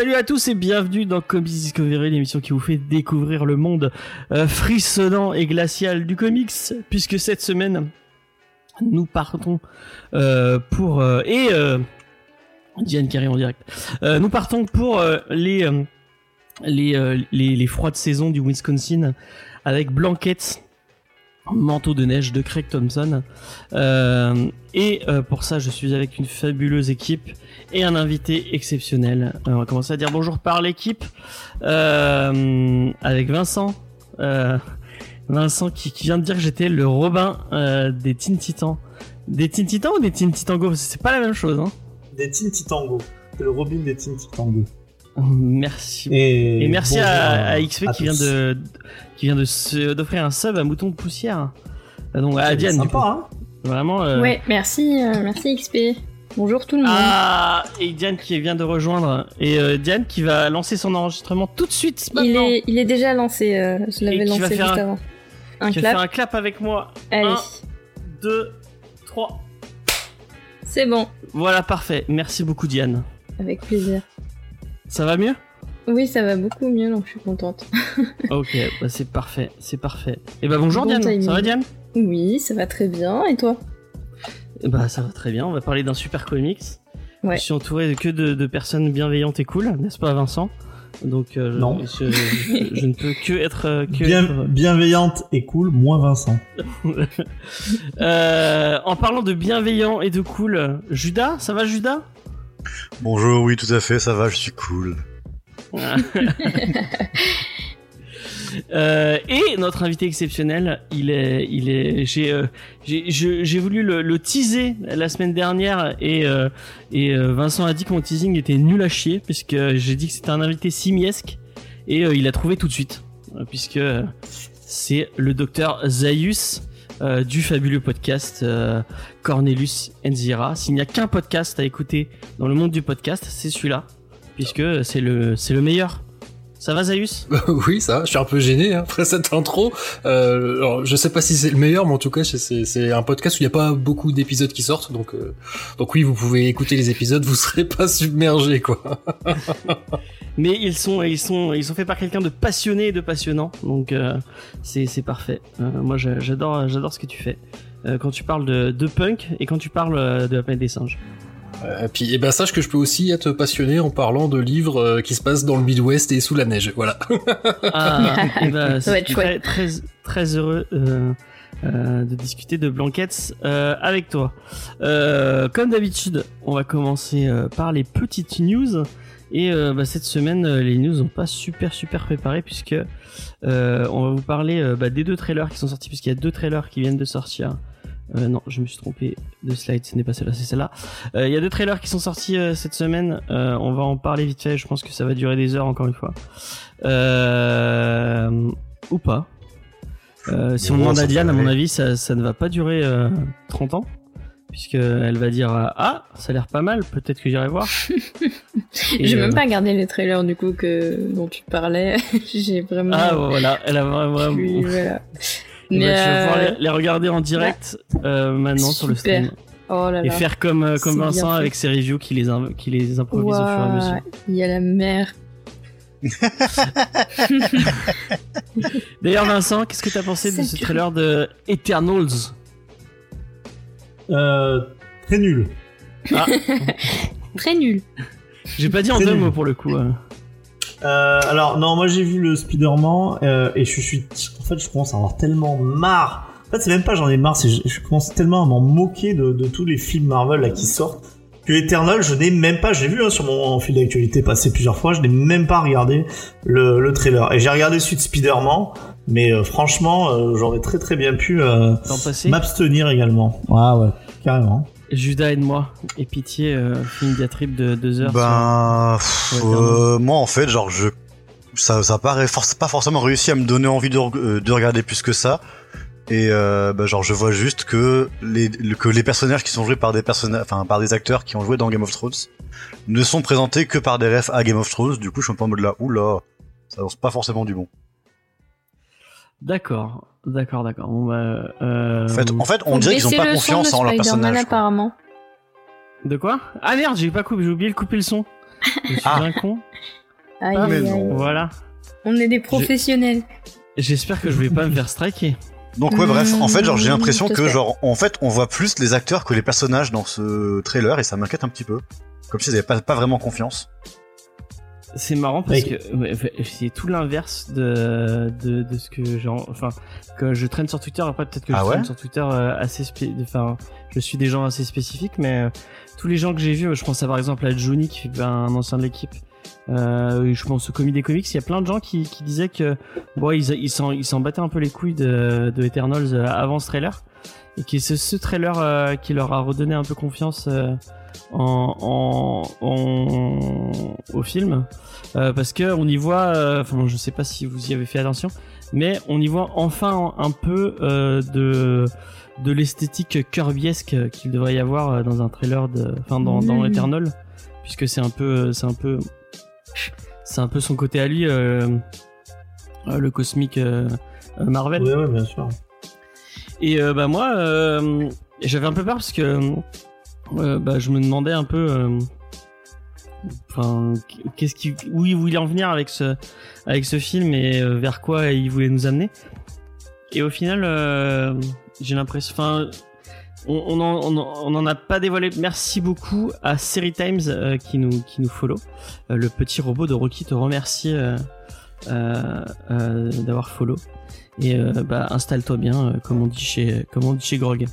Salut à tous et bienvenue dans Comics Discovery, l'émission qui vous fait découvrir le monde euh, frissonnant et glacial du comics, puisque cette semaine nous partons euh, pour euh, et Diane Carré en direct. Nous partons pour les, les, les les froides saisons du Wisconsin avec Blanquette manteau de neige de Craig Thompson. Et pour ça, je suis avec une fabuleuse équipe et un invité exceptionnel. Euh, on va commencer à dire bonjour par l'équipe euh, avec Vincent. Euh, Vincent qui, qui vient de dire que j'étais le Robin euh, des Teen Titans. Des Teen Titans ou des Teen Titans Go C'est pas la même chose, hein Des Teen Titango. C'est le Robin des Teen Titango. Merci. Et, Et merci à, à XP à qui vient de qui vient de d'offrir un sub à Mouton de Poussière. Donc à C'est Diane, sympa, hein Vraiment. euh, Ouais, merci, euh, merci XP. Bonjour tout le monde. Ah, et Diane qui vient de rejoindre. Et euh, Diane qui va lancer son enregistrement tout de suite il, est, il est déjà lancé, euh, je l'avais lancé juste un- avant. Un clap, faire un clap avec moi. allez, un. 2, 3. c'est bon, Voilà, parfait. Merci beaucoup Diane. avec plaisir. Ça va mieux? Oui, ça va beaucoup mieux, donc je suis contente. Ok, bah c'est parfait, c'est parfait. Et bah bonjour Bon Diane, timing. ça va Diane? Oui, ça va très bien, et toi? Eh Bah ça va très bien, on va parler d'un super comics. Ouais. Je suis entouré que de, de personnes bienveillantes et cool, n'est-ce pas Vincent? Donc euh, Non. Je, je- je ne peux que être... euh, Que Bien- être- bienveillante et cool, moins Vincent. Euh, en parlant de bienveillant et de cool, Judas, ça va Judas? Bonjour, oui, tout à fait, ça va, je suis cool. Euh, et notre invité exceptionnel, il est, il est, j'ai, euh, j'ai, voulu le, teaser la semaine dernière et euh, euh, Vincent a dit que mon teasing était nul à chier puisque j'ai dit que c'était un invité simiesque et il a trouvé tout de suite puisque c'est le docteur Zaius du fabuleux podcast Cornelius Enzira. S'il n'y a qu'un podcast à écouter dans le monde du podcast, c'est celui-là puisque c'est le, c'est le meilleur. Ça va Zaius oui, ça, va, je suis un peu gêné hein, après cette intro. Euh, alors, je sais pas si c'est le meilleur, mais en tout cas, c'est- un podcast où il n'y a pas beaucoup d'épisodes qui sortent, donc euh, donc oui, vous pouvez écouter les épisodes, vous serez pas submergé, quoi. mais ils sont ils sont ils sont faits par quelqu'un de passionné et de passionnant donc euh, c'est c'est parfait Euh, moi j'a- j'adore j'adore ce que tu fais Euh, quand tu parles de, de punk et quand tu parles de la planète des singes Euh, puis, eh ben, sache que je peux aussi être passionné en parlant de livres euh, qui se passent dans le Midwest et sous la neige, voilà. ah et ben Ça va c'est être très, chouette. très très heureux euh, euh, de discuter de Blankets euh, avec toi Euh, comme d'habitude on va commencer euh, par les petites news et euh, bah, cette semaine les news n'ont pas super super préparé puisque euh, on va vous parler euh, bah, des deux trailers qui sont sortis puisqu'il y a deux trailers qui viennent de sortir Euh, non, je me suis trompé de slide, ce n'est pas celle-là, c'est celle-là. Euh, Il y a deux trailers qui sont sortis euh, cette semaine. Euh, on va en parler vite fait. Je pense que ça va durer des heures encore une fois. Euh, ou pas. Euh, si on demande à Diane, à mon avis, ça, ça ne va pas durer euh, 30 ans. Puisque elle va dire Ah, ça a l'air pas mal, peut-être que j'irai voir. J'ai euh, même pas regardé les trailers du coup que dont tu parlais. J'ai vraiment. Ah, voilà, elle a vraiment. Puis, voilà. Mais, tu vas pouvoir les, les regarder en direct euh, maintenant sur le stream. Oh là Et faire comme, euh, comme Vincent avec ses reviews qui les, qui les improvise au fur et à mesure. Il y a la mer. D'ailleurs, Vincent, qu'est-ce que t'as pensé de ce trailer de Eternals? Euh, très nul. Très nul. J'ai pas dit en Très deux nul. mots pour le coup. euh. Alors non, moi j'ai vu le Spider-Man euh, et je suis, fait, je commence à avoir tellement marre. En fait, c'est même pas j'en ai marre, c'est je, je commence tellement à m'en moquer de, de tous les films Marvel là qui sortent que Eternal, je n'ai même pas, je l'ai vu hein, sur mon fil d'actualité passer plusieurs fois, je n'ai même pas regardé le, le trailer. Et j'ai regardé celui de Spider-Man, mais euh, franchement, euh, j'aurais très très bien pu euh, m'abstenir également. Ouais ouais, carrément. Judas aide-moi. Et pitié, euh, fais une diatribe de deux heures. Ben, pff, Ouais, euh, moi en fait, genre, je, ça, ça a pas, forc- pas forcément réussi à me donner envie de, euh, de regarder plus que ça. Et euh, bah, genre, je vois juste que les, le- que les personnages qui sont joués par des personnages, enfin, par des acteurs qui ont joué dans Game of Thrones, ne sont présentés que par des refs à Game of Thrones. Du coup, je suis un peu en mode là, oula, ça lance pas forcément du bon. D'accord, d'accord, d'accord. Bon, bah, euh, En fait, en fait, on dirait qu'ils ont pas confiance en leur personnage. quoi. apparemment. De quoi? Ah merde, j'ai pas coupé, j'ai oublié de couper le son. Je suis Ah. un con. Aïe, Ah, aïe, mais aïe. non. Voilà. On est des professionnels. J'espère que je vais pas me faire striker. Donc ouais, bref, en fait, genre j'ai l'impression que genre en fait on voit plus les acteurs que les personnages dans ce trailer et ça m'inquiète un petit peu. Comme s'ils avaient pas, pas vraiment confiance. C'est marrant parce que c'est tout l'inverse de, de, de ce que j'ai, enfin, que je traîne sur Twitter. Après, peut-être que Ah je ouais traîne sur Twitter euh, assez, enfin, je suis des gens assez spécifiques, mais euh, tous les gens que j'ai vus, je pense à par exemple à Johnny qui fait un ancien de l'équipe. Euh, je pense au Comi des Comics, il y a plein de gens qui, qui disaient que bon, ils ils s'en ils s'en battaient un peu les couilles de, de Eternals euh, avant ce trailer et que c'est ce trailer euh, qui leur a redonné un peu confiance euh, en, en, en- au film euh, parce que on y voit, enfin je sais pas si vous y avez fait attention, mais on y voit enfin un peu euh, de de l'esthétique Kirbyesque qu'il devrait y avoir dans un trailer de, enfin dans, dans. Eternal, puisque c'est un peu, c'est un peu, c'est un peu son côté à lui, euh, euh, le cosmique euh, Marvel. Ouais, bien sûr. Et bah moi, j'avais un peu peur parce que bah, je me demandais un peu, enfin, qu'est-ce qui, où il voulait en venir avec ce, avec ce film et vers quoi il voulait nous amener. Et au final, euh, j'ai l'impression, enfin, on, on, en, on, en- on en a pas dévoilé. Merci beaucoup à Seri Times euh, qui nous, qui nous follow. Euh, le petit robot de Rocky te remercie euh, d'avoir follow. Et bah, installe-toi bien, comme on dit chez, comme on dit chez Grog.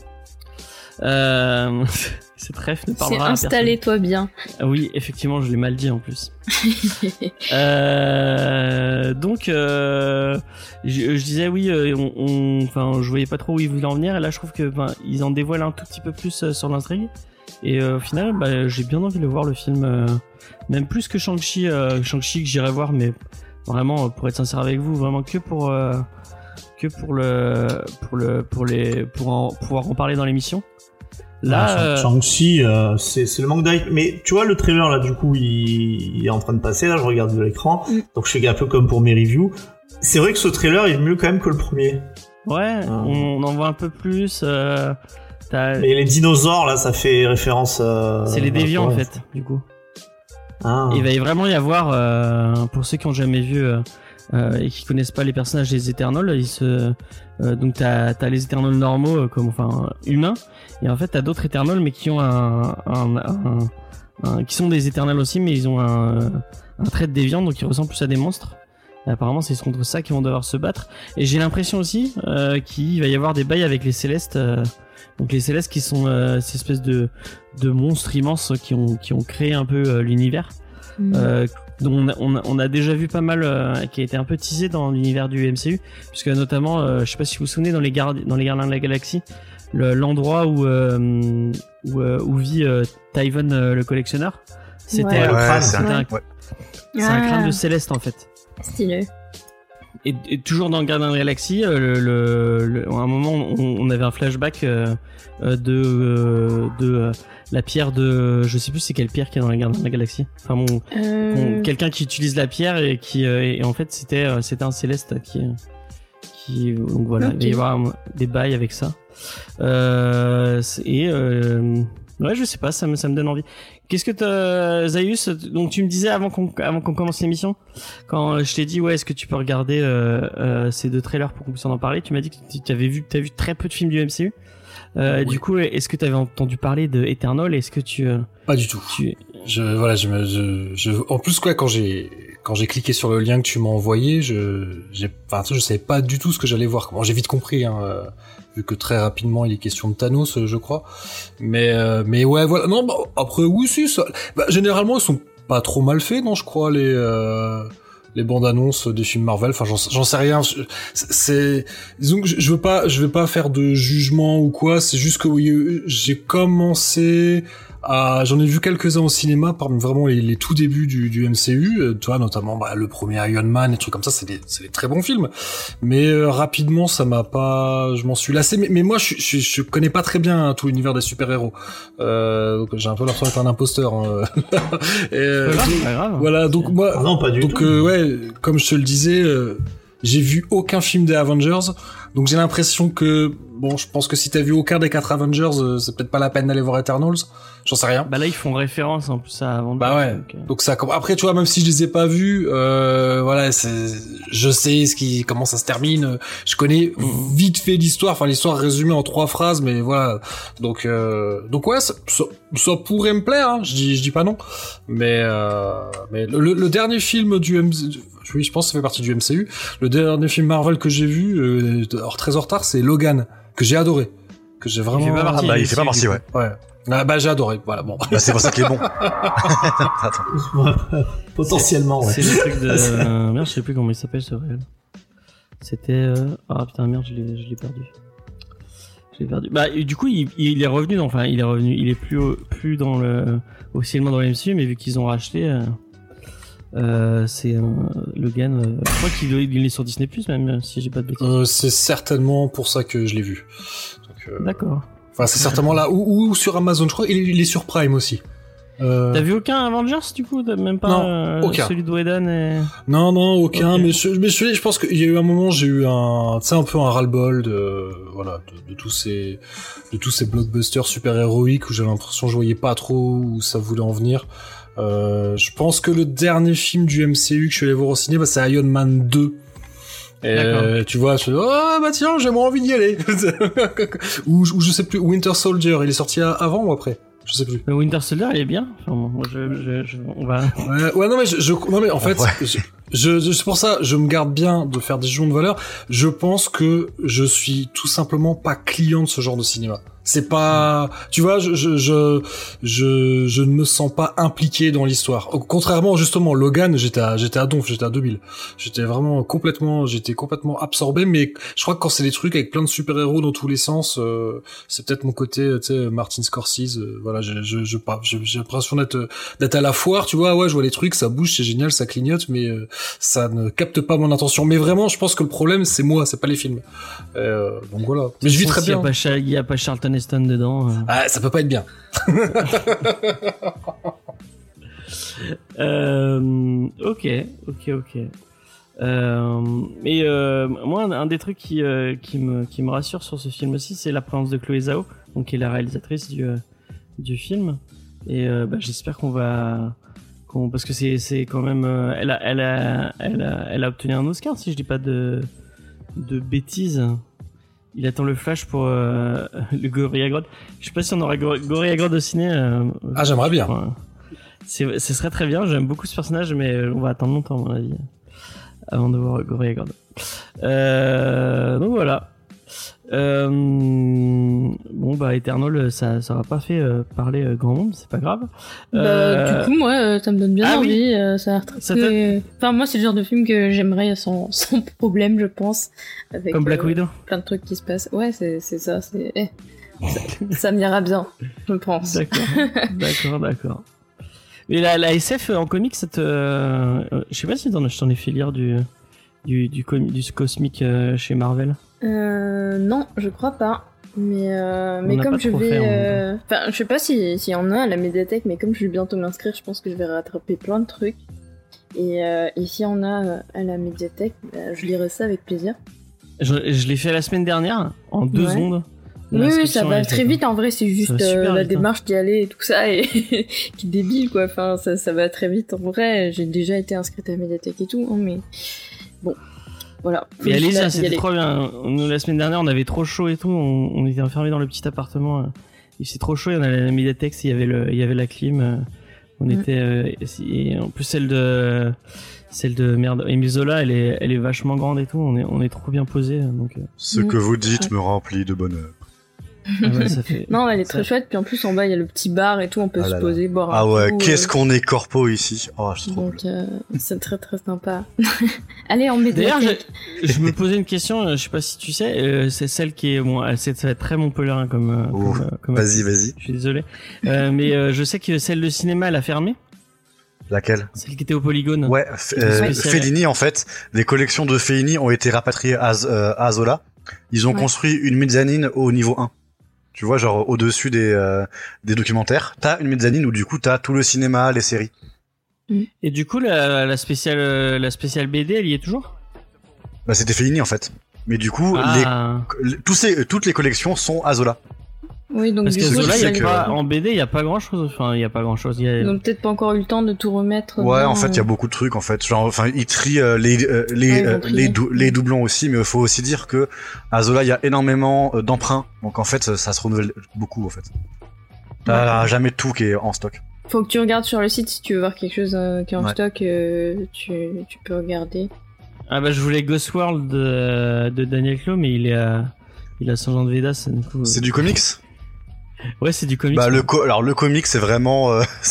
cette ref ne C'est parlera à personne. installez-toi bien. Ah oui, effectivement, je l'ai mal dit en plus. Euh, donc, euh, je, je disais oui, euh, on, on- enfin, je voyais pas trop où ils voulaient en venir, et là, je trouve que ben, ils en dévoilent un tout petit peu plus sur l'intrigue. Et euh, au final, bah, j'ai bien envie de voir le film, même plus que Shang-Chi, Shang-Chi que j'irai voir, mais vraiment, pour être sincère avec vous, vraiment que pour que pour le pour le pour les pour en, pouvoir en parler dans l'émission. Là, Ah, euh, Shang- Shang-Chi, euh, c'est le manque d'hype. Mais tu vois, le trailer, là, du coup, il, il est en train de passer. Là, je regarde de l'écran. Mm. Donc, je fais un peu comme pour mes reviews. C'est vrai que ce trailer est mieux quand même que le premier. ouais, Ah. on, en voit un peu plus. Euh, t'as- Mais les dinosaures, là, ça fait référence. euh, C'est les déviants en fait, du coup. Ah. Il va y vraiment y avoir, euh, pour ceux qui ont jamais vu euh, et qui connaissent pas les personnages des Eternals, ils se, euh, donc t'as as les Eternals normaux, euh, comme enfin humains, et en fait t'as d'autres Eternals mais qui ont un, un, un- un- qui sont des Eternals aussi, mais ils ont un, un trait de déviant, donc ils ressemblent plus à des monstres. Et apparemment, c'est contre ça qu'ils vont devoir se battre. Et j'ai l'impression aussi euh, qu'il va y avoir des bails avec les Célestes. euh, donc les Célestes qui sont euh, ces espèces de, de monstres immenses qui ont, qui ont créé un peu l'univers. Mm. Dont on a, on, a, on a déjà vu pas mal, euh, qui a été un peu teasé dans l'univers du MCU, puisque notamment, euh, je sais pas si vous vous souvenez, dans les, gardes, dans les Gardiens de la Galaxie, le- l'endroit où, euh, où, euh, où vit euh, Tyvon euh, le collectionneur, c'était Ouais. un, le crâne, c'est un, c'était un- ouais. c'est un crâne de Ah, Céleste en fait. Stylé. Et, et toujours dans Gardien de la Galaxie, euh, le, le- le- à un moment, on, on avait un flashback euh, euh, de, euh, de euh, la pierre de, je sais plus c'est quelle pierre qui est dans les Gardiens de la Galaxie. Enfin bon, Euh, quelqu'un qui utilise la pierre et qui, euh, et en fait c'était, euh, c'était un céleste qui, qui, donc voilà, il va y avoir des bails avec ça. Euh, et euh, ouais, je sais pas, ça me, ça me donne envie. Qu'est-ce que t'as, Zaius Donc tu me disais avant qu'on, avant qu'on commence l'émission, quand je t'ai dit ouais, est-ce que tu peux regarder euh, euh, ces deux trailers pour qu'on puisse en parler Tu m'as dit que tu avais vu, t'as vu très peu de films du MCU. Euh, Oui. Du coup, est-ce que tu avais entendu parler de Eternal Est-ce que tu, euh, Pas du tout. tu, Je voilà, je me je, je en plus quoi quand j'ai quand j'ai cliqué sur le lien que tu m'as envoyé, je j'ai enfin je savais pas du tout ce que j'allais voir. Bon, j'ai vite compris hein, euh, vu que très rapidement il est question de Thanos, euh, je crois. Mais euh, mais ouais, voilà. Non, bah, après oui si ça bah, généralement ils sont pas trop mal faits, non, je crois les euh, les bandes annonces des films Marvel, enfin j'en sais rien. C'est disons je veux pas je pas faire de jugement ou quoi. C'est juste que oui, j'ai commencé à j'en ai vu quelques-uns au cinéma parmi vraiment les, les tout débuts du, du MCU. euh, tu vois notamment bah, le premier Iron Man et trucs comme ça. C'est des des très bons films. Mais euh, rapidement ça m'a pas je m'en suis lassé. Mais, mais moi je, je je connais pas très bien hein, tout l'univers des super héros. Euh, donc j'ai un peu l'impression d'être un imposteur. hein. Et, euh, grave, voilà donc moi Ah non, pas du donc tout. euh, ouais, comme je te le disais, euh, j'ai vu aucun film des Avengers, donc j'ai l'impression que bon, je pense que si t'as vu aucun des quatre Avengers, euh, c'est peut-être pas la peine d'aller voir Eternals. J'en sais rien. Bah là, ils font référence en plus à Avengers. Bah ouais. donc, euh, Donc ça, après, tu vois, même si je les ai pas vus, euh, voilà, je sais ce qui, comment ça se termine. Je connais vite fait l'histoire, enfin l'histoire résumée en trois phrases, mais voilà. Donc, euh, donc ouais, ça, ça, ça pourrait me plaire. Hein, je dis, je dis pas non. Mais, euh, mais le, le- le dernier film du MCU, oui, je pense que ça fait partie du MCU. Le dernier film Marvel que j'ai vu, euh, alors très en retard, c'est Logan, que j'ai adoré, que j'ai vraiment. fait pas Ah bah, il fait pas partie, ouais. Ouais. Ah, bah j'ai adoré. Voilà, bon. Bah, c'est pour ça qu'il est bon. Attends. Potentiellement, ouais. C'est le truc de. euh, merde, je sais plus comment il s'appelle ce réel. C'était. euh, Ah putain, merde, je l'ai je l'ai perdu. Je l'ai perdu. Bah, du coup, il, il est revenu dans. Enfin, il est revenu. Il est plus, au- plus dans le. officiellement dans le MCU, mais vu qu'ils ont racheté. euh, euh, c'est euh, Logan. euh, je crois qu'il il est sur Disney Plus même, si j'ai pas de bêtises. Euh, c'est certainement pour ça que je l'ai vu. Euh, D'accord. Enfin, c'est certainement là ou, ou sur Amazon. Je crois il est, il est sur Prime aussi. Euh, T'as vu aucun Avengers du coup? Même pas Non, euh, aucun. celui de Whedon et... non, non, aucun. Mais, je, mais je, je pense qu'il y a eu un moment, j'ai eu un, tu sais, un peu un ras-le-bol de, voilà, de, de tous ces, de tous ces blockbusters super héroïques où j'ai l'impression que je voyais pas trop où ça voulait en venir. Euh, je pense que le dernier film du MCU que je suis allé voir au ciné, bah, c'est Iron Man 2. Et D'accord. tu vois, je fais, oh bah tiens, j'ai moins envie d'y aller. ou, ou je sais plus, Winter Soldier, il est sorti avant ou après? Je sais plus. Le Winter Soldier, il est bien. Enfin, bon, moi, je, je, je- on va. Ouais, ouais, non mais je, je non mais en fait, Ouais. je, je, je- c'est pour ça, je me garde bien de faire des jugements de valeur. Je pense que je suis tout simplement pas client de ce genre de cinéma. C'est pas, tu vois, je, je, je, je, je ne me sens pas impliqué dans l'histoire. Contrairement justement, Logan, j'étais à, j'étais à donf, j'étais à 2000. J'étais vraiment complètement, j'étais complètement absorbé. Mais je crois que quand c'est des trucs avec plein de super héros dans tous les sens, euh, c'est peut-être mon côté, tu sais, Martin Scorsese. euh, voilà, je, je, je, j'ai l'impression d'être d'être à la foire, tu vois, ouais, je vois les trucs, ça bouge, c'est génial, ça clignote, mais euh, ça ne capte pas mon attention. Mais vraiment, je pense que le problème, c'est moi, c'est pas les films. Euh, donc voilà. Mais je vis très bien. Il y a pas Charlton Heston dedans. euh. Ah, ça peut pas être bien. Euh, ok, ok, ok. Euh, et euh, moi, un, un des trucs qui, euh, qui, me, qui me rassure sur ce film aussi, c'est la présence de Chloé Zhao, donc qui est la réalisatrice du, du film. Et bah, j'espère qu'on va, qu'on, parce que c'est, c'est quand même, elle a, elle a, elle a, elle a obtenu un Oscar, si je dis pas de, de bêtises. Il attend le flash pour euh, le Gorilla Grodd. Je sais pas si on aura Gor- Gorilla Grodd au ciné. euh, Ah, j'aimerais bien. Ce serait très bien, j'aime beaucoup ce personnage, mais euh, on va attendre longtemps, à mon avis, avant de voir Gorilla Grodd. Euh, donc voilà. Euh, bon, bah, Eternal, ça, ça aura pas fait euh, parler euh, grand monde, c'est pas grave. Bah, du coup, moi, ça me donne bien ah oui. envie. euh, ça a l'air très- Enfin, moi, c'est le genre de film que j'aimerais sans, sans problème, je pense. Avec, comme Black Widow. plein de trucs qui se passent. Ouais, c'est c'est ça. C'est eh, ça, ça m'ira bien, je pense. D'accord, d'accord, d'accord. Mais la, la SF en comics, je sais pas si t'en- je t'en ai fait lire du, du, du, cosmique chez Marvel. Euh, non, je crois pas. Mais, euh, mais comme je vais. fait, en même euh, Enfin, je sais pas s'il si y en a à la médiathèque, mais comme je vais bientôt m'inscrire, je pense que je vais rattraper plein de trucs. Et, euh, et s'il y en a à la médiathèque, bah, je lirai ça avec plaisir. Je, je l'ai fait la semaine dernière, en deux Ouais. secondes. Oui, oui, ça va très faite. vite en vrai, c'est juste euh, la vite, hein. démarche d'y aller et tout ça, et qui est débile quoi. Enfin, ça, ça va très vite en vrai. J'ai déjà été inscrite à la médiathèque et tout, hein, mais bon, voilà. Mais allez-y, c'était aller. trop bien. Nous, la semaine dernière, on avait trop chaud et tout. On, on était enfermés dans le petit appartement. euh. Il faisait trop chaud. Il y en avait la médiathèque, il y avait le, il y avait la clim. euh. On Mm. était, euh, et en plus celle de, celle de merde, Emile Zola, elle est, elle est vachement grande et tout. On est, on est trop bien posé. Donc, euh, Ce Mm. que vous dites me remplit de bonheur. Ah ouais, ça fait. Non, elle est ça- très chouette. Puis en plus, en bas, il y a le petit bar et tout. On peut Ah se là là. poser, boire un Ah ouais, qu'est-ce euh, qu'on est corpo ici. Oh, cool. Donc, euh, c'est très très sympa. Allez, en D'ailleurs, je, je me posais une question. euh, Je sais pas si tu sais. euh, c'est celle qui est, bon, elle- c'est- ça va être très Montpellier comme, euh, Oh, comme, euh, comme Vas-y, vas-y. Je suis désolé. Euh, mais euh, je sais que celle de cinéma, elle a fermé. Laquelle? Celle qui était au Polygone. Ouais, euh. Fellini, en fait, les collections de Fellini ont été rapatriées à, euh, à Zola. Ils ont Ouais. construit une mezzanine au niveau 1. Tu vois, genre au-dessus des, euh, des documentaires. T'as une mezzanine où du coup t'as tout le cinéma, les séries. Et du coup, la, la spéciale, euh, la spéciale BD, elle y est toujours? Bah c'était Fellini en fait. Mais du coup, Ah. les, tous ces, toutes les collections sont à Zola. Oui, donc Parce du que coup, Zola, Zola, il il y a que- pas, en BD, il y a pas grand chose. Enfin, il y a pas grand chose. Ils ont peut-être pas encore eu le temps de tout remettre. Ouais, en fait, il y a euh, beaucoup de trucs en fait. Genre, enfin, ils trient euh, les euh, les Ouais, ils euh, les, dou- les doublons aussi, mais il faut aussi dire que à Zola, il y a énormément euh, d'emprunts. Donc en fait, ça, ça se renouvelle beaucoup en fait. T'as jamais tout qui est en stock. Faut que tu regardes sur le site si tu veux voir quelque chose euh, qui est en Ouais. stock, euh, tu, tu peux regarder. Ah bah je voulais Ghost World de, de Daniel Clos, mais il est à, il a son genre de Vedas. Du coup, C'est du comics? Ouais, c'est du comics. Bah le co alors le comic c'est vraiment euh,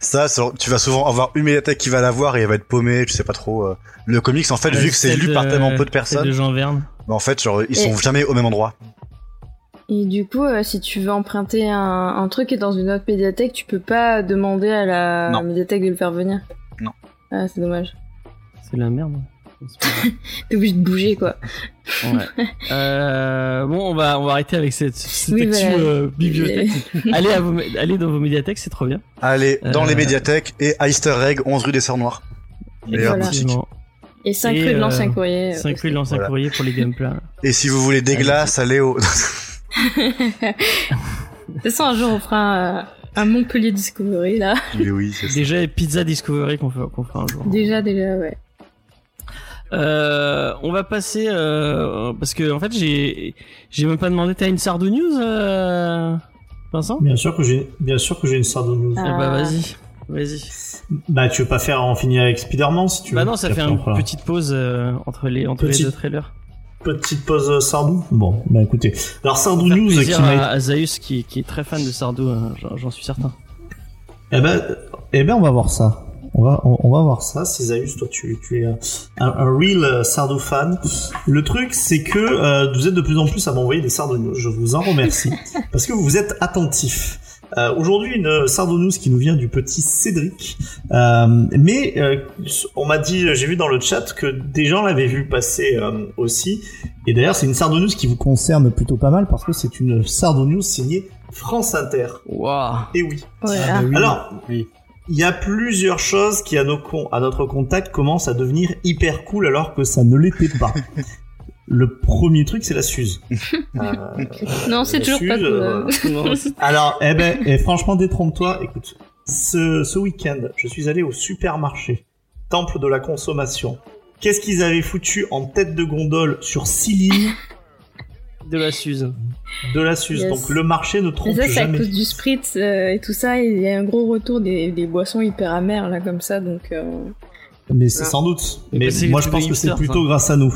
ça. c'est- Tu vas souvent avoir une médiathèque qui va l'avoir et elle va être paumée. Tu sais pas trop. euh. Le comics en fait Ouais, vu que c'est lu de- par tellement peu de personnes, de Jean Verne. bah, en fait genre ils Et- sont jamais au même endroit. Et du coup, euh, si tu veux emprunter un, un truc qui est dans une autre médiathèque, tu peux pas demander à la Non. médiathèque de le faire venir. Non. Ah, c'est dommage. C'est de la merde. T'es obligé de bouger, quoi. Ouais. Euh, bon, on va, on va arrêter avec cette, cette Oui, actu, voilà. euh, bibliothèque. allez, à vos, allez dans vos médiathèques, c'est trop bien. Allez dans Euh. les médiathèques et à Easter egg 11 rue des Sœurs Noires. Et Meilleure voilà. boutique. Effectivement. Et 5 Et, rue de euh, l'ancien courrier. euh, 5 rue de l'ancien Voilà. courrier pour les gameplays. Et si vous voulez des Allez, glaces, allez au. De toute façon, un jour, on fera un, un Montpellier Discovery, là. Mais oui, c'est ça. Déjà, Pizza Discovery qu'on fait, qu'on fera un jour. Déjà, déjà, ouais. Euh, on va passer euh, parce que en fait j'ai j'ai même pas demandé t'as une Sardou News euh, Vincent? Bien sûr que j'ai, bien sûr que j'ai une Sardou News. Ah. Bah vas-y vas-y Bah, tu veux pas faire en finir avec Spider-Man si tu veux. bah non ça fait une petite pause entre les entre les deux trailers petite pause Sardou. Bon, bah écoutez. Alors Sardou News qui à, à Zaius qui, qui est très fan de Sardou hein, j'en- j'en suis certain Eh ben, eh ben, on va voir ça. On va, on, on va voir ça. Zaius, toi, tu, tu es un, un, un real euh, Sardou fan. Le truc, c'est que euh, vous êtes de plus en plus à m'envoyer des Sardou News. Je vous en remercie parce que vous êtes attentifs. Euh, Aujourd'hui, une Sardou News qui nous vient du petit Cédric. Euh, mais euh, on m'a dit, j'ai vu dans le chat que des gens l'avaient vu passer euh, aussi. Et d'ailleurs, c'est une Sardou News qui vous concerne plutôt pas mal parce que c'est une Sardou News signée France Inter. waouh Et oui. Ouais, Ah, ah. bah oui. Alors, Oui. Il y a plusieurs choses qui, à, nos con- à notre contact, commencent à devenir hyper cool alors que ça ne l'était pas. Le premier truc, c'est la Suze. Euh, Non, c'est toujours pas Suze, cool. euh, hein. Non, c'est- alors, eh ben, eh, franchement, détrompe-toi. Écoute, ce, ce week-end, je suis allé au supermarché, temple de la consommation. Qu'est-ce qu'ils avaient foutu en tête de gondole sur six lignes de la Suze de la Suze Yes. Donc le marché ne trompe ça, c'est à jamais. cause du spritz euh, et tout ça. Il y a un gros retour des, des boissons hyper amères, là, comme ça. Donc, euh, Mais c'est Ah. sans doute. Mais moi, je pense que c'est hipster, plutôt ça. grâce à nous.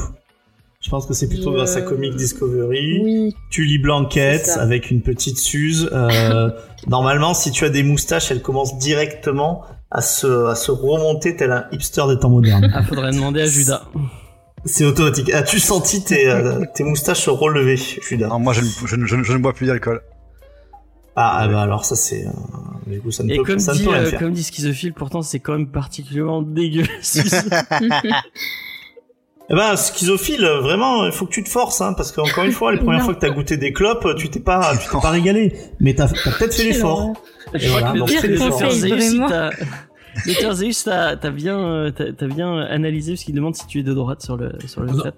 Je pense que c'est plutôt Euh, grâce à Comic Discovery. oui. Tu lis Blanquette ça. avec une petite Suze. Euh, normalement, si tu as des moustaches, elles commencent directement à se, à se remonter tel un hipster des temps modernes. ah faudrait demander à Judas c'est automatique. As-tu senti tes, euh, tes moustaches se relever, Judas Non, moi je ne, je, ne- je ne- je ne bois plus d'alcool. ah, ah, bah alors ça c'est... euh, du coup, ça ne et peut, comme ça ne dit peut rien euh, faire. comme dit schizophile pourtant c'est quand même particulièrement dégueulasse Eh ben, schizophile, vraiment, il faut que tu te forces, hein, parce qu'encore une fois, les premières fois que t'as goûté des clopes, tu t'es pas, tu t'es pas régalé. Mais t'as, t'as peut-être fait l'effort. Je Et crois voilà, que donc le fais le l'effort. docteur Conseil, vraiment. Le docteur Zeus, t'as t'as bien, euh, t'as t'as bien analysé parce qu'il demande si tu es de droite sur le sur le Non. chat.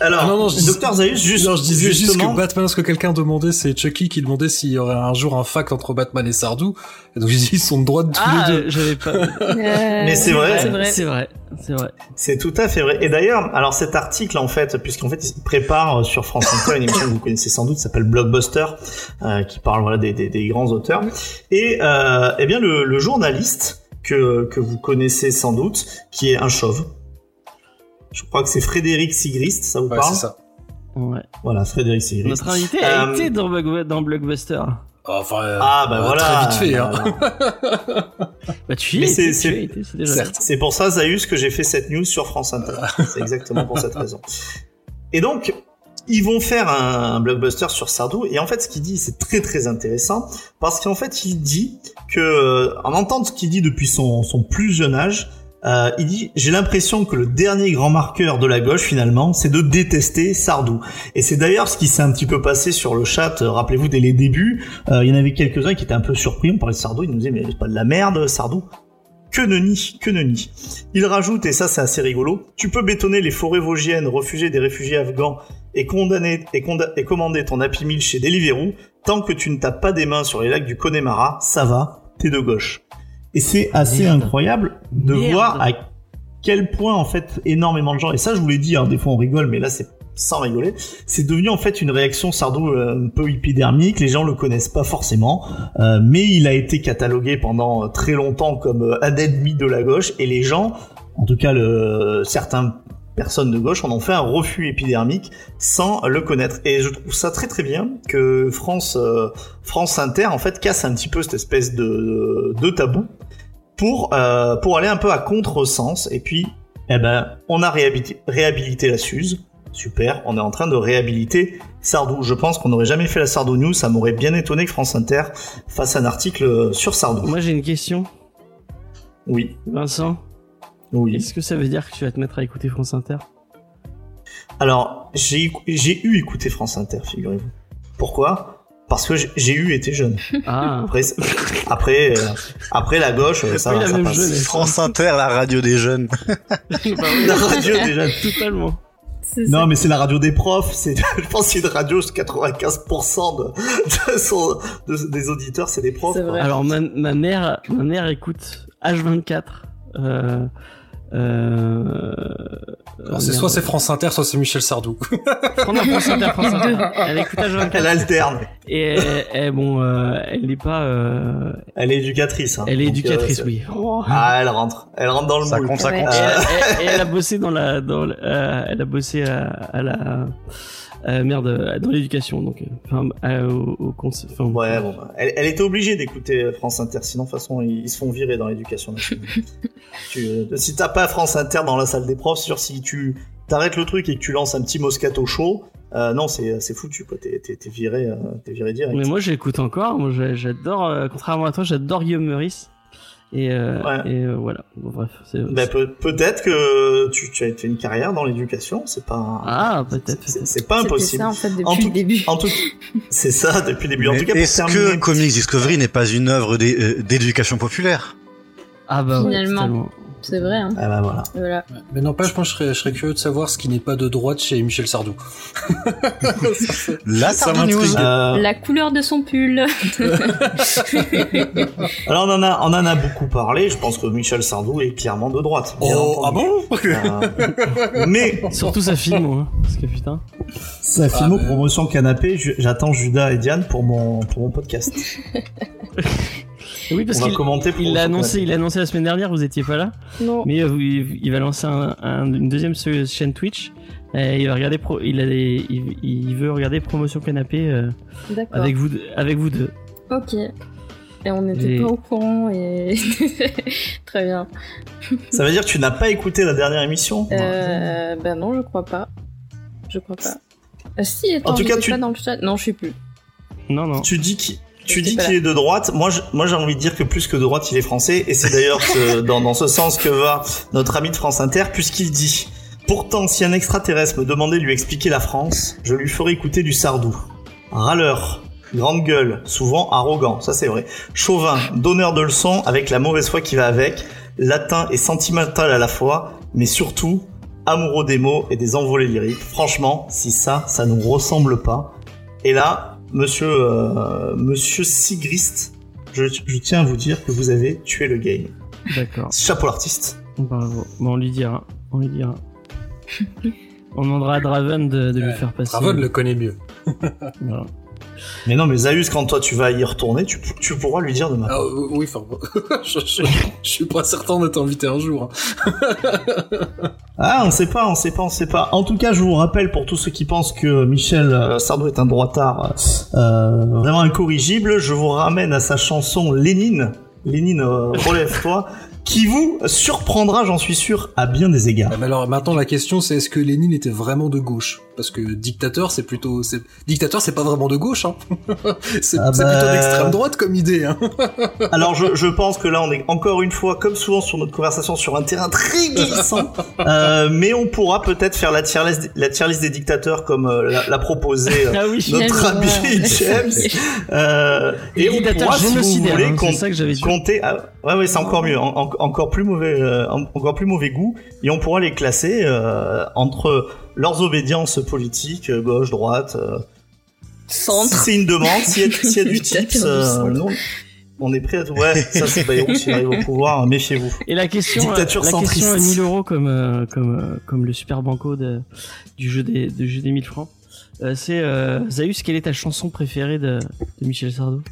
Alors, Non, non, je dis- Docteur Zaius, juste, Non, je disais juste justement, que Batman, ce que quelqu'un demandait, c'est Chucky qui demandait s'il y aurait un jour un fact entre Batman et Sardou. Et donc j'ai dit, ils sont de droite tous Ah, les euh, deux. j'avais pas. Mais c'est vrai. C'est vrai. C'est vrai, c'est tout à fait vrai. Et d'ailleurs, alors cet article, en fait, puisqu'en fait, il prépare euh, sur France Inter une émission que vous connaissez sans doute, qui s'appelle Blockbuster, euh, qui parle voilà des, des, des grands auteurs. Et euh, eh bien, le, le journaliste que que vous connaissez sans doute, qui est un chauve. Je crois que c'est Frédéric Sigrist, ça vous Ouais, parle c'est ça. Ouais. Voilà, Frédéric Sigrist. Notre invité a Euh, été dans, Block- dans Blockbuster. Enfin, euh, Ah bah euh, voilà. Très vite fait, hein. Bah, tu y es. C'est pour ça, Zaius, que j'ai fait cette news sur France Inter. C'est exactement pour cette raison. Et donc, ils vont faire un, blockbuster sur Sardou. Et en fait, ce qu'il dit, c'est très très intéressant. Parce qu'en fait, il dit que, euh, en entendant ce qu'il dit depuis son, plus jeune âge, euh, il dit, j'ai l'impression que le dernier grand marqueur de la gauche, finalement, c'est de détester Sardou. Et c'est d'ailleurs ce qui s'est un petit peu passé sur le chat. Euh, Rappelez-vous, dès les débuts, il y en avait quelques-uns qui étaient un peu surpris. On parlait de Sardou, ils nous disaient, mais c'est pas de la merde, Sardou. Que nenni, que nenni. Il rajoute, et ça c'est assez rigolo, tu peux bétonner les forêts vosgiennes, refuger des réfugiés afghans et, condamner, et, conda- et commander ton Happy Meal chez Deliveroo, tant que tu ne tapes pas des mains sur les lacs du Connemara, ça va, t'es de gauche. Et c'est assez Merde. incroyable de Merde. voir à quel point en fait énormément de gens, et ça je vous l'ai dit, hein, des fois on rigole, mais là c'est sans rigoler, c'est devenu en fait une réaction Sardou euh, un peu épidermique, les gens le connaissent pas forcément, euh, mais il a été catalogué pendant très longtemps comme euh, un ennemi de la gauche, et les gens, en tout cas le, certains personnes de gauche en ont fait un refus épidermique sans le connaître. Et je trouve ça très très bien que France, euh, France Inter en fait casse un petit peu cette espèce de, de tabou pour, euh, pour aller un peu à contresens. Et puis, eh ben, on a réhabilité, réhabilité la Suze. Super, on est en train de réhabiliter Sardou. Je pense qu'on n'aurait jamais fait la Sardou News. Ça m'aurait bien étonné que France Inter fasse un article sur Sardou. Moi j'ai une question, Oui, Vincent. oui. Est-ce que ça veut dire que tu vas te mettre à écouter France Inter? Alors, j'ai eu écouté France Inter, figurez-vous. Pourquoi? Parce que j'ai- eu été jeune. Ah, Après, après, euh, après la gauche, euh, ça, va, la ça passe. France Inter, la radio des jeunes. La radio des jeunes. Totalement. Non, ça. mais c'est la radio des profs. C'est, je pense que c'est une radio, 95% de, de son- de- des auditeurs, c'est des profs. C'est quoi. vrai. Alors ma, ma mère, ma mère écoute H24. Euh, euh, Alors, c'est soit c'est France Inter, soit c'est Michel Sardou. France Inter, France Inter, France Inter. Elle écoute H24. Elle alterne. Et elle- elle- bon, euh, elle n'est pas. euh, Elle est éducatrice. hein. elle est éducatrice, euh, oui. Oh. Ah, elle rentre. Elle rentre dans le Ça moule. compte, ça Ouais. compte. Et Euh, elle, elle- et elle a bossé dans la, dans le- euh, elle a bossé à, à la, euh, merde, dans l'éducation, donc, euh, enfin, au, au conse- enfin, Ouais, bon, bah, elle, elle était obligée d'écouter France Inter, sinon de toute façon ils, ils se font virer dans l'éducation tu, euh, si t'as pas France Inter dans la salle des profs, sûr si tu t'arrêtes le truc et que tu lances un petit Moscato chaud, euh, non c'est c'est foutu quoi, t'es t'es- t'es viré, euh, t'es viré direct. Mais moi, j'écoute encore. Moi, j'a- j'adore, euh, contrairement à toi, j'adore Guillaume Meurice. Et, euh, Ouais. et euh, voilà. Bon, bref. c'est- Bah, peut- peut-être que tu, tu as fait une carrière dans l'éducation, c'est pas Ah, peut-être. c'est- peut-être. c'est pas impossible. ça en fait depuis En tout- le début. En tout c'est ça depuis le début. En Mais tout cas, pour Est-ce que Comics Discovery n'est pas une œuvre d'é- euh, d'éducation populaire? Ah bah Finalement. C'est vrai. Hein. ah bah voilà. Voilà. Mais n'empêche, moi, je serais, je serais curieux de savoir ce qui n'est pas de droite chez Michel Sardou. La Ça m'intrigue. Euh, La couleur de son pull. alors on en a, on en a beaucoup parlé. Je pense que Michel Sardou est clairement de droite. Oh, ah bon Euh, mais Surtout sa film, hein, parce que putain. sa Ah, mais- promotion canapé, je- j'attends Judas et Diane pour mon pour mon podcast. Oui, parce On va qu'il commenter. il l'a annoncé, il l'a annoncé la semaine dernière. Vous étiez pas là, non. mais euh, vous- il va lancer un, un- une deuxième chaîne Twitch. Et il va regarder, pro, il, a des- il, il veut regarder promotion canapé euh, avec vous, deux- avec vous deux. Ok. Et on n'était Et- pas au courant et très bien. Ça veut dire que tu n'as pas écouté la dernière émission Euh, ben non, je crois pas. Je crois pas. Euh, si, attends, En tout cas, tu- pas dans le chat. Non, je sais plus. Non, non. Tu dis qu'il tu dis qu'il est de droite. Moi, je- moi, j'ai envie de dire que plus que de droite, il est français. Et c'est d'ailleurs ce- dans, dans ce sens que va notre ami de France Inter, puisqu'il dit Pourtant, si un extraterrestre me demandait de lui expliquer la France, je lui ferais écouter du Sardou. Râleur, grande gueule, souvent arrogant, ça c'est vrai. Chauvin, donneur de leçons avec la mauvaise foi qui va avec, latin et sentimental à la fois, mais surtout amoureux des mots et des envolées lyriques. Franchement, si ça, ça nous ressemble pas. Et là, monsieur, euh, monsieur Sigrist, je, je tiens à vous dire que vous avez tué le game. D'accord. Chapeau l'artiste. Bravo. Bon, on lui dira. On lui dira. on demandera à Draven de, de lui faire passer. Draven le connaît mieux. Voilà. Mais non, mais Zaius, quand toi tu vas y retourner, tu, tu pourras lui dire de ma Ah, oui, enfin, je, je suis pas certain d'être invité un jour. hein. Ah, on sait pas, on sait pas, on sait pas. En tout cas, je vous rappelle pour tous ceux qui pensent que Michel euh, Sardou est un droitard euh, vraiment incorrigible, je vous ramène à sa chanson Lénine. Lénine, euh, relève-toi, qui vous surprendra, j'en suis sûr, à bien des égards. Ah, mais alors maintenant la question c'est est-ce que Lénine était vraiment de gauche? Parce que dictateur c'est plutôt c'est dictateur c'est pas vraiment de gauche hein. c'est Ah c'est bah- plutôt d'extrême droite comme idée hein. Alors je, je pense que là on est encore une fois, comme souvent sur notre conversation, sur un terrain très glissant. Euh, mais on pourra peut-être faire la tier list, la tier list des dictateurs comme euh, l'a, l'a proposé euh, Ah oui. notre ami ouais. James. Euh, et on pourra, si vous voulez, hein, compter. ah, ouais, ouais, c'est encore mieux, en- encore plus mauvais, euh, encore plus mauvais goût, et on pourra les classer euh, entre leurs obédiences politiques, euh, gauche, droite. euh, si Centre. c'est une demande, s'il y, a- s'il y a du tips, euh, non, on est prêt à tout. Ouais, ça c'est Bayrou s'il arrive au pouvoir, méfiez-vous. Et la question, Dictature la question à centriste. 1000 euros comme euh, comme euh, comme le super banco de, du jeu des du jeu des 1000 francs. Euh, c'est euh, Zaius, quelle est ta chanson préférée de, de Michel Sardou?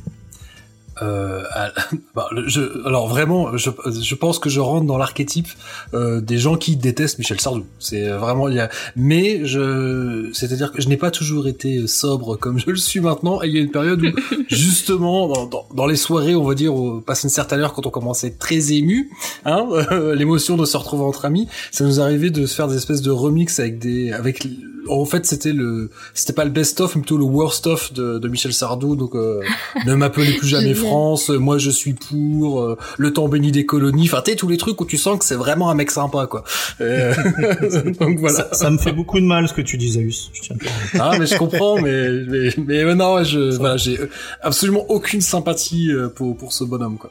Euh, à- bah, je, alors vraiment, je, je pense que je rentre dans l'archétype euh, des gens qui détestent Michel Sardou. C'est vraiment il y a, mais je, c'est-à-dire que je n'ai pas toujours été sobre comme je le suis maintenant. Et il y a une période où justement dans, dans, dans les soirées, on va dire, au, passer une certaine heure quand on commençait très ému, hein, l'émotion de se retrouver entre amis, ça nous arrivait de se faire des espèces de remix avec des, avec, en fait c'était le, c'était pas le best-of, mais plutôt le worst-of de, de Michel Sardou. Donc euh, ne m'appelez plus jamais. France, moi je suis pour, euh, le temps béni des colonies, enfin tu sais, tous les trucs où tu sens que c'est vraiment un mec sympa quoi. Euh, donc voilà. Ça, ça me fait beaucoup de mal ce que tu dis, Zaius. Je tiens à Ah mais je comprends, mais mais, mais euh, non, je voilà, j'ai euh, absolument aucune sympathie euh, pour pour ce bonhomme quoi.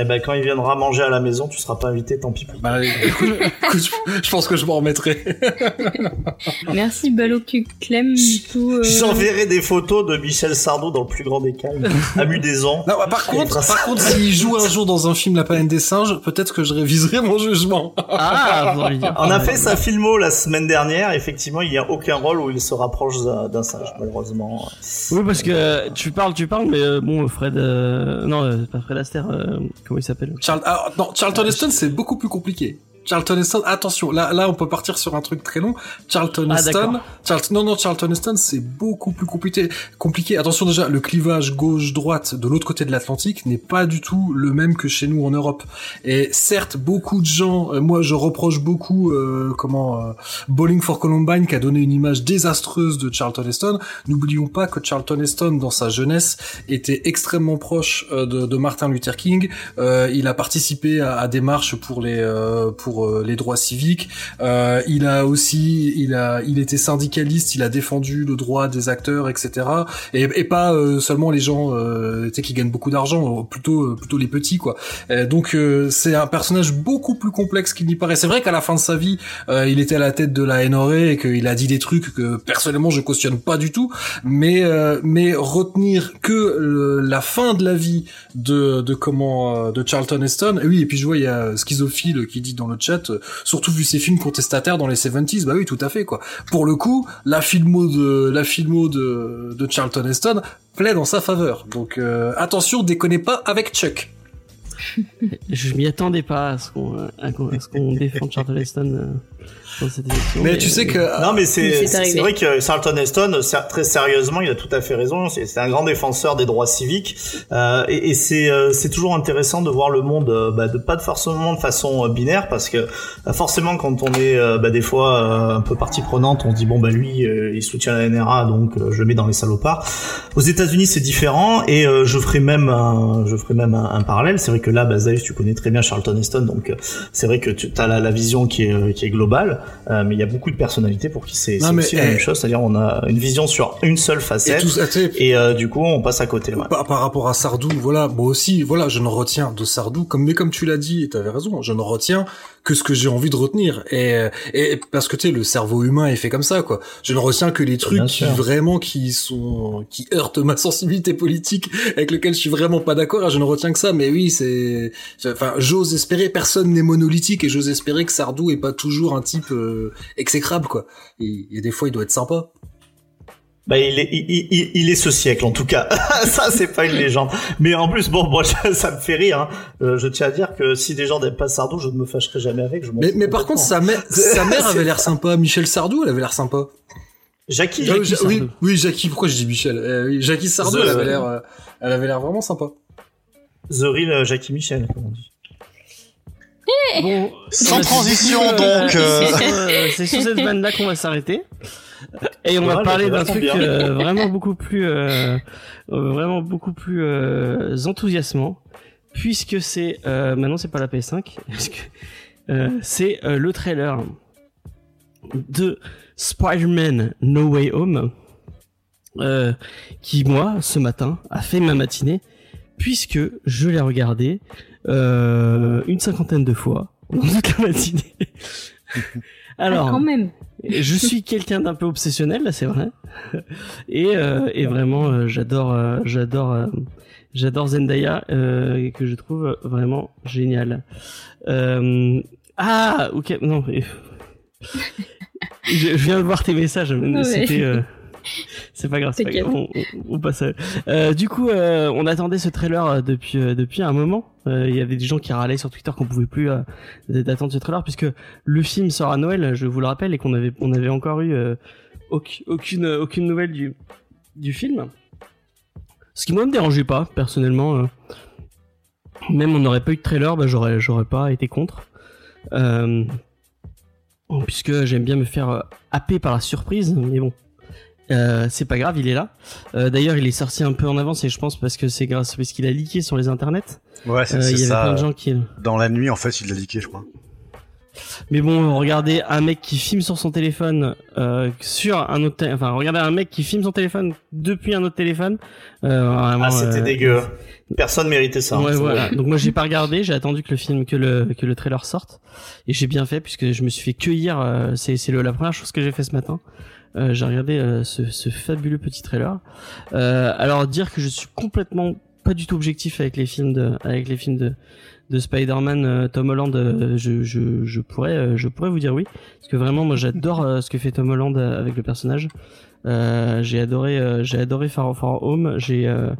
Eh ben, quand il viendra manger à la maison, tu seras pas invité, tant pis. Bah, écoute, écoute, je- je pense que je m'en remettrai. Merci Balocu Clem euh, J'enverrai des photos de Michel Sardou dans le plus grand des calmes, à Mudaison. Non, bah, par contre, par contre, s'il joue un jour dans un film La Planète des singes, peut-être que je réviserai mon jugement. Ah. On a fait sa filmo la semaine dernière. Effectivement, il y a aucun rôle où il se rapproche d'un singe, malheureusement. Oui, parce que euh, tu parles, tu parles, mais euh, bon, Fred, euh, non, euh, pas Fred Astaire, euh, comment il s'appelle Charles, ah, non, Charlton Heston, c'est beaucoup plus compliqué. Charlton Heston, attention, là, là, on peut partir sur un truc très long. Charlton Ah, Heston, non, non, Charlton Heston, c'est beaucoup plus compliqué, compliqué. Attention déjà, le clivage gauche-droite de l'autre côté de l'Atlantique n'est pas du tout le même que chez nous en Europe. Et certes, beaucoup de gens, euh, moi, je reproche beaucoup, euh, comment, euh, Bowling for Columbine qui a donné une image désastreuse de Charlton Heston. N'oublions pas que Charlton Heston, dans sa jeunesse, était extrêmement proche euh, de, de Martin Luther King. Euh, il a participé à, à des marches pour les euh, euh, les droits civiques. Euh, il a aussi il a il était syndicaliste. Il a défendu le droit des acteurs, etc. Et, et pas euh, seulement les gens qui gagnent beaucoup d'argent, plutôt plutôt les petits quoi. Donc c'est un personnage beaucoup plus complexe qu'il n'y paraît. C'est vrai qu'à la fin de sa vie, il était à la tête de la NRA et qu'il a dit des trucs que personnellement je cautionne pas du tout. Mais mais retenir que le- la fin de la vie de, de comment de Charlton Heston. Et oui, et puis je vois il y a Schizophile qui dit dans le chat, euh, surtout vu ses films contestataires dans les 70s, bah oui, tout à fait quoi. Pour le coup, la filmo de la filmo de, de Charlton Heston plaît dans sa faveur. Donc euh, attention, déconnez pas avec Chuck. Je m'y attendais pas à ce qu'on à qu'on à ce qu'on défende Charlton Heston euh, dans cette émission. Mais tu sais que Non, mais c'est c'est vrai que Charlton Heston, très sérieusement, il a tout à fait raison. C'est un grand défenseur des droits civiques, euh, et, et c'est euh, c'est toujours intéressant de voir le monde, euh, bah, de pas de forcément de façon euh, binaire, parce que euh, forcément, quand on est euh, bah, des fois euh, un peu partie prenante, on se dit bon bah lui, euh, il soutient la NRA, donc euh, je le mets dans les salopards. Aux États-Unis, c'est différent, et euh, je ferai même un, je ferai même un, un parallèle. C'est vrai que là, bah, Zaius, tu connais très bien Charlton Heston, donc euh, c'est vrai que tu as la, la vision qui est euh, qui est globale, euh, mais il y a beaucoup de personnalités pour qui c'est aussi la eh, même chose, c'est-à-dire on a une vision sur une seule et facette, tout et, euh, du coup on passe à côté. ouais. Par, par rapport à Sardou, voilà, moi aussi, voilà, je ne retiens de Sardou, comme mais comme tu l'as dit, et t'avais raison, je ne retiens que ce que j'ai envie de retenir, et, et parce que tu sais, le cerveau humain est fait comme ça, quoi. Je ne retiens que les trucs qui vraiment qui sont qui heurtent ma sensibilité politique, avec lequel je suis vraiment pas d'accord, et je ne retiens que ça. Mais oui, c'est, c'est- enfin, j'ose espérer, personne n'est monolithique, et j'ose espérer que Sardou est pas toujours un type euh, exécrable, quoi. Et, et des fois, il doit être sympa. Bah, il est, il, il- il est ce siècle en tout cas. ça c'est pas une légende. Mais en plus bon, moi ça me fait rire. hein. Euh, je tiens à dire que si des gens n'aiment pas Sardou, je ne me fâcherai jamais avec. Je Mais, par contre, sa mère, sa mère avait l'air sympa. Michel Sardou, elle avait l'air sympa. Jackie, Euh, Jackie oui, oui, Jackie. Pourquoi je dis Michel? Euh, oui, Jackie Sardou, The- elle avait l'air, euh, elle avait l'air vraiment sympa. The Real euh, Jackie Michel, comme on dit. Bon, Sans transition, euh, donc, euh. c'est sur, cette vanne là qu'on va s'arrêter. Et on va parler d'un truc euh, vraiment beaucoup plus, euh, euh, vraiment beaucoup plus euh, enthousiasmant, puisque c'est euh, maintenant c'est pas la PS5, parce que euh, c'est euh, le trailer de Spider-Man No Way Home, euh, qui moi ce matin a fait ma matinée, puisque je l'ai regardé euh, une cinquantaine de fois dans toute la matinée. Alors, Ah, quand même. je suis quelqu'un d'un peu obsessionnel, là, c'est vrai. Et, euh, et vraiment, euh, j'adore, euh, j'adore, euh, j'adore Zendaya, euh, que je trouve vraiment génial. Euh, ah, ok, non. je, je viens de voir tes messages, mais Ouais. c'était. C'est pas grave, pas. On, on- passe. Euh, du coup, euh, on attendait ce trailer euh, depuis euh, depuis un moment. Il y avait des gens qui râlaient sur Twitter qu'on pouvait plus d'attendre ce trailer puisque le film sort à Noël, je vous le rappelle, et qu'on avait on avait encore eu auc- aucune aucune nouvelle du du film. Ce qui moi me dérangeait pas personnellement. même on n'aurait pas eu de trailer, bah j'aurais j'aurais pas été contre. Euh, puisque j'aime bien me faire happer par la surprise, mais bon. Euh, c'est pas grave, il est là. Euh, D'ailleurs, il est sorti un peu en avance et je pense parce que c'est grâce parce qu'il a leaké sur les internets. Ouais, c'est Euh, c'est il y avait ça. plein de gens qui. Dans la nuit, en fait, il l'a liqué, je crois. Mais bon, regardez un mec qui filme sur son téléphone euh, sur un autre, enfin regardez un mec qui filme son téléphone depuis un autre téléphone. Euh, vraiment, Ah, c'était euh, dégueu. Personne méritait ça. hein, Ouais, c'est voilà. Donc moi j'ai pas regardé, j'ai attendu que le film, que le que le trailer sorte, et j'ai bien fait puisque je me suis fait cueillir. euh, c'est c'est le- la première chose que j'ai fait ce matin. Euh, j'ai regardé euh, ce, fabuleux petit trailer. Euh, alors dire que je suis complètement pas du tout objectif avec les films de avec les films de de Spider-Man Tom Holland je, je, je pourrais je pourrais vous dire oui parce que vraiment moi j'adore ce que fait Tom Holland avec le personnage euh, j'ai adoré euh, j'ai adoré Far Far Home j'ai euh,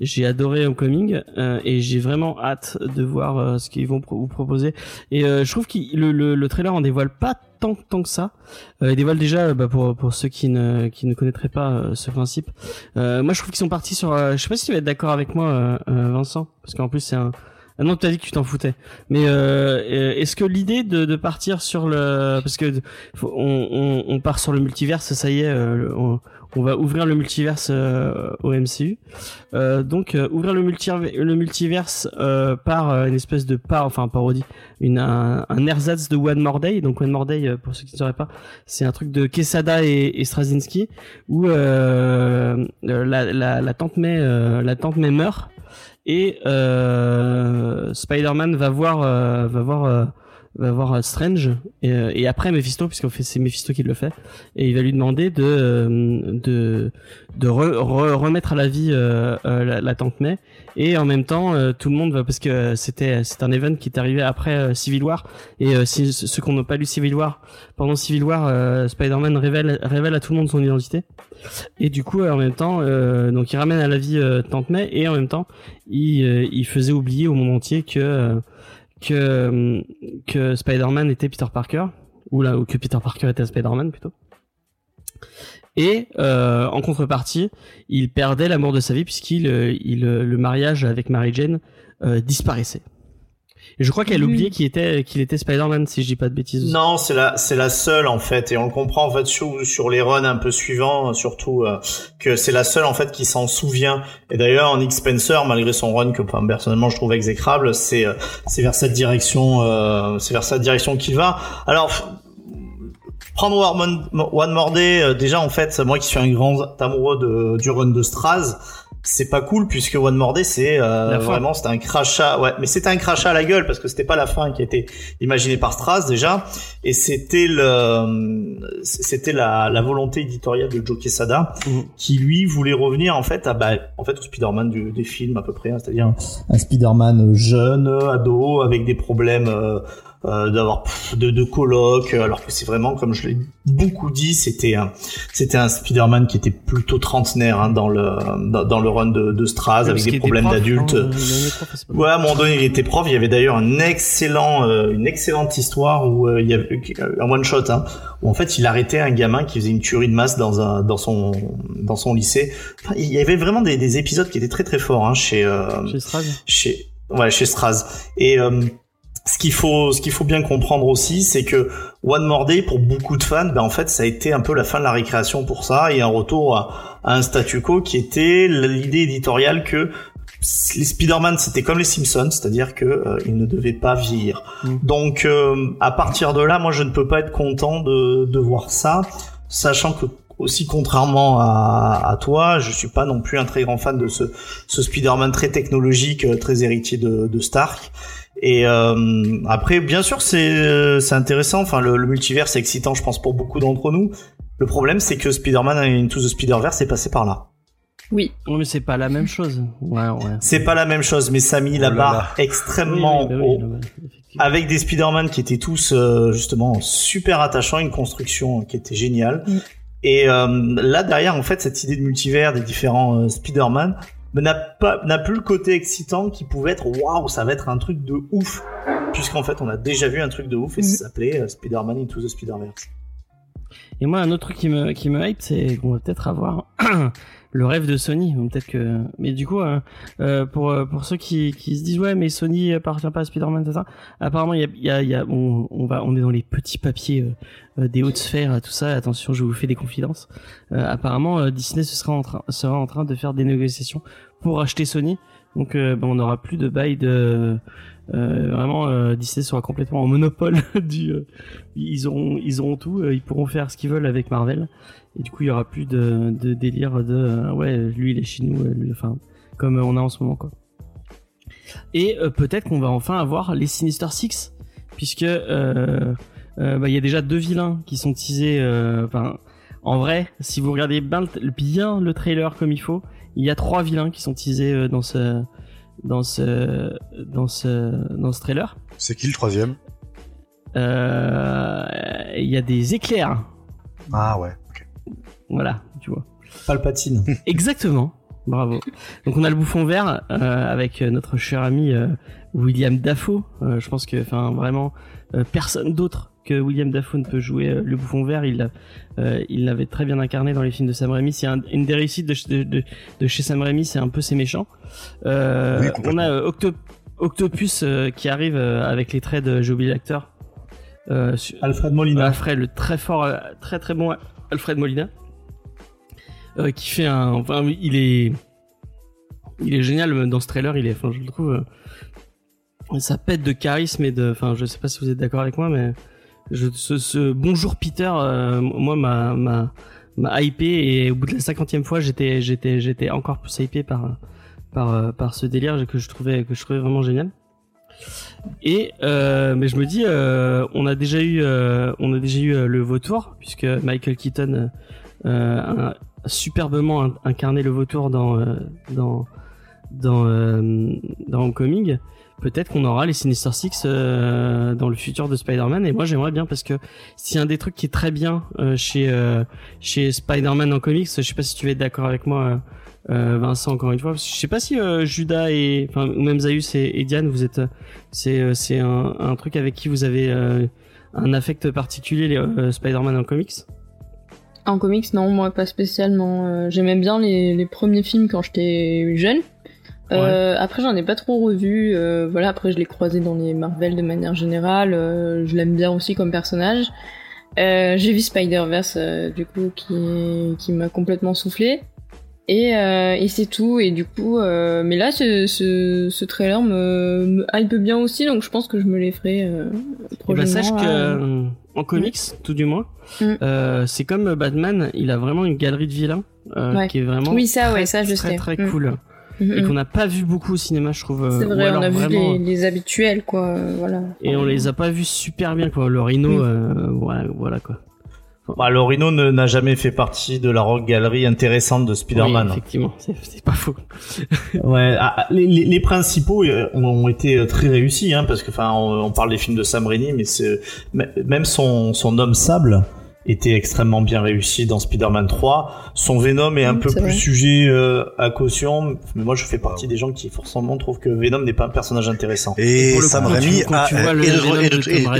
j'ai adoré Homecoming euh, et j'ai vraiment hâte de voir euh, ce qu'ils vont vous proposer. Et je trouve que le, le, le trailer en dévoile pas tant tant que ça. Il dévoile déjà bah, pour pour ceux qui ne qui ne connaîtraient pas ce principe. Moi je trouve qu'ils sont partis sur je sais pas si tu vas être d'accord avec moi Vincent parce qu'en plus c'est un ah non, tu as dit que tu t'en foutais. Mais euh, euh, est-ce que l'idée de, de partir sur le, parce que on, on, on part sur le multiverse, ça y est, euh, on, on va ouvrir le multiverse euh, au MCU. Euh, donc ouvrir le, multi le multiverse par une espèce de part, enfin parodie, une un, un ersatz de One More Day. Donc One More Day, pour ceux qui ne sauraient pas, c'est un truc de Quesada et, et Straczynski où la, la, la tante May, la tante May meurt et euh, Spider-Man va voir euh, va voir euh, va voir euh, Strange et, euh, et après Mephisto puisqu'en fait c'est Mephisto qui le fait et il va lui demander de euh, de de re- re- remettre à la vie euh, la, la tante May et en même temps tout le monde va parce que c'était c'est un event qui est arrivé après Civil War et si ceux qui n'ont pas lu Civil War pendant Civil War Spider-Man révèle révèle à tout le monde son identité et du coup en même temps donc il ramène à la vie tante May et en même temps il, il faisait oublier au monde entier que que euh, que Spider-Man était Peter Parker ou là ou que Peter Parker était Spider-Man plutôt. Et euh, en contrepartie il perdait l'amour de sa vie puisqu'il euh, il, euh, le mariage avec Mary Jane euh, disparaissait et je crois qu'elle Mhm. oubliait qu'il était qu'il était Spider-Man si je dis pas de bêtises Non, c'est la, c'est la seule en fait, et on le comprend en fait sur, sur les runs un peu suivants, surtout euh, que c'est la seule en fait qui s'en souvient. Et d'ailleurs, Nick Spencer, malgré son run que enfin, personnellement je trouve exécrable, c'est euh, c'est vers cette direction, euh, c'est vers cette direction qu'il va. Alors prendre One More- Day, euh, déjà en fait, moi qui suis un grand amoureux de, du run de Straz. C'est pas cool puisque One More Day c'est euh, vraiment c'était un crachat ouais. Mais c'était un crachat à la gueule parce que c'était pas la fin qui a été imaginée par Straz déjà. Et c'était le c'était la, la volonté éditoriale de Joe Quesada Mhm. qui lui voulait revenir en fait à bah, en fait au Spider-Man du- des films à peu près hein, c'est-à-dire un, un Spider-Man jeune ado avec des problèmes euh, euh, d'avoir de, de coloc alors que c'est vraiment comme je l'ai beaucoup dit c'était un c'était un Spider-Man qui était plutôt trentenaire hein, dans le dans, dans le run de, de Straz Parce avec des problèmes d'adultes hein, Ouais, à un moment donné, il était prof. Il y avait d'ailleurs un excellent, euh, une excellente histoire où euh, il y avait un one shot, hein, où en fait il arrêtait un gamin qui faisait une tuerie de masse dans un, dans son, dans son lycée. Enfin, il y avait vraiment des, des épisodes qui étaient très très forts hein, chez, euh, Chez Straz chez, ouais, chez Straz. Et euh, ce qu'il faut, ce qu'il faut bien comprendre aussi, c'est que One More Day, pour beaucoup de fans, ben en fait, ça a été un peu la fin de la récréation pour ça et un retour à, à un statu quo qui était l'idée éditoriale que les Spider-Man c'était comme les Simpsons, c'est-à-dire que euh, ils ne devaient pas vieillir. Mm. Donc euh, à partir de là, moi je ne peux pas être content de, de voir ça, sachant que aussi contrairement à, à toi, je suis pas non plus un très grand fan de ce, ce Spider-Man très technologique, euh, très héritier de, de Stark. Et euh, après, bien sûr, c'est euh, c'est intéressant. Enfin, le, le multivers, c'est excitant, je pense, pour beaucoup d'entre nous. Le problème, c'est que Spider-Man Into the Spider-Verse est passé par là. Oui. Oui, mais c'est pas la même chose. Ouais, ouais. C'est pas la même chose, mais ça a mis la Oh barre là. extrêmement Oui, oui, bah haut. oui, bah, avec des Spider-Man qui étaient tous euh, justement super attachants, une construction qui était géniale. Mm. Et euh, là derrière, en fait, cette idée de multivers des différents euh, Spider-Man n'a pas n'a plus le côté excitant qui pouvait être waouh, ça va être un truc de ouf, puisqu'en fait, on a déjà vu un truc de ouf et Mm. ça s'appelait euh, Spider-Man Into the Spider-Verse. Et moi, un autre truc qui me, qui me hype, c'est qu'on va peut-être avoir le rêve de Sony. Peut-être que, mais du coup, euh, euh, pour euh, pour ceux qui, qui se disent ouais, mais Sony appartient pas à Spider-Man, ça. Apparemment, il y a, y y a on, on va, on est dans les petits papiers des hautes sphères, tout ça. Attention, je vous fais des confidences. Apparemment, Disney se sera en train, sera en train de faire des négociations pour acheter Sony. Donc, ben, on n'aura plus de bail de vraiment euh, Disney sera complètement en monopole du euh, ils auront ils auront tout euh, ils pourront faire ce qu'ils veulent avec Marvel. Et du coup il y aura plus de, de délire de euh, ouais lui il est chez nous euh, enfin comme on a en ce moment quoi. Et euh, peut-être qu'on va enfin avoir les Sinister Six puisque euh, euh, bah, il y a déjà deux vilains qui sont teasés euh, enfin en vrai si vous regardez bien le, bien le trailer comme il faut il y a trois vilains qui sont teasés euh, dans ce dans ce dans ce dans ce trailer. C'est qui le troisième? Euh, il y a des éclairs. Ah ouais. voilà tu vois. Palpatine. exactement. Bravo. Donc on a le bouffon vert euh, avec notre cher ami euh, William Dafoe. Euh, je pense que enfin vraiment euh, personne d'autre que William Dafoe ne peut jouer euh, le bouffon vert il euh, il l'avait très bien incarné dans les films de Sam Raimi c'est un- une des réussites de, ch- de, de, de chez Sam Raimi c'est un peu ses méchants euh, Oui, on a euh, Octo- Octopus euh, qui arrive euh, avec les traits de j'ai oublié l'acteur euh, Alfred Molina. Alfred, le très fort, très très bon Alfred Molina, euh, qui fait un, enfin, il est, il est génial dans ce trailer. Il est, enfin, je le trouve, euh, ça pète de charisme et de, enfin, je sais pas si vous êtes d'accord avec moi, mais je, ce, ce bonjour Peter, euh, moi, m'a, m'a, m'a hypé et au bout de la cinquantième fois, j'étais, j'étais, j'étais encore plus hypé par, par, euh, par ce délire que je trouvais, que je trouvais vraiment génial. Et euh, mais je me dis, euh, on a déjà eu, euh, on a déjà eu euh, le vautour puisque Michael Keaton a superbement in- incarné le vautour dans dans dans dans Homecoming. Peut-être qu'on aura les Sinister Six euh, dans le futur de Spider-Man et moi j'aimerais bien parce que c'est un des trucs qui est très bien euh, chez euh, chez Spider-Man en comics. Je sais pas si tu es d'accord avec moi. Vincent encore une fois parce que je sais pas si Judas et même Zaius et, et Diane vous êtes c'est un, truc avec qui vous avez un affect particulier les Spider-Man en comics? En comics, non, moi pas spécialement. J'aimais bien les premiers films quand j'étais jeune. Euh, Après, j'en ai pas trop revu. euh, voilà, après, je l'ai croisé dans les Marvel de manière générale. euh, je l'aime bien aussi comme personnage. Euh, J'ai vu Spider-Verse, euh, du coup, qui, qui m'a complètement soufflé. Et, euh, et c'est tout. Et du coup, euh, mais là, ce, ce, ce trailer me, me hype bien aussi, donc je pense que je me les ferai euh, Eh ben, prochainement. sache que euh, en comics tout du moins Mm. euh, c'est comme Batman il a vraiment une galerie de vilains euh, Ouais. qui est vraiment Oui, ça, très, ouais, ça, je très sais. très Mm. cool Mhm. et qu'on n'a pas vu beaucoup au cinéma je trouve euh, C'est vrai, on a vu les, les habituels, quoi. euh, voilà. et on les a pas vus super bien quoi le Rhino Mm. euh, voilà, voilà quoi Bah, le Rhino ne- n'a jamais fait partie de la rock galerie intéressante de Oui, Spider-Man. effectivement c'est c'est pas faux Ouais, ah, ah, les, les, les principaux ont été très réussis, hein, parce que enfin, on, on parle des films de Sam Raimi, mais c'est même son son homme sable était extrêmement bien réussi dans Spider-Man 3. Son Venom est un peu plus vrai. sujet euh, à caution, mais moi je fais partie des gens qui forcément trouvent que Venom n'est pas un personnage intéressant. Et Et Sam Raimi a,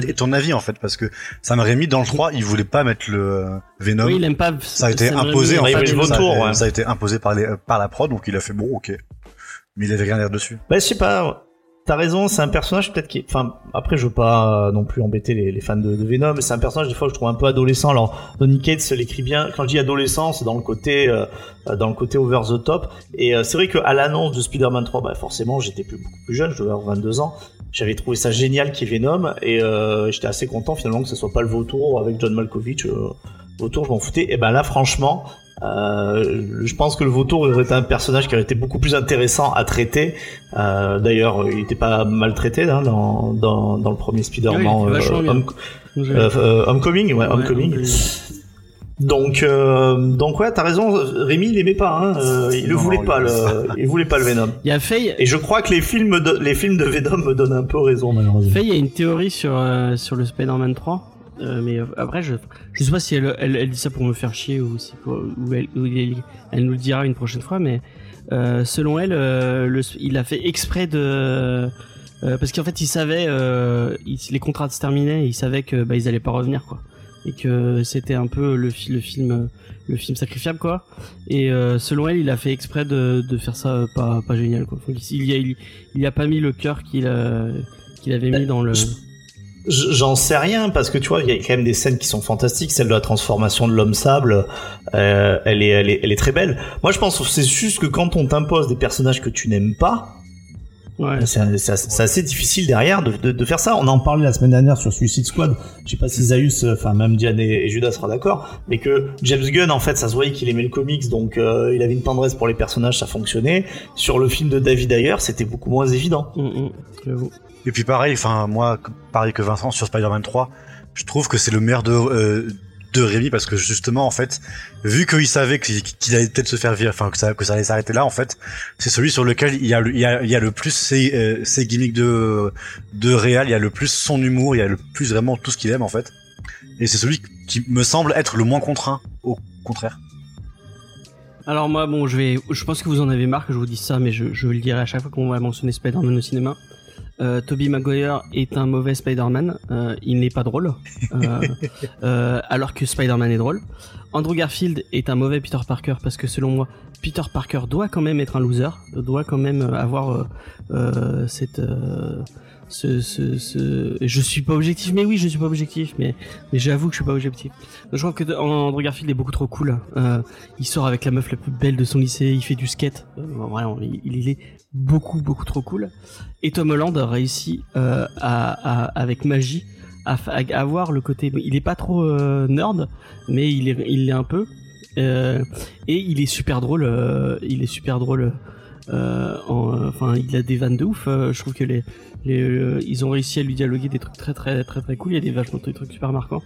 et, ton avis en fait parce que Sam Raimi dans le 3 il voulait pas mettre le euh, Venom oui il aime pas ça a été Sam imposé en fait ça, a été- ouais. ça a été imposé par les par la prod donc il a fait bon ok mais il avait rien à dire dessus Bah, je sais pas. T'as raison, c'est un personnage peut-être qui. Enfin, après, je veux pas euh, non plus embêter les, fans de, Venom, mais c'est un personnage des fois que je trouve un peu adolescent. Alors, Donny Cates l'écrit bien. Quand je dis adolescent, c'est dans le côté, euh, dans le côté over the top. Et euh, c'est vrai qu'à l'annonce de Spider-Man 3, bah forcément, j'étais plus beaucoup plus jeune, je devais avoir 22 ans. J'avais trouvé ça génial qu'il y ait Venom, et euh, j'étais assez content finalement que ce soit pas le vautour avec John Malkovich. Vautour, je m'en foutais. Et ben là, franchement, je pense que le vautour aurait été un personnage qui aurait été beaucoup plus intéressant à traiter. Euh, D'ailleurs, il n'était pas maltraité hein, dans, dans, dans le premier Spider-Man. Oui, euh, Home, euh, Homecoming, ouais, Homecoming. Ouais, donc, euh, donc ouais, t'as raison. Rémi, il aimait pas. Hein, euh, il ne voulait pas le, il voulait pas le Venom. Il y a Faye. Et je crois que les films, de, les films de Venom me donnent un peu raison malheureusement. Faye, il y a une théorie sur euh, sur le Spider-Man 3. Euh, mais après, je je sais pas si elle, elle, elle dit ça pour me faire chier ou si pour, ou elle, ou elle, elle, nous le dira une prochaine fois. Mais euh, selon elle, euh, le, il a fait exprès de parce qu'en fait, il savait il, les contrats se terminaient, et il savait que bah, ils allaient pas revenir quoi et que c'était un peu le, le film le film sacrifiable quoi et euh, selon elle il a fait exprès de, de faire ça pas pas génial quoi Donc, il y a il, il y a pas mis le cœur qu'il qu'il avait mis dans le J'en sais rien parce que tu vois, il y a quand même des scènes qui sont fantastiques. Celle de la transformation de l'homme sable, euh, elle est, elle est, elle est très belle. Moi, je pense que c'est juste que quand on t'impose des personnages que tu n'aimes pas, Ouais. C'est assez difficile derrière de, de, de, faire ça. On en parlait la semaine dernière sur Suicide Squad. Je sais pas si Zaius, enfin même Diane et, et Judas sera d'accord, mais que James Gunn en fait, ça se voyait qu'il aimait le comics, donc euh, il avait une tendresse pour les personnages, ça fonctionnait. Sur le film de David Ayer, c'était beaucoup moins évident. Mmh, mmh, et puis pareil, enfin moi, pareil que Vincent sur Spider-Man 3, je trouve que c'est le meilleur de euh, de Rémi parce que justement en fait vu qu'il savait qu'il allait peut-être se faire virer enfin que ça allait s'arrêter là en fait c'est celui sur lequel il y a le, plus ses, euh, ses gimmicks de de réal il y a le plus son humour il y a le plus vraiment tout ce qu'il aime en fait. Et c'est celui qui me semble être le moins contraint au contraire. Alors moi bon je vais je pense que vous en avez marre que je vous dise ça mais je, je le dirai à chaque fois qu'on va mentionner Spider-Man au cinéma euh, Toby Maguire est un mauvais Spider-Man. Euh, il n'est pas drôle, euh, euh, alors que Spider-Man est drôle. Andrew Garfield est un mauvais Peter Parker parce que selon moi, Peter Parker doit quand même être un loser, doit quand même avoir euh, cette ce, ce, ce, je suis pas objectif, mais oui, je suis pas objectif, mais, mais j'avoue que je suis pas objectif. Je trouve que Andrew Garfield est beaucoup trop cool. Euh, il sort avec la meuf la plus belle de son lycée, il fait du skate. Euh, vraiment, il, il, est beaucoup, beaucoup trop cool. Et Tom Holland a réussi euh, à, avec magie à, avoir le côté. Il est pas trop euh, nerd, mais il il est un peu. Euh, et il est super drôle. il est super drôle. En, enfin, il a des vannes de ouf. je trouve que les euh, ils ont réussi à lui dialoguer des trucs très très très très cool. Il y a des vachement des trucs super marquants.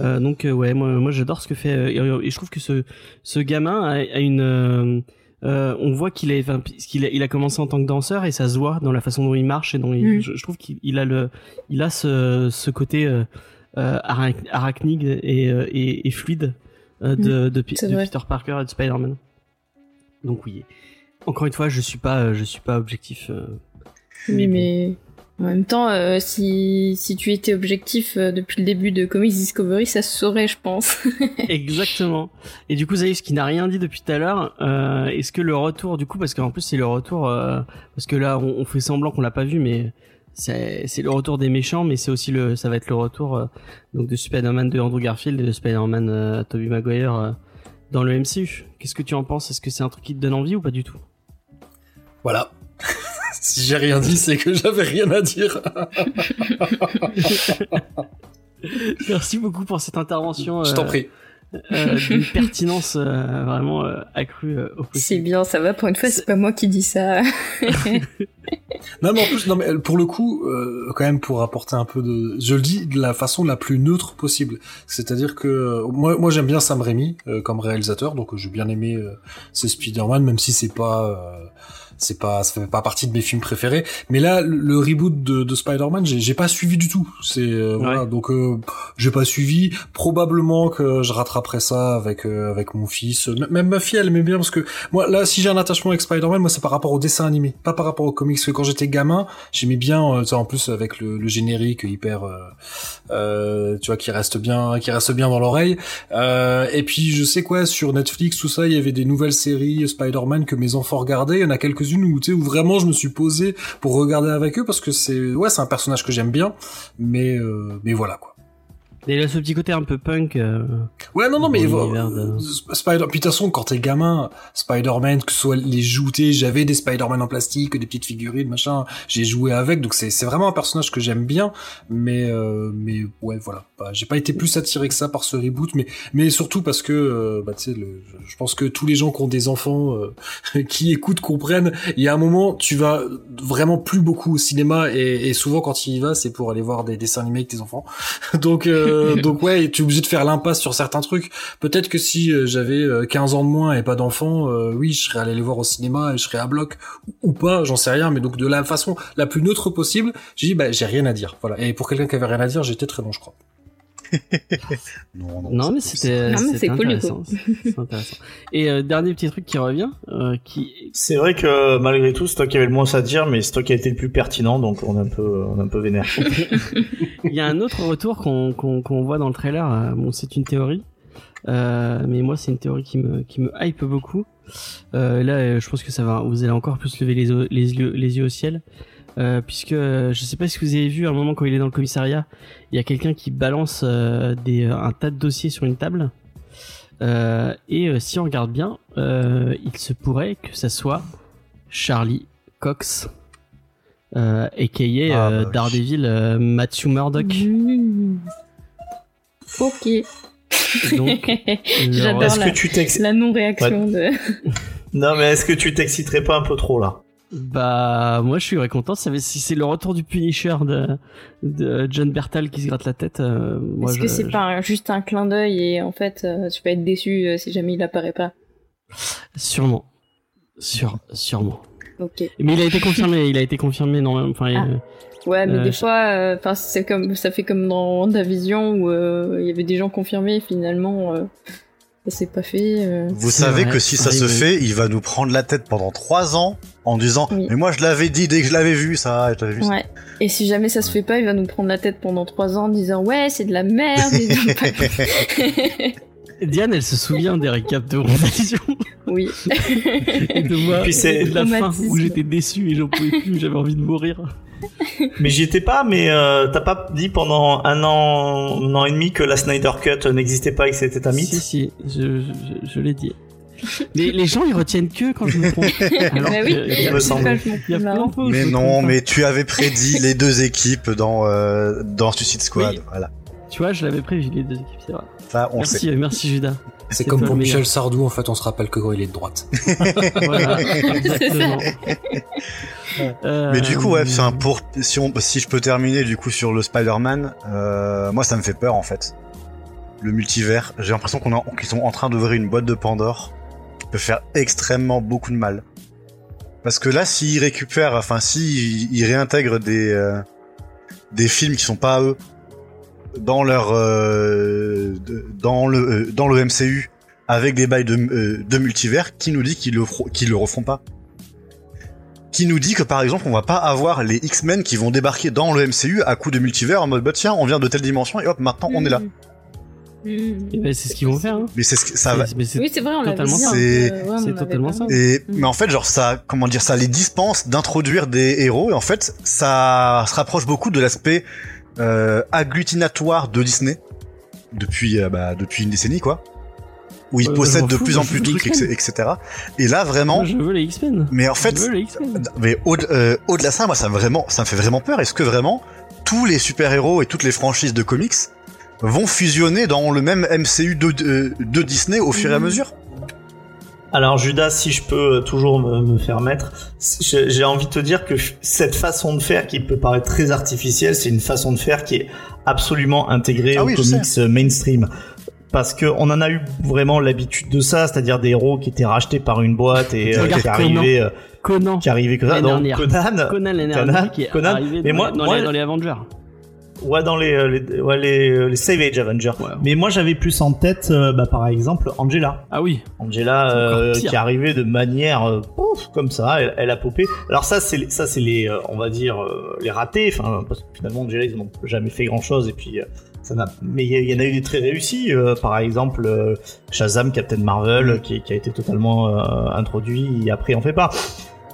Euh, donc euh, ouais, moi, moi j'adore ce que fait. et je trouve que ce ce gamin a une on voit qu'il a, qu'il a, il a commencé en tant que danseur et ça se voit dans la façon dont il marche et dont il, Mm. je, je trouve qu'il a le, il a ce, ce côté euh, arach- arachnide et, et, et fluide euh, de. Peter Parker et de Spider-Man. Donc oui. Encore une fois, je suis pas, je suis pas objectif. euh, mais en même temps, euh, si, si tu étais objectif euh, depuis le début de Comics Discovery, ça se saurait, je pense. Exactement. Et du coup, Zaïs qui n'a rien dit depuis tout à l'heure, euh, est-ce que le retour, du coup, parce qu'en plus c'est le retour, euh, parce que là on, on fait semblant qu'on l'a pas vu, mais c'est c'est le retour des méchants, mais c'est aussi le, ça va être le retour euh, donc de Spider-Man de Andrew Garfield et de Spider-Man euh, Tobey Maguire euh, dans le MCU. Qu'est-ce que tu en penses? Est-ce que c'est un truc qui te donne envie ou pas du tout? Voilà. si j'ai rien dit, c'est que j'avais rien à dire. Merci beaucoup pour cette intervention. Je t'en euh, prie. euh, d'une pertinence euh, vraiment euh, accrue euh, au c'est bien, ça va. Pour une fois, c'est pas moi qui dis ça. Non, mais en plus, non, mais pour le coup, euh, quand même, pour apporter un peu de, je le dis de la façon la plus neutre possible. C'est-à-dire que moi, moi, j'aime bien Sam Raimi euh, comme réalisateur, donc j'ai bien aimé euh, ces Spider-Man, même si c'est pas, euh, c'est pas, ça fait pas partie de mes films préférés. Mais là, le, reboot de, de Spider-Man, j'ai pas suivi du tout. C'est euh, voilà, donc euh, j'ai pas suivi. Probablement que je rattraperai ça avec euh, avec mon fils. Même ma fille, elle aimait bien parce que moi, là, si j'ai un attachement avec Spider-Man, moi, c'est par rapport au dessin animé, pas par rapport aux comics. Parce que quand j'étais gamin, j'aimais bien, euh, ça, en plus avec le, le générique hyper, euh, tu vois, qui reste bien, qui reste bien dans l'oreille. Euh, et puis, je sais quoi, sur Netflix, tout ça, il y avait des nouvelles séries Spider-Man que mes enfants regardaient. Il y en a quelques-unes où, où vraiment je me suis posé pour regarder avec eux parce que c'est, ouais, c'est un personnage que j'aime bien, mais, euh, mais voilà quoi. Il a ce petit côté un peu punk. Euh, ouais, non, non, mais de... Spider. Puis de toute façon, quand t'es gamin, Spider-Man, que ce soit les joutés, j'avais des Spider-Man en plastique, des petites figurines, machin. J'ai joué avec, donc c'est vraiment un personnage que j'aime bien. Mais euh, mais ouais, voilà. Bah, j'ai pas été plus attiré que ça par ce reboot, mais mais surtout parce que euh, bah tu sais, je pense que tous les gens qui ont des enfants euh, qui écoutent comprennent. Il y a un moment, tu vas vraiment plus beaucoup au cinéma et, et souvent quand tu y vas, c'est pour aller voir des dessins animés avec tes enfants. donc euh, donc ouais, tu es obligé de faire l'impasse sur certains trucs. Peut-être que si euh, j'avais 15 euh, ans de moins et pas d'enfants, oui, je serais allé les voir au cinéma et je serais à bloc ou pas, j'en sais rien. Mais donc de la façon la plus neutre possible, j'ai dit bah j'ai rien à dire. Voilà. Et pour quelqu'un qui avait rien à dire, j'étais très bon, je crois. Non, non, mais c'était intéressant. intéressant. Et euh, dernier petit truc qui revient, euh, qui. C'est vrai que malgré tout, c'est toi qui avais le moins à dire, mais c'est toi qui a été le plus pertinent, donc on est un peu, on est un peu vénère. Il y a un autre retour qu'on qu'on voit dans le trailer. Euh, bon, c'est une théorie, mais moi, c'est une théorie qui me qui me hype beaucoup. là, je pense que ça va. Vous allez encore plus lever les, les, yeux, les yeux au ciel. Euh, puisque euh, je sais pas si vous avez vu à un moment quand il est dans le commissariat, il y a quelqu'un qui balance euh, des, un tas de dossiers sur une table. et si on regarde bien, il se pourrait que ça soit Charlie Cox, euh, aka ah, bah Daredevil Matthew Murdock. Mmh. Ok. Donc, j'adore la, la non-réaction de. non, mais est-ce que tu t'exciterais pas un peu trop là? Bah, moi je suis content. Si c'est le retour du Punisher de, de John Bertal qui se gratte la tête. Euh, Est-ce que c'est pas juste un clin d'œil et en fait euh, tu peux être déçu euh, si jamais il apparaît pas? Sûrement. Sur, sûrement. Ok. Mais il a été confirmé, il a été confirmé non enfin, ah. Ouais, mais des fois, enfin c'est comme ça fait comme dans WandaVision où il y avait des gens confirmés finalement ça s'est pas fait. Euh. Vous savez que si ça se fait, il va nous prendre la tête pendant trois ans en disant mais moi je l'avais dit dès que je l'avais vu ça, je vu. Ouais. Et si jamais ça se fait pas, il va nous prendre la tête pendant trois ans en disant ouais c'est de la merde. Diane, elle se souvient des récaps de WandaVision. Oui. et de moi, Puis c'est la fin où j'étais déçu et j'en pouvais plus, j'avais envie de mourir mais j'y étais pas, mais euh, t'as pas dit pendant un an, un an et demi que la Snyder Cut n'existait pas et que c'était un mythe? Si, si, je, je, l'ai dit. Mais les gens ils retiennent que quand je me trompe. Alors bah oui, il me semble. mais non, mais tu avais prédit les deux équipes dans euh, dans Suicide Squad, voilà. Tu vois, je l'avais prévu les deux équipes, c'est vrai. On merci, sait. merci Judas. C'est comme pour Michel Sardou, en fait, on se rappelle que il est de droite. voilà, exactement. Mais du coup, ouais, un pour si on si je peux terminer du coup sur le Spider-Man, euh, moi ça me fait peur en fait. Le multivers, j'ai l'impression qu'on qu'ils sont en train d'ouvrir une boîte de Pandore peut faire extrêmement beaucoup de mal. Parce que là, s'ils récupèrent, enfin, s'ils ils réintègrent des euh, des films qui sont pas eux dans leur euh, dans le euh, dans le MCU avec des bails de, de multivers, qui nous dit qu'ils le qu'ils le refont pas? Qui nous dit que par exemple on va pas avoir les X-Men qui vont débarquer dans le MCU à coup de multivers en mode bah tiens on vient de telle dimension et hop maintenant on est là. Mm. Ben, c'est ce qu'ils vont faire. Hein. Mais c'est ce que ça va. oui c'est vrai on totalement ça. C'est totalement ça. Et mais en fait genre ça comment dire ça les dispense d'introduire des héros et en fait ça se rapproche beaucoup de l'aspect euh, agglutinatoire de Disney depuis euh, bah, depuis une décennie quoi où ils possèdent de plus en plus de trucs, etc. Et là, vraiment. je veux les X-Men. Mais en fait, mais euh, au-delà de ça, moi, ça me vraiment, ça me fait vraiment peur. Est-ce que vraiment tous les super-héros et toutes les franchises de comics vont fusionner dans le même MCU de, de, Disney au fur et à mhm. mesure? Alors Judas, si je peux toujours me, faire mettre, j'ai envie de te dire que cette façon de faire qui peut paraître très artificielle, c'est une façon de faire qui est absolument intégrée ah au comics mainstream parce que on en a eu vraiment l'habitude de ça, c'est-à-dire des héros qui étaient rachetés par une boîte et euh, qui arrivaient euh, Conan. qui arrivaient comme ça. Donc Conan, Conan, qui est Conan. mais moi, dans, les, dans les Avengers. Ouais, dans les, euh, les, ouais, les, les Savage Avengers. Mais moi, j'avais plus en tête, bah, par exemple, Angela. Ah oui. Angela, euh, qui arrivait de manière, euh, comme ça, elle, elle, a popé. Alors ça, c'est, ça, c'est les, on va dire, les ratés. Enfin, parce que finalement, Angela, ils n'ont jamais fait grand chose. Et puis, mais il y, en a eu des très réussis, euh, par exemple euh, Shazam, Captain Marvel, mm. qui, a été totalement euh, introduit et après on fait pas.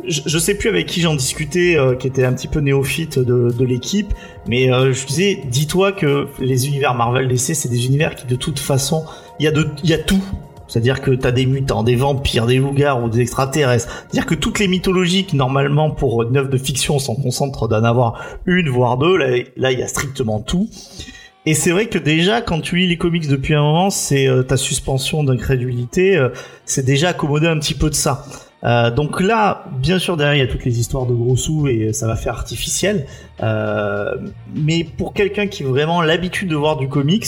Je, je sais plus avec qui j'en discutais, euh, qui était un petit peu néophyte de, de l'équipe, mais euh, je disais, dis-toi que les univers Marvel DC, c'est des univers qui de toute façon, il y a de, y a tout. C'est-à-dire que t'as des mutants, des vampires, des loups-garous, ou des extraterrestres. C'est-à-dire que toutes les mythologies normalement pour une œuvre de fiction s'en concentrent d'en avoir une voire deux, là, là il y a strictement tout. Et c'est vrai que déjà, quand tu lis les comics depuis un moment, c'est euh, ta suspension d'incrédulité, euh, c'est déjà accommodé un petit peu de ça. Euh, donc là, bien sûr, derrière, il y a toutes les histoires de gros sous et ça va faire artificiel. Euh, mais pour quelqu'un qui a vraiment l'habitude de voir du comics,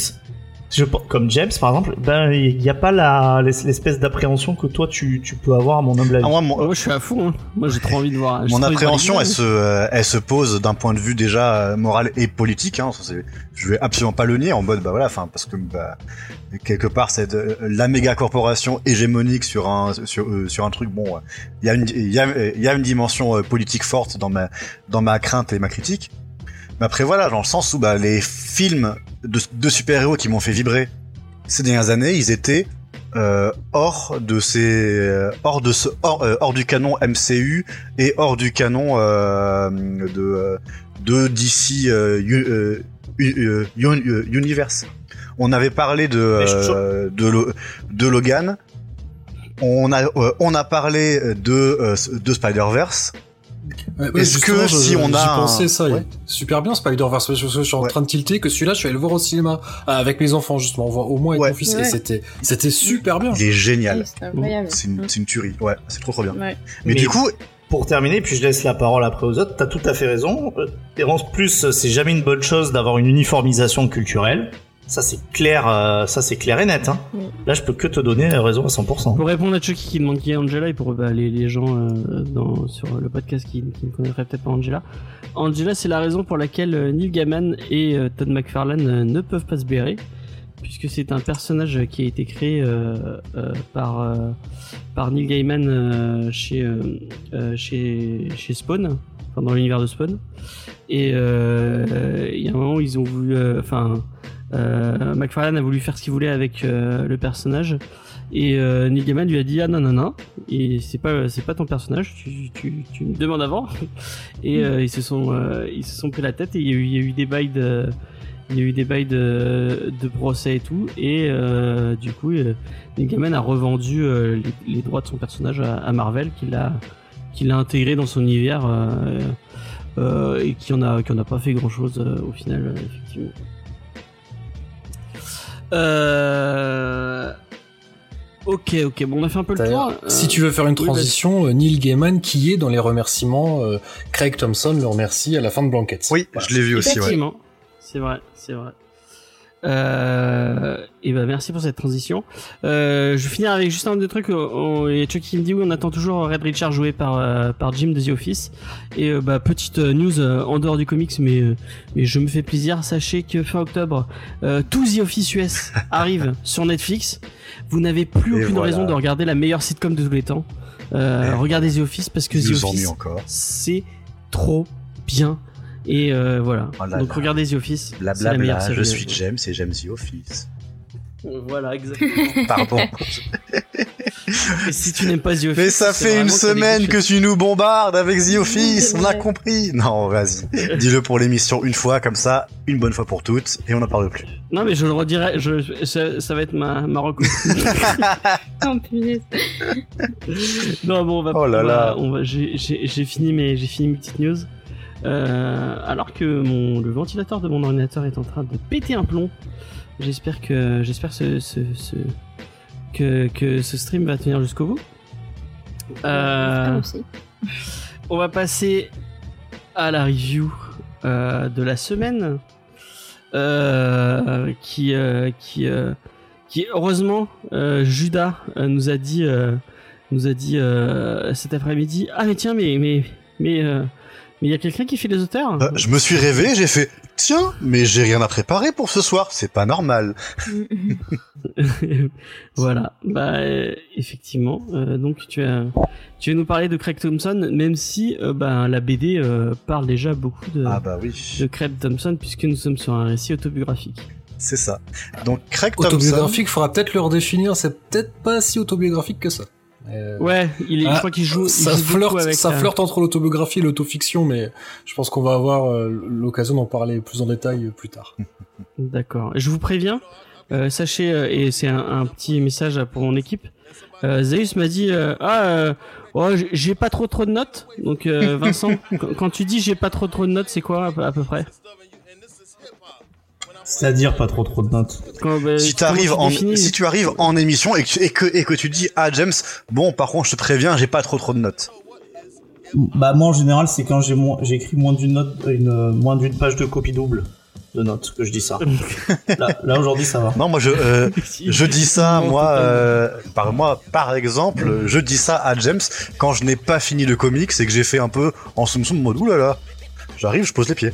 je, comme James par exemple, ben il n'y a pas la l'espèce d'appréhension que toi tu, tu peux avoir à mon humble avis. Ah, moi, moi, moi, je suis à fond. Hein. Moi j'ai trop envie de voir. Mon appréhension, elle se, euh, elle se pose d'un point de vue déjà euh, moral et politique. Hein, ça, je vais absolument pas le nier en mode bah voilà, enfin parce que bah, quelque part c'est la méga corporation hégémonique sur un sur euh, sur un truc. Bon, il y a une il y a, y a une dimension politique forte dans ma dans ma crainte et ma critique. Mais après voilà, dans le sens où bah, les films de, de super-héros qui m'ont fait vibrer ces dernières années, ils étaient euh, hors de ces euh, hors de ce hors, euh, hors, du canon MCU et hors du canon euh, de de DC Universe. On avait parlé de de, de Logan. On a on a parlé de de Spider-Verse. Ouais, Est-ce que si on a pensé ça ouais. super bien Spider-Verse. Je suis en train de tilter que celui-là je suis allé le voir au cinéma euh, avec mes enfants justement. Au moins avec mon fils et c'était c'était super bien. Il est génial. C'est une, une tuerie. Ouais c'est trop trop bien. Mais, mais, du coup pour terminer, puis je laisse la parole après aux autres, t'as tout à fait raison. Errance Plus, c'est jamais une bonne chose d'avoir une uniformisation culturelle. Ça c'est clair, euh, ça c'est clair et net. Hein. Là, je peux que te donner raison à 100%. Pour répondre à Chucky qui demande qui est Angela et pour bah, les, les, gens euh, dans, sur le podcast qui, qui ne connaîtraient peut-être pas Angela, Angela c'est la raison pour laquelle euh, Neil Gaiman et euh, Todd McFarlane euh, ne peuvent pas se bérer, puisque c'est un personnage qui a été créé par par Neil Gaiman chez chez chez Spawn, enfin dans l'univers de Spawn, et il y a un moment où ils ont voulu, enfin euh, McFarlane a voulu faire ce qu'il voulait avec euh, le personnage. Et euh, Neil Gaiman lui a dit ah non non non. Et c'est pas c'est pas ton personnage. Tu, me demandes avant. Et euh, ils se sont euh, ils se sont pris la tête. Et il y a eu, il y a eu des bails de il y a eu des bails de, de procès et tout. Et euh, du coup Neil Gaiman a revendu les, droits de son personnage à, Marvel qu'il a intégré dans son univers et qui en a qui en a pas fait grand chose au final effectivement euh... Ok, ok, bon, on a fait un peu le tour. Si tu veux faire une transition, oui, Neil Gaiman qui est dans les remerciements, euh, Craig Thompson le remercie à la fin de Blankets. Oui, voilà. je l'ai vu aussi. Effectivement, ouais. c'est vrai, c'est vrai. Euh, et ben merci pour cette transition. Euh, je vais finir avec juste un deux trucs. On, et Chucky me dit oui, on attend toujours Red Richard joué par euh, par Jim de The Office. Et euh, bah petite news euh, en dehors du comics, mais euh, mais je me fais plaisir. Sachez que fin octobre, tout The Office US arrive sur Netflix. Vous n'avez plus et aucune voilà. raison de regarder la meilleure sitcom de tous les temps. regardez The Office parce que The Office c'est trop bien et euh, voilà. Oh là Donc là. regardez The Office. Blablabla, je suis James et j'aime The Office. Voilà, exactement. Pardon. et si tu n'aimes pas The Office. Mais ça fait une semaine que tu nous bombardes avec The Office, on a compris. Non, vas-y. Dis-le pour l'émission une fois, comme ça, une bonne fois pour toutes, et on n'en parle plus. Non, mais je le redirai, je, ça, ça va être ma, ma recours. oh, non, bon, on va. Oh là là. On va, j'ai fini mes, j'ai fini mes petites news. Euh, alors que mon, le ventilateur de mon ordinateur est en train de péter un plomb. J'espère que j'espère ce, ce, ce, que, que ce stream va tenir jusqu'au bout. Euh, on va passer à la review euh, de la semaine qui qui qui heureusement Judas nous a dit nous a dit cet après-midi ah mais tiens mais mais mais mais il y a quelqu'un qui fait les auteurs euh, Je me suis rêvé, j'ai fait tiens, mais j'ai rien à préparer pour ce soir, c'est pas normal. voilà, bah euh, effectivement. Euh, donc tu as, tu vas nous parler de Craig Thompson, même si euh, bah, la BD euh, parle déjà beaucoup de, ah bah oui. de Craig Thompson puisque nous sommes sur un récit autobiographique. C'est ça. Donc Craig Thompson. Autobiographique, faudra peut-être le redéfinir. C'est peut-être pas si autobiographique que ça. Euh, Ouais, il est, Ah, je crois qu'il joue. il ça joue flirte, avec ça euh, flirte entre l'autobiographie et l'autofiction, mais je pense qu'on va avoir euh, l'occasion d'en parler plus en détail euh, plus tard. D'accord. Je vous préviens, euh, sachez, euh, et c'est un, un petit message pour mon équipe. Euh, Zeus m'a dit euh, ah euh, oh, j'ai- pas trop trop de notes. Donc euh, Vincent, quand, tu dis j'ai pas trop trop de notes, c'est quoi à peu près? C'est-à-dire pas trop trop de notes. Quand, bah, Si, t'arrives tu en, définis- si tu arrives en émission et que, et que, et que tu dis ah James, bon par contre je te préviens, j'ai pas trop trop de notes. Bah moi en général c'est quand j'ai moins, j'ai écrit moins d'une note, une euh, moins d'une page de copie double de notes que je dis ça. là, là aujourd'hui ça va. Non, moi je euh, je dis ça moi euh, par moi par exemple, je dis ça à James quand je n'ai pas fini le comics et que j'ai fait un peu en soum soum mode oulala. J'arrive, je pose les pieds.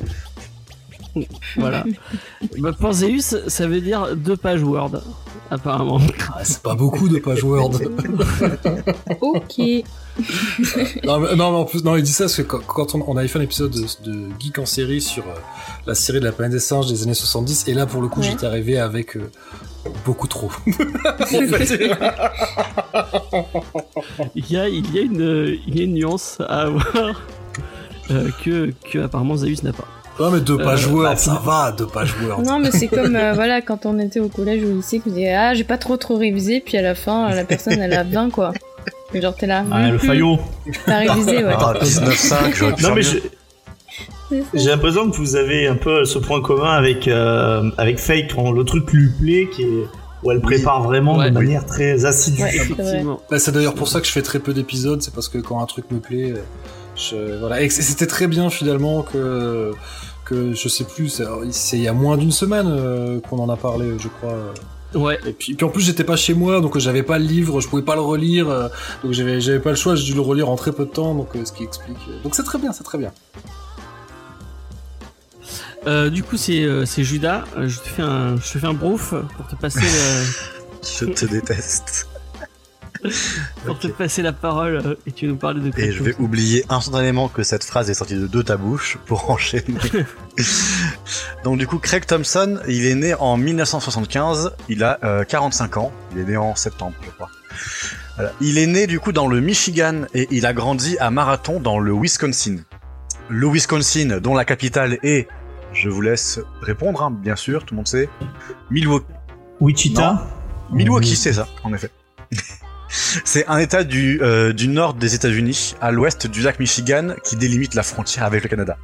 Voilà. bah, pour Zeus, ça veut dire deux pages Word, apparemment. Ah, c'est pas beaucoup de pages Word. Ok. non, mais, non, mais en plus, non, il dit ça parce que quand, quand on, on avait fait un épisode de, de Geek en série sur euh, la série de la planète des singes des années 70, et là pour le coup Ouais. j'étais arrivé avec euh, beaucoup trop. Il y a, il y a une, il y a une nuance à avoir euh, que, que apparemment Zeus n'a pas. Non mais deux pages Euh, Word, bah, ça va, deux pages Word. Non, mais c'est comme euh, voilà quand on était au collège ou au lycée, que vous disiez ah j'ai pas trop trop révisé, puis à la fin la personne elle a 20 quoi. Et genre t'es là. Ah, le hum, faillot. T'as révisé ouais. Ah, 19.5, j'aurais pu Non mais je- j'ai l'impression que vous avez un peu ce point commun avec euh, avec Fake quand le truc lui plaît, qui est où elle prépare vraiment Ouais. de manière très assidue. Ouais. Effectivement. Bah, c'est d'ailleurs pour ça que je fais très peu d'épisodes, c'est parce que quand un truc me plaît, euh, je, voilà. Et c'était très bien finalement que que je sais plus, c'est il y a moins d'une semaine euh, qu'on en a parlé, je crois. Ouais. Et puis, puis en plus j'étais pas chez moi, donc euh, j'avais pas le livre, je pouvais pas le relire, euh, donc j'avais j'avais pas le choix, j'ai dû le relire en très peu de temps, donc euh, ce qui explique. Donc c'est très bien, c'est très bien. Euh, du coup, c'est euh, c'est Judas. Je te fais un, je te fais un brouf pour te passer le, Je te déteste. Pour te passer la parole euh, et tu nous parles de Et je vais oublier instantanément que cette phrase est sortie de, de ta bouche pour enchaîner. Donc du coup, Craig Thompson, il est né en 1975, il a euh, 45 ans, il est né en septembre, je crois. Voilà. Il est né du coup dans le Michigan et il a grandi à Marathon dans le Wisconsin. Le Wisconsin, dont la capitale est, je vous laisse répondre, hein, bien sûr, tout le monde sait, Milwaukee. Wichita? Milwaukee, c'est ça, en effet. c'est un état du, euh, du nord des États-Unis, à l'ouest du lac Michigan, qui délimite la frontière avec le Canada.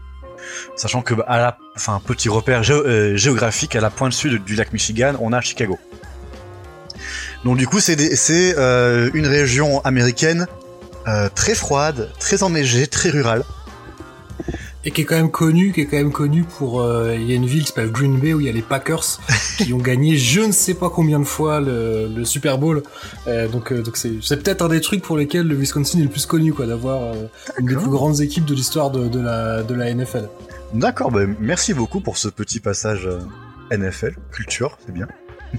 Sachant que, à la, enfin, petit repère euh, géographique, à la pointe sud du lac Michigan, on a Chicago. Donc du coup, c'est euh, une région américaine très froide, très enneigée, très rurale. Et qui est quand même connu, qui est quand même connu pour, euh, il y a une ville qui s'appelle Green Bay où il y a les Packers qui ont gagné je ne sais pas combien de fois le, le Super Bowl. Euh, donc, euh, donc c'est, c'est peut-être un des trucs pour lesquels le Wisconsin est le plus connu, quoi, d'avoir une des plus grandes équipes de l'histoire de, de la, de la NFL. D'accord, bah, merci beaucoup pour ce petit passage NFL, culture, c'est bien.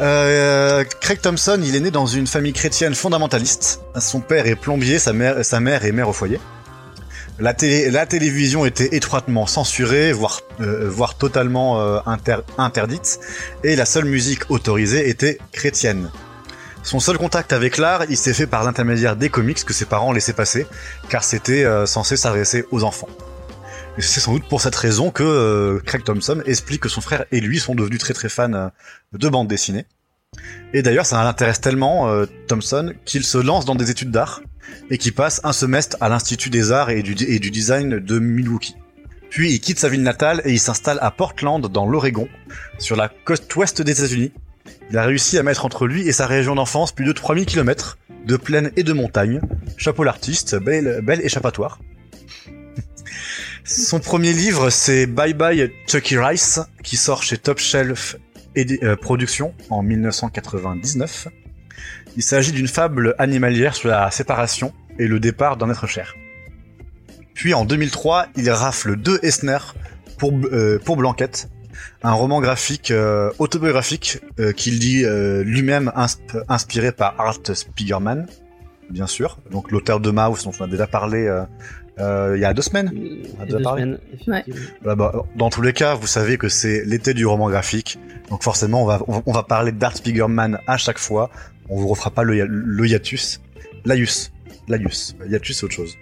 Euh, Craig Thompson, il est né dans une famille chrétienne fondamentaliste. Son père est plombier, sa mère, sa mère est mère au foyer. La, télé, la télévision était étroitement censurée, voire, euh, voire totalement euh, inter- interdite, et la seule musique autorisée était chrétienne. Son seul contact avec l'art, il s'est fait par l'intermédiaire des comics que ses parents laissaient passer, car c'était euh, censé s'adresser aux enfants. C'est sans doute pour cette raison que Craig Thompson explique que son frère et lui sont devenus très très fans de bande dessinée. Et d'ailleurs, ça l'intéresse tellement, Thompson, qu'il se lance dans des études d'art et qu'il passe un semestre à l'Institut des Arts et du, Design de Milwaukee. Puis il quitte sa ville natale et il s'installe à Portland, dans l'Oregon, sur la côte ouest des États-Unis. Il a réussi à mettre entre lui et sa région d'enfance plus de 3000 km de plaine et de montagne. Chapeau l'artiste, belle, échappatoire. Son premier livre, c'est Bye Bye Chucky Rice, qui sort chez Top Shelf euh, Productions en 1999. Il s'agit d'une fable animalière sur la séparation et le départ d'un être cher. Puis en 2003, il rafle deux Esner pour, euh, pour Blanquette, un roman graphique euh, autobiographique euh, qu'il dit lui-même insp- inspiré par Art Spiegelman, bien sûr, donc l'auteur de Mouse dont on a déjà parlé il y a deux semaines. Il y a déjà deux parlé semaines, effectivement. Voilà, bah, dans tous les cas, vous savez que c'est l'été du roman graphique, donc forcément on va on, on va parler d'Art Spiegelman à chaque fois. On vous refera pas le, le hiatus. Laius. Laius. Hiatus, c'est autre chose.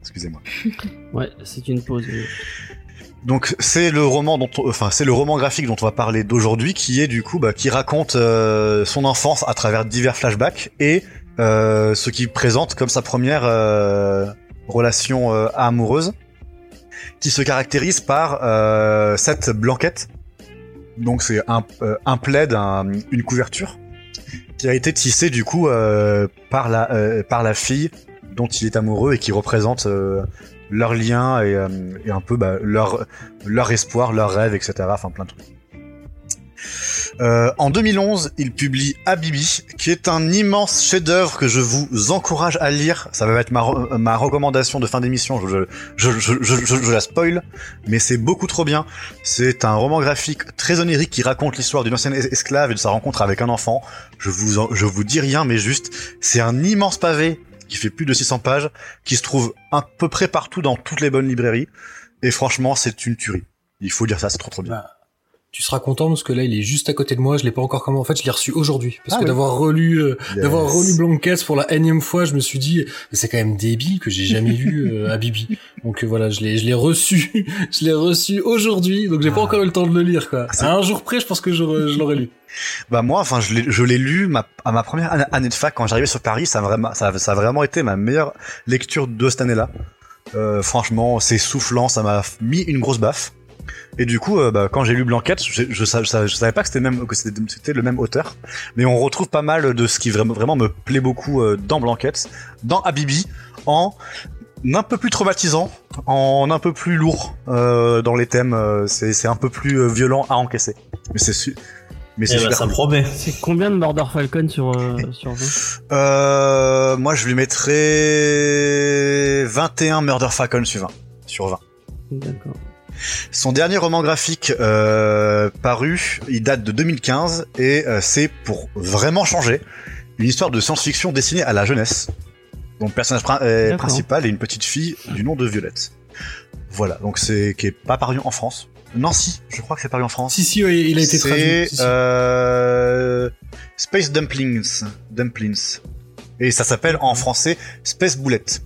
Excusez-moi. Ouais, c'est une pause. oui. Donc c'est le roman dont, on- enfin c'est le roman graphique dont on va parler d'aujourd'hui, qui est du coup, bah, qui raconte euh, son enfance à travers divers flashbacks et euh, ce qui présente comme sa première euh, relation euh, amoureuse, qui se caractérise par euh, cette blanquette. Donc c'est un, euh, un plaid, un- une couverture, qui a été tissée du coup par la par la fille dont il est amoureux et qui représente leur lien et, et un peu bah, leur leur espoir, leur rêve, etc. Enfin plein de trucs. Euh, en 2011, il publie Habibi, qui est un immense chef-d'œuvre que je vous encourage à lire. Ça va être ma, ma recommandation de fin d'émission. Je, je, je, je, la spoil, mais c'est beaucoup trop bien. C'est un roman graphique très onirique qui raconte l'histoire d'une ancienne es- esclave et de sa rencontre avec un enfant. Je vous, en- je vous dis rien, mais juste, c'est un immense pavé qui fait plus de 600 pages, qui se trouve à peu près partout dans toutes les bonnes librairies. Et franchement, c'est une tuerie. Il faut dire ça, c'est trop trop bien. Bah, tu seras content parce que là, il est juste à côté de moi. Je l'ai pas encore comment. En fait, je l'ai reçu aujourd'hui parce Ah que oui. d'avoir relu, euh, Yes. d'avoir relu Blankets pour la énième fois, je me suis dit, mais c'est quand même débile que j'ai jamais vu euh, à Bibi. Donc euh, voilà, je l'ai, je l'ai reçu, je l'ai reçu aujourd'hui. Donc j'ai pas Ah. encore eu le temps de le lire quoi. C'est- À un jour près, je pense que j'aurais- je l'aurais lu. Bah moi, enfin, je l'ai, je l'ai lu ma, à ma première année- année de fac quand j'arrivais sur Paris. Ça a vraiment, ça, a- ça a vraiment été ma meilleure lecture de cette année-là. Euh, franchement, c'est soufflant, ça m'a mis une grosse baffe. Et du coup, euh, bah, quand j'ai lu Blanquette, je, je, je, je savais pas que c'était même que c'était, c'était le même auteur, mais on retrouve pas mal de ce qui vraiment, vraiment me plaît beaucoup euh, dans Blanquette, dans Habibi, en un peu plus traumatisant, en un peu plus lourd euh, dans les thèmes. euh, c'est, un peu plus euh, violent à encaisser. Mais c'est su- mais c'est super ça cool. promet. C'est combien de Murder Falcon sur, euh, sur 20 Euh, moi, je lui mettrais 21 Murder Falcon sur 20. Sur 20. D'accord. Son dernier roman graphique euh, paru, il date de 2015 et euh, c'est pour vraiment changer une histoire de science-fiction destinée à la jeunesse. Donc le personnage euh, principal est une petite fille du nom de Violette. Voilà, donc c'est qui est pas paru en France. Non, si, je crois que c'est paru en France. Si si, ouais, il a été C'est traduit. Si, si. euh, Space Dumplings. Dumplings. Et ça s'appelle en français Space Boulette.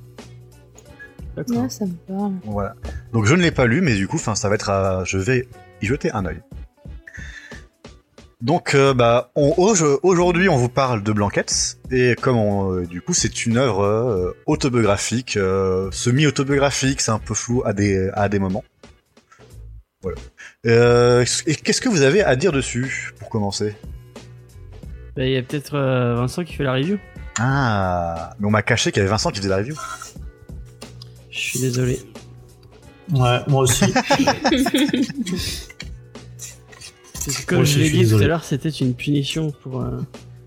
Ouais, ça me parle. Voilà. Donc je ne l'ai pas lu, mais du coup, enfin, ça va être à... je vais y jeter un œil. Donc, euh, bah, aujourd'hui, on vous parle de Blanquette, et comme on, euh, du coup, c'est une œuvre euh, autobiographique, euh, semi-autobiographique, c'est un peu flou à des, à des moments. Voilà. Euh, et qu'est-ce que vous avez à dire dessus, pour commencer? Bah, Il y a peut-être euh, Vincent qui fait la review. Ah, mais on m'a caché qu'il y avait Vincent qui faisait la review. Je suis désolé. Ouais, moi aussi. Comme Moi je aussi, l'ai dit tout à l'heure, c'était une punition pour. euh,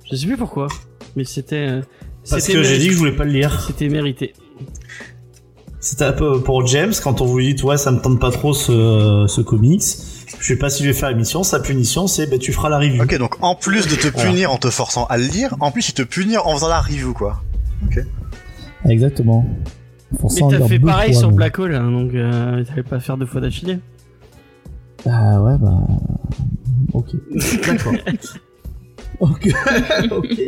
Je sais plus pourquoi, mais c'était. euh, Parce que j'ai dit que je voulais pas le lire. C'était mérité. C'était un peu pour James, quand on vous dit, ouais, ça me tente pas trop ce, ce comics. Je sais pas si je vais faire l'émission. Sa punition, c'est, bah, tu feras la review. Ok, donc en plus de te Voilà. punir en te forçant à le lire, en plus il te punir en faisant la review, quoi. Exactement. Mais t'as fait pareil fois, sur Black Hole, hein, donc euh, t'allais pas faire deux fois d'affilée. Ah ouais, bah. Ok. D'accord. Ok. ok.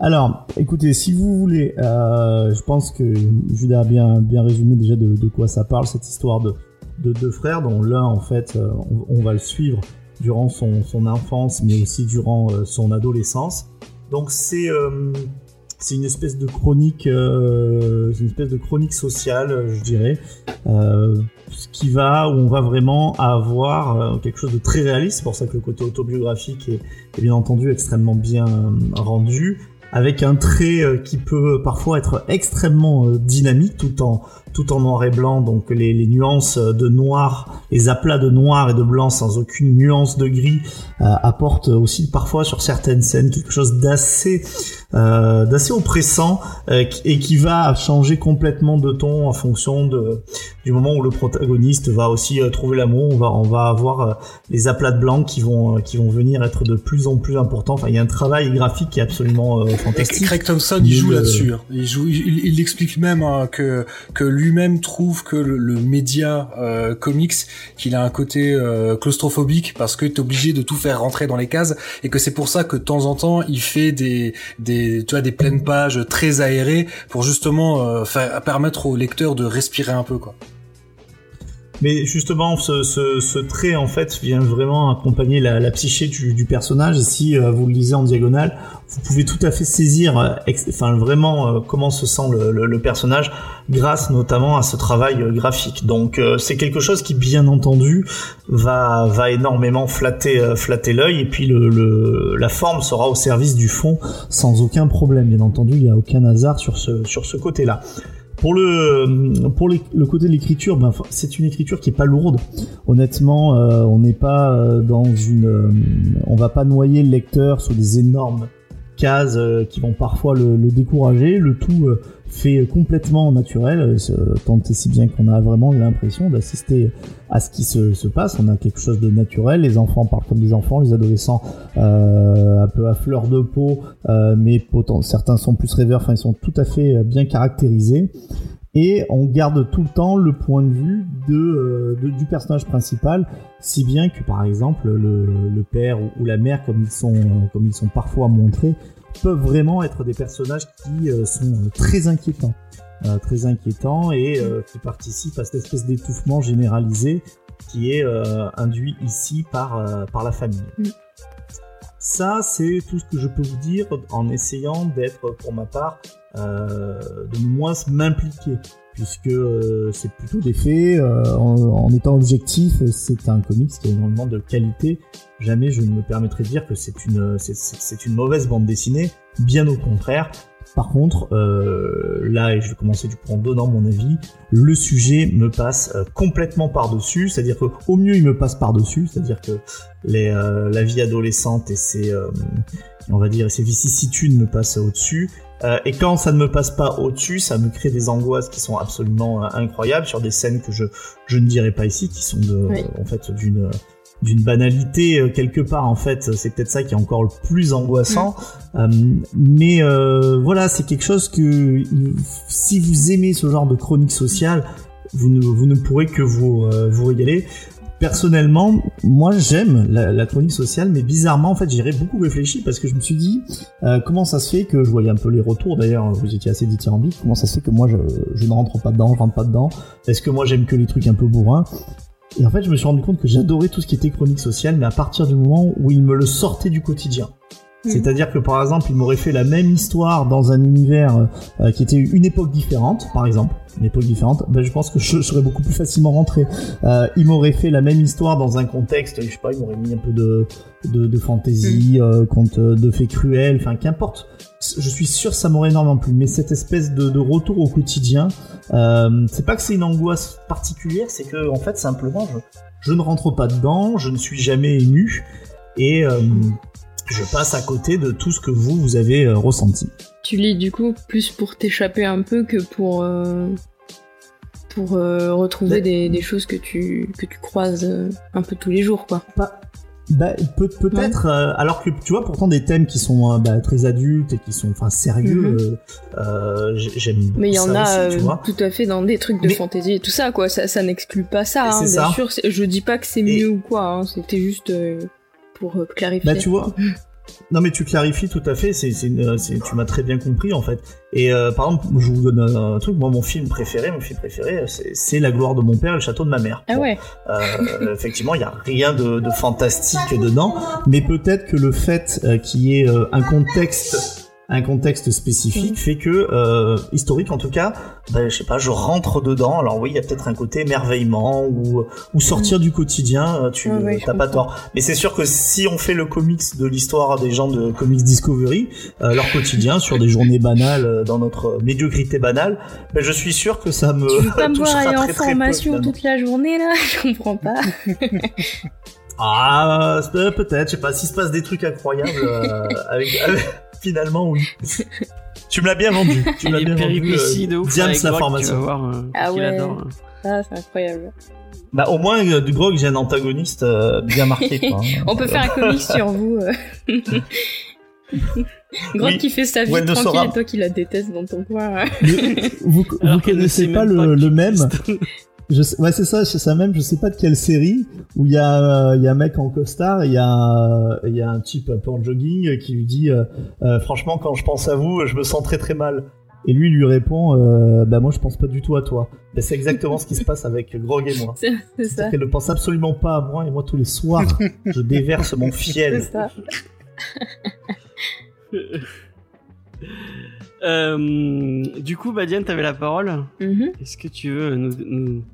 Alors, écoutez, si vous voulez, euh, je pense que Judas a bien, bien résumé déjà de, de quoi ça parle, cette histoire de, de deux frères, dont l'un, en fait, euh, on, on va le suivre durant son, son enfance, mais aussi durant euh, son adolescence. Donc c'est euh, c'est une espèce de chronique, euh, une espèce de chronique sociale, je dirais, euh, qui va où on va vraiment avoir euh, quelque chose de très réaliste. C'est pour ça que le côté autobiographique est, bien entendu extrêmement bien euh, rendu, avec un trait euh, qui peut parfois être extrêmement dynamique, tout en tout en noir et blanc. Donc les, les nuances de noir, les aplats de noir et de blanc sans aucune nuance de gris euh, apportent aussi parfois sur certaines scènes quelque chose d'assez euh, d'assez oppressant euh, et qui va changer complètement de ton en fonction de du moment où le protagoniste va aussi euh, trouver l'amour. On va on va avoir euh, les aplats de blanc qui vont euh, qui vont venir être de plus en plus importants. Enfin, il y a un travail graphique qui est absolument euh, fantastique. Craig Thompson, il joue là-dessus. Hein. Il joue, il, il explique même hein, que que lui-même trouve que le, média euh, comics, qu'il a un côté euh, claustrophobique parce que t'es obligé de tout faire rentrer dans les cases et que c'est pour ça que de temps en temps il fait des des tu vois des pleines pages très aérées pour justement euh, faire permettre au lecteur de respirer un peu quoi. Mais justement, ce, ce, ce, trait en fait vient vraiment accompagner la, la psyché du, du, personnage. Si euh, vous le lisez en diagonale, vous pouvez tout à fait saisir, euh, enfin vraiment euh, comment se sent le, le, le, personnage, grâce notamment à ce travail graphique. Donc c'est quelque chose qui, bien entendu, va va énormément flatter flatter l'œil. Et puis le, le, la forme sera au service du fond sans aucun problème. Bien entendu, il n'y a aucun hasard sur ce sur ce côté-là. Pour le pour le côté de l'écriture, ben, c'est une écriture qui est pas lourde. Honnêtement, euh, on n'est pas euh, dans une, euh, on va pas noyer le lecteur sous des énormes euh, qui vont parfois le, le décourager. Le tout euh, fait complètement naturel, tant et si bien qu'on a vraiment l'impression d'assister à ce qui se, se, passe. On a quelque chose de naturel. Les enfants parlent comme des enfants, les adolescents euh, un peu à fleur de peau, euh, mais pourtant certains sont plus rêveurs. Enfin, ils sont tout à fait bien caractérisés. Et on garde tout le temps le point de vue de, euh, du personnage principal, si bien que par exemple le, le père ou, la mère, comme ils sont, comme ils sont parfois montrés, peuvent vraiment être des personnages qui euh, sont très inquiétants. Euh, très inquiétants et euh, qui participent à cette espèce d'étouffement généralisé qui est euh, induit ici par, par la famille. Ça, c'est tout ce que je peux vous dire en essayant d'être, pour ma part, de moins m'impliquer puisque euh, c'est plutôt des faits. Euh, en, en, étant objectif, c'est un comics qui a énormément de qualité. Jamais je ne me permettrai de dire que c'est une, c'est une mauvaise bande dessinée. Bien au contraire. Par contre, euh, là, et je vais commencer du coup en donnant mon avis, le sujet me passe euh, complètement par-dessus, c'est-à-dire que au mieux il me passe par-dessus, c'est-à-dire que les, euh, la vie adolescente et ses, on va dire, ses vicissitudes me passent au-dessus, euh, et quand ça ne me passe pas au-dessus, ça me crée des angoisses qui sont absolument incroyables sur des scènes que je je ne dirais pas ici, qui sont de oui. en fait d'une d'une banalité euh, quelque part en fait. C'est peut-être ça qui est encore le plus angoissant. Mmh. euh, mais euh, voilà c'est quelque chose que si vous aimez ce genre de chronique sociale vous ne, vous ne pourrez que vous, euh, vous régaler. Personnellement, moi j'aime la, la, chronique sociale, mais bizarrement en fait j'irai beaucoup réfléchi parce que je me suis dit euh, comment ça se fait que je voyais un peu les retours? D'ailleurs, vous étiez assez dithyrambique, comment ça se fait que moi je, je, ne rentre pas dedans, je rentre pas dedans, est-ce que moi j'aime que les trucs un peu bourrins? Et en fait je me suis rendu compte que j'adorais tout ce qui était chronique sociale, mais à partir du moment où il me le sortait du quotidien. C'est-à-dire que par exemple, il m'aurait fait la même histoire dans un univers euh, qui était une époque différente, par exemple, une époque différente, ben, je pense que je, je serais beaucoup plus facilement rentré. Euh, il m'aurait fait la même histoire dans un contexte, je sais pas, il m'aurait mis un peu de de, de fantasy, mmh. euh, conte de faits cruels, enfin qu'importe. Je suis sûr ça m'aurait énormément plu, mais cette espèce de, de retour au quotidien, euh, c'est pas que c'est une angoisse particulière, c'est que en fait simplement je, je ne rentre pas dedans, je ne suis jamais ému et euh, je passe à côté de tout ce que vous, vous avez euh, ressenti. Tu lis du coup plus pour t'échapper un peu que pour, euh, pour euh, retrouver des, des, choses que tu, que tu croises un peu tous les jours, quoi. Bah, bah peut, peut-être, ouais. alors que tu vois, pourtant des thèmes qui sont bah, très adultes et qui sont enfin sérieux, mm -hmm. j'aime Mais il y en a aussi, tout à fait dans des trucs de Mais... fantasy et tout ça, quoi. Ça, ça n'exclut pas ça, hein, bien ça. sûr. Je dis pas que c'est mieux ou quoi, hein. c'était juste pour euh, clarifier. Bah tu vois. Non mais tu clarifies tout à fait, c'est, tu m'as très bien compris en fait. Et euh, par exemple, je vous donne un, un, truc, moi mon film préféré, mon film préféré, c'est, La gloire de mon père et le château de ma mère. Ah ouais. Euh, effectivement, il y a rien de, de, fantastique dedans, mais peut-être que le fait qu'il y ait un contexte un contexte spécifique fait que euh, historique en tout cas bah, je sais pas je rentre dedans. Alors oui il y a peut-être un côté émerveillement ou ou sortir mmh. du quotidien tu ah, ouais, t'as pas tort. Mais c'est sûr que si on fait le comics de l'histoire des gens de Comics Discovery euh, leur quotidien sur des journées banales euh, dans notre médiocrité banale bah, je suis sûr que ça me tu veux pas me voir aller en formation toute la journée là? Je comprends pas. Ah peut-être je sais pas s'il se passe des trucs incroyables euh, avec, avec finalement, oui. tu me l'as bien vendu. Tu me l'as bien vendu. Euh, de ouf Diams, la formation. Voir, euh, ah ouais. Adore. Ah, c'est incroyable. Bah, au moins, euh, du Grog, j'ai un antagoniste euh, bien marqué. Quoi, hein. On peut faire un comic sur vous. Oui. qui fait sa vie tranquille Sora. et toi qui la détestes dans ton coin. vous, vous connaissez pas le, même. Je sais, ouais c'est ça c'est ça même je sais pas de quelle série où il y a euh, il y a un mec en costard et il y a un, il y a un type un peu en jogging qui lui dit euh, Euh, franchement quand je pense à vous je me sens très très mal et lui lui répond euh, bah moi je pense pas du tout à toi Ben, c'est exactement ce qui se passe avec Grog et moi c'est c'est ça. c'est qu'elle ne pense absolument pas à moi et moi tous les soirs je déverse mon C'est fiel ça. Euh, du coup, Badiane, t'avais la parole. Mhm. Est-ce que tu veux nous, nous,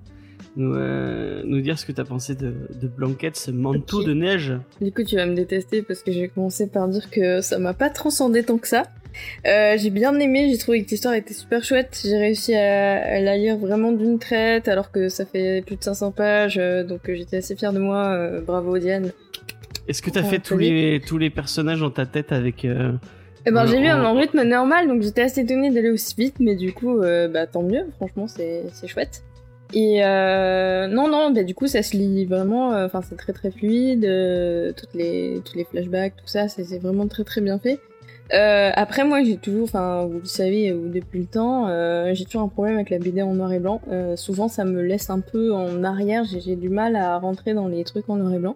nous, euh, nous dire ce que t'as pensé de, de Blanquette, ce manteau de neige Du coup, tu vas me détester parce que j'ai commencé par dire que ça m'a pas transcendé tant que ça. Euh, j'ai bien aimé, j'ai trouvé que l'histoire était super chouette. J'ai réussi à, à la lire vraiment d'une traite alors que ça fait plus de 500 pages, euh, donc j'étais assez fière de moi. euh, bravo Diane. Est-ce que t'as Ah, fait tous les, tous les personnages dans ta tête avec... Eh ben, j'ai lu mon rythme normal, donc j'étais assez étonnée d'aller aussi vite, mais du coup, bah tant mieux, franchement, c'est chouette. Et euh, non, non, bah du coup, ça se lit vraiment, euh, enfin, c'est très très fluide, euh, toutes les, tous les flashbacks, tout ça, c'est c'est vraiment très très bien fait. Euh, après, moi, j'ai toujours, enfin, vous le savez, euh, depuis le temps, euh, j'ai toujours un problème avec la BD en noir et blanc. Euh, souvent, ça me laisse un peu en arrière, j'ai du mal à rentrer dans les trucs en noir et blanc.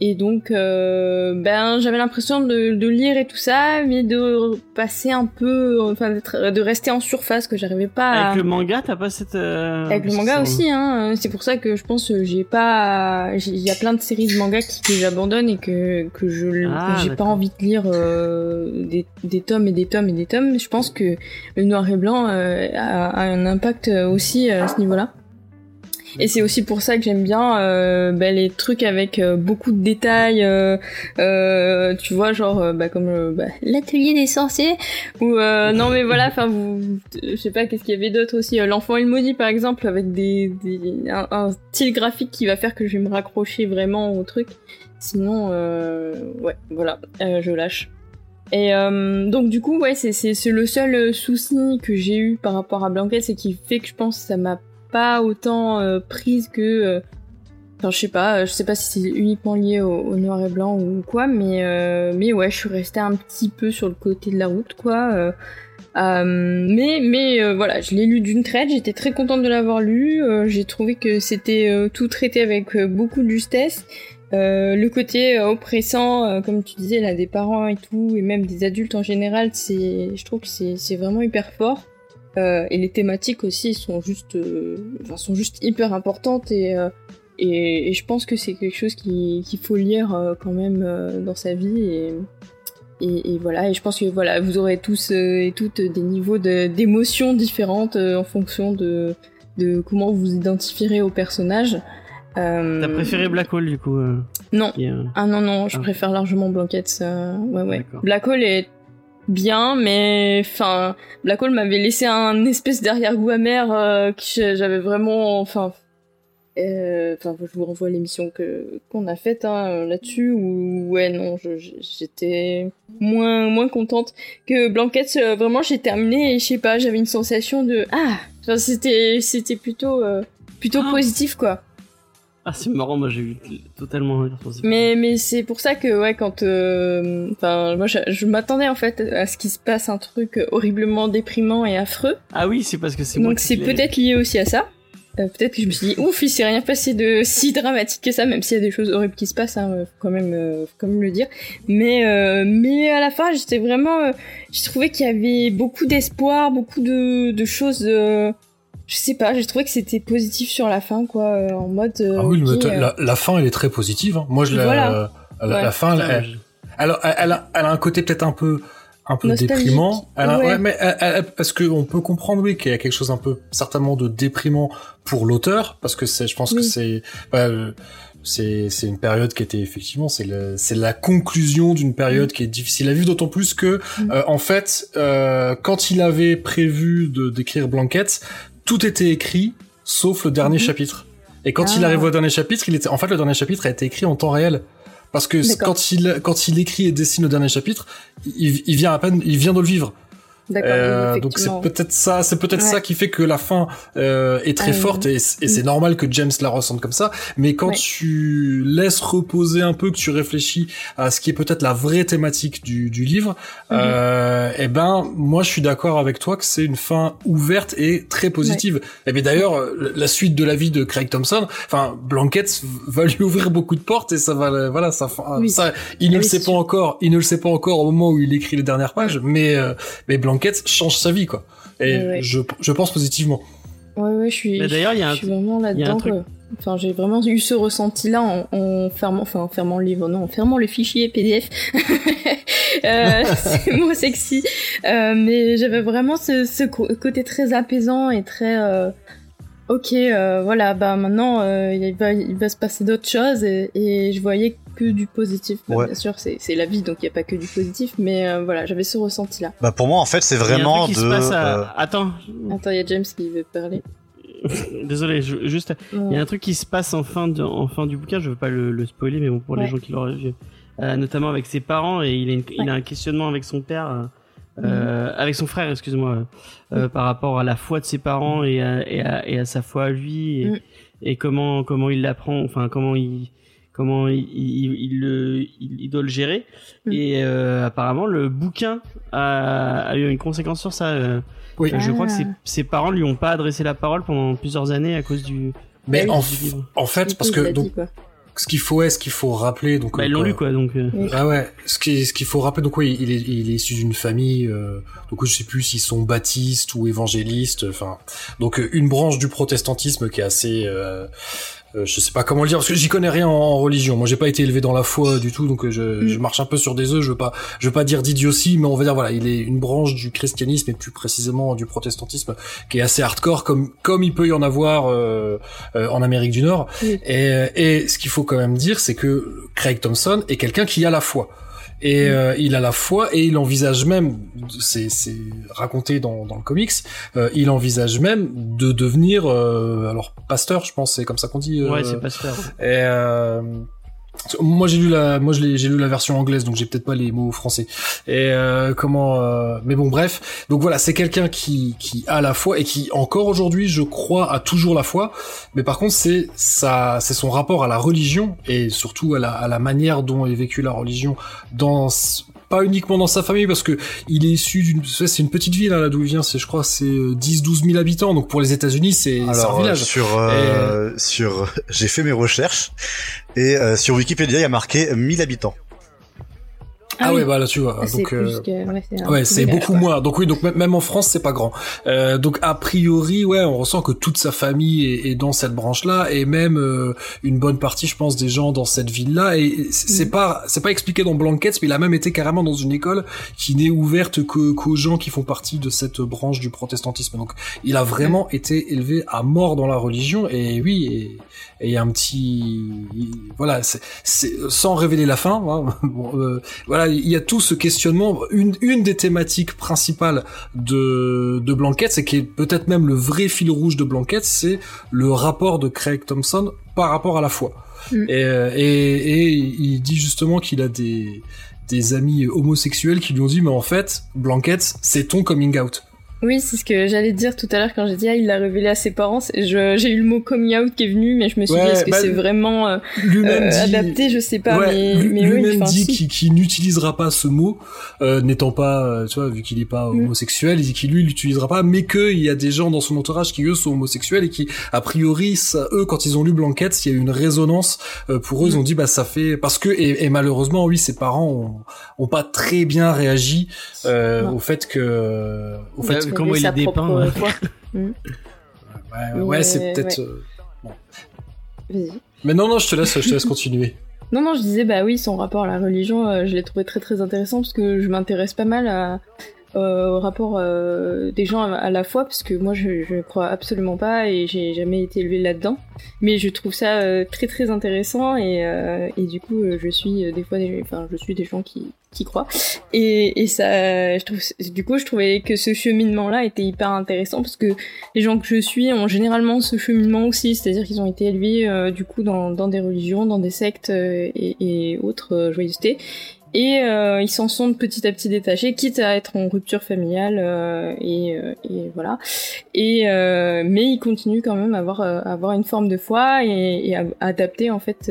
Et donc, euh, ben, j'avais l'impression de, de lire et tout ça, mais de passer un peu, enfin, de rester en surface, que j'arrivais pas à... Avec le manga, t'as pas cette... euh, Avec le manga aussi, hein. C'est pour ça que je pense j'ai pas, il y a plein de séries de mangas que j'abandonne et que que je Ah, j'ai pas envie de lire euh, des, tomes et des tomes et des tomes. Je pense que le noir et blanc euh, a, un impact aussi euh, à ce niveau-là. Et c'est aussi pour ça que j'aime bien euh, bah, les trucs avec euh, beaucoup de détails, euh, euh, tu vois, genre euh, bah, comme euh, bah, l'atelier des sorciers, ou euh, non mais voilà, enfin vous, je sais pas qu'est-ce qu'il y avait d'autre aussi, euh, l'enfant et le maudit par exemple, avec des, un, style graphique qui va faire que je vais me raccrocher vraiment au truc. Sinon, euh, ouais, voilà, euh, je lâche. Et euh, donc du coup, ouais, c'est le seul euh, souci que j'ai eu par rapport à Blanquette, c'est qui fait que je pense que ça m'a pas autant euh, prise que enfin je sais pas je sais pas si c'est uniquement lié au, noir et blanc ou quoi mais mais ouais je suis restée un petit peu sur le côté de la route quoi mais voilà je l'ai lu d'une traite j'étais très contente de l'avoir lu j'ai trouvé que c'était tout traité avec beaucoup de justesse euh, le côté euh, oppressant, euh, comme tu disais, là, des parents et tout, et même des adultes en général, c'est, je trouve que c'est, vraiment hyper fort. Et les thématiques aussi sont juste, sont juste hyper importantes et, et, je pense que c'est quelque chose qui- qu'il faut lire quand même dans sa vie et, et, voilà. Et je pense que voilà, vous aurez tous et toutes des niveaux d'émotions différentes en fonction de, de comment vous identifierez au personnage. Euh, T'as préféré Black Hole, du coup euh, Non. qui euh, Ah non, non, je Ah. préfère largement Blanquette. ça. Ouais, ouais. Black Hole est bien, mais enfin, Black Hole m'avait laissé un espèce d'arrière-goût amer euh, que j'avais vraiment, enfin, euh, enfin, je vous renvoie à l'émission que qu'on a faite hein, là-dessus où ouais non, j'étais moins moins contente que euh, vraiment, j'ai terminé et je sais pas, j'avais une sensation de ah, c'était c'était plutôt euh, plutôt Ah. positif quoi. Ah, c'est marrant, moi j'ai eu totalement. Mais, mais c'est pour ça que, ouais, quand. euh, Enfin, moi, je, je m'attendais en fait à ce qu'il se passe un truc horriblement déprimant et affreux. Ah oui, c'est parce que c'est moi Donc, c'est peut-être lié aussi à ça. Euh, peut-être que je me suis dit, ouf, il s'est rien passé de si dramatique que ça, même s'il y a des choses horribles qui se passent, hein, faut quand même, euh, faut quand même le dire. Mais, euh, mais à la fin, j'étais vraiment. euh, j'ai trouvé qu'il y avait beaucoup d'espoir, beaucoup de, de choses. Euh, je sais pas, j'ai trouvé que c'était positif sur la fin, quoi, euh, en mode. euh, Ah oui, euh, la, la fin, elle est très positive. hein. Moi, je la, Voilà. la, Ouais. la fin, elle, Putain, elle, elle, elle a, elle a un côté peut-être un peu, un peu déprimant. Elle a- Ouais. ouais, mais elle- elle- parce que on peut comprendre, oui, qu'il y a quelque chose un peu certainement de déprimant pour l'auteur, parce que c'est, je pense que c'est, bah, euh, c'est, c'est une période qui était effectivement, c'est le, c'est la conclusion d'une période qui est difficile à vivre, d'autant plus que, Mm. euh, en fait, euh, quand il avait prévu de d'écrire Blanquette, tout était écrit sauf le dernier Mhm. chapitre. Et quand Ah. il arrive au dernier chapitre, il était, en fait, le dernier chapitre a été écrit en temps réel. Parce que quand il, quand il écrit et dessine le dernier chapitre, il, il vient à peine, il vient de le vivre. D'accord. Euh, donc c'est peut-être ça, c'est peut-être Ouais. ça qui fait que la fin euh, est très Ah, forte et, et c'est normal que James la ressente comme ça. Mais quand Ouais. tu laisses reposer un peu, que tu réfléchis à ce qui est peut-être la vraie thématique du, du livre, Mhm. euh, eh ben moi je suis d'accord avec toi que c'est une fin ouverte et très positive. Et bien d'ailleurs euh, la suite de la vie de Craig Thompson, enfin Blankets va lui ouvrir beaucoup de portes et ça va, le- voilà ça, Oui. ça il ne Ah le oui, sait pas sûr. encore, il ne le sait pas encore au moment où il écrit les dernières pages, mais euh, mais Blankets change sa vie quoi. Et Ouais, ouais. je je pense positivement. Ouais, ouais, je suis. D'ailleurs, il y a un je suis vraiment là-dedans. truc-. Enfin, j'ai vraiment eu ce ressenti-là en, en fermant, enfin, en fermant le livre, non, en fermant le fichier PDF. euh, c'est moins sexy. Euh, mais j'avais vraiment ce, côté très apaisant et très. euh, ok, euh, voilà, bah maintenant, euh, il, va, il va se passer d'autres choses et, et je voyais que du positif. Bah, Ouais. Bien sûr, c'est c'est la vie, donc il n'y a pas que du positif, mais euh, voilà, j'avais ce ressenti-là. Bah pour moi en fait c'est Il y a un vraiment truc qui de se passe à- euh, Attends, Attends, il y a James qui veut parler. désolé, je- juste, il y a un truc qui se passe en fin, de, en fin du bouquin, je veux pas le, le spoiler, mais bon, pour les gens qui l'auraient vu, euh, notamment avec ses parents, et il a, une- il a un questionnement avec son père, euh, euh, avec son frère, excuse-moi, euh, par rapport à la foi de ses parents et à, et à, et à sa foi à lui, et, Mm. et comment, comment il l'apprend, enfin, comment il, comment il, il, il, le, il, il doit le gérer. Mm. Et euh, apparemment, le bouquin a, a eu une conséquence sur ça. euh, Oui. euh, Je crois que Ah. ses, ses parents lui ont pas adressé la parole pendant plusieurs années à cause du, Mais oui, en, du livre. en fait parce que donc. Ce qu'il faut est ce qu'il faut rappeler donc Bah, euh, ils l'ont lu quoi, donc. euh. Ah ouais, ce qui ce qu'il faut rappeler donc oui, il est il est issu d'une famille euh, donc je sais plus s'ils sont baptistes ou évangélistes, enfin donc euh, une branche du protestantisme qui est assez euh, je sais pas comment le dire parce que j'y connais rien en, en religion. Moi j'ai pas été élevé dans la foi du tout donc euh, je, Mm. je marche un peu sur des œufs, je veux pas je veux pas dire d'idiotie mais on va dire voilà, il est une branche du christianisme et plus précisément du protestantisme qui est assez hardcore comme comme il peut y en avoir euh, euh, en Amérique du Nord. Oui. Et, et ce qu'il faut quand même dire, c'est que Craig Thompson est quelqu'un qui a la foi. Et euh, il a la foi et il envisage même, c'est raconté dans, dans le comics, euh, il envisage même de devenir, euh, alors pasteur, je pense, c'est comme ça qu'on dit. euh, Ouais, c'est pasteur. et euh, moi j'ai lu la, moi j'ai lu la version anglaise, donc j'ai peut-être pas les mots français. Et euh, comment, euh, mais bon bref. Donc voilà, c'est quelqu'un qui qui a la foi et qui encore aujourd'hui, je crois, a toujours la foi. Mais par contre, c'est ça, c'est son rapport à la religion et surtout à la à la manière dont est vécue la religion dans pas uniquement dans sa famille parce que il est issu d'une c'est une petite ville hein, là d'où il vient c'est je crois c'est 10 12 000 habitants donc pour les États-Unis c'est un Alors euh, village sur euh, sur j'ai fait mes recherches et euh, sur Wikipédia il y a marqué 1000 habitants. Ah, oui. ouais bah là tu vois donc euh, que- ouais, c'est Ouais, beaucoup moins. Donc oui, donc même- en France, c'est pas grand. Euh, donc a priori, ouais, on ressent que toute sa famille est, est dans cette branche-là, et même euh, une bonne partie, je pense, des gens dans cette ville-là. Et c'est Mhm. pas, c'est pas expliqué dans Blankets, mais il a même été carrément dans une école qui n'est ouverte que qu'aux gens qui font partie de cette branche du protestantisme. Donc il a vraiment été élevé à mort dans la religion. Et oui, et et il y a un petit, voilà, c'est sans révéler la fin. hein, bon, euh, voilà, il y a tout ce questionnement. Une, une des thématiques principales de, de Blanquette, c'est qui est peut-être même le vrai fil rouge de Blanquette, c'est le rapport de Craig Thompson par rapport à la foi. Mm. Et, euh, et, et il dit justement qu'il a des, des amis homosexuels qui lui ont dit, mais en fait, Blanquette, c'est ton coming out. Oui, c'est ce que j'allais dire tout à l'heure quand j'ai dit ah il l'a révélé à ses parents. C'est- je- J'ai eu le mot coming out qui est venu, mais je me suis Ouais, dit est-ce que bah, c'est vraiment euh, Lui-même euh, dit, adapté? Je sais pas, Ouais, mais, lui- mais oui, lui-même dit qu'il qu'il n'utilisera pas ce mot, euh, n'étant pas, euh, tu vois, vu qu'il est pas Mm. homosexuel, il dit qu'il lui l'utilisera pas, mais qu'il y a des gens dans son entourage qui eux sont homosexuels et qui, a priori, ça, eux, quand ils ont lu Blanquette, il y a eu une résonance euh, pour eux. Ils Mm. ont dit, bah ça fait parce que et, et malheureusement, oui, ses parents ont, ont pas très bien réagi euh, au fait que, au fait, mais Il comment il est dépeint, propre ouais. foi. ouais, ouais, c'est peut-être. ouais. euh, Vas-y. Mais non, non, je te laisse, je te laisse continuer. Non, non, je disais, bah oui, son rapport à la religion, euh, je l'ai trouvé très très intéressant parce que je m'intéresse pas mal à, au rapport euh, des gens à, la foi parce que moi je, je crois absolument pas et j'ai jamais été élevée là-dedans. Mais je trouve ça euh, très très intéressant et, euh, et du coup euh, je suis euh, des fois des, enfin je suis des gens qui qui croient et, et ça je trouve du coup je trouvais que ce cheminement là était hyper intéressant parce que les gens que je suis ont généralement ce cheminement aussi c'est-à-dire qu'ils ont été élevés euh, du coup dans, dans des religions dans des sectes euh, et, et autres euh, joyeusetés et euh, ils s'en sont petit à petit détachés, quitte à être en rupture familiale euh, et, euh, et, voilà. Et mais ils continuent quand même à avoir, une forme de foi et, à adapter en fait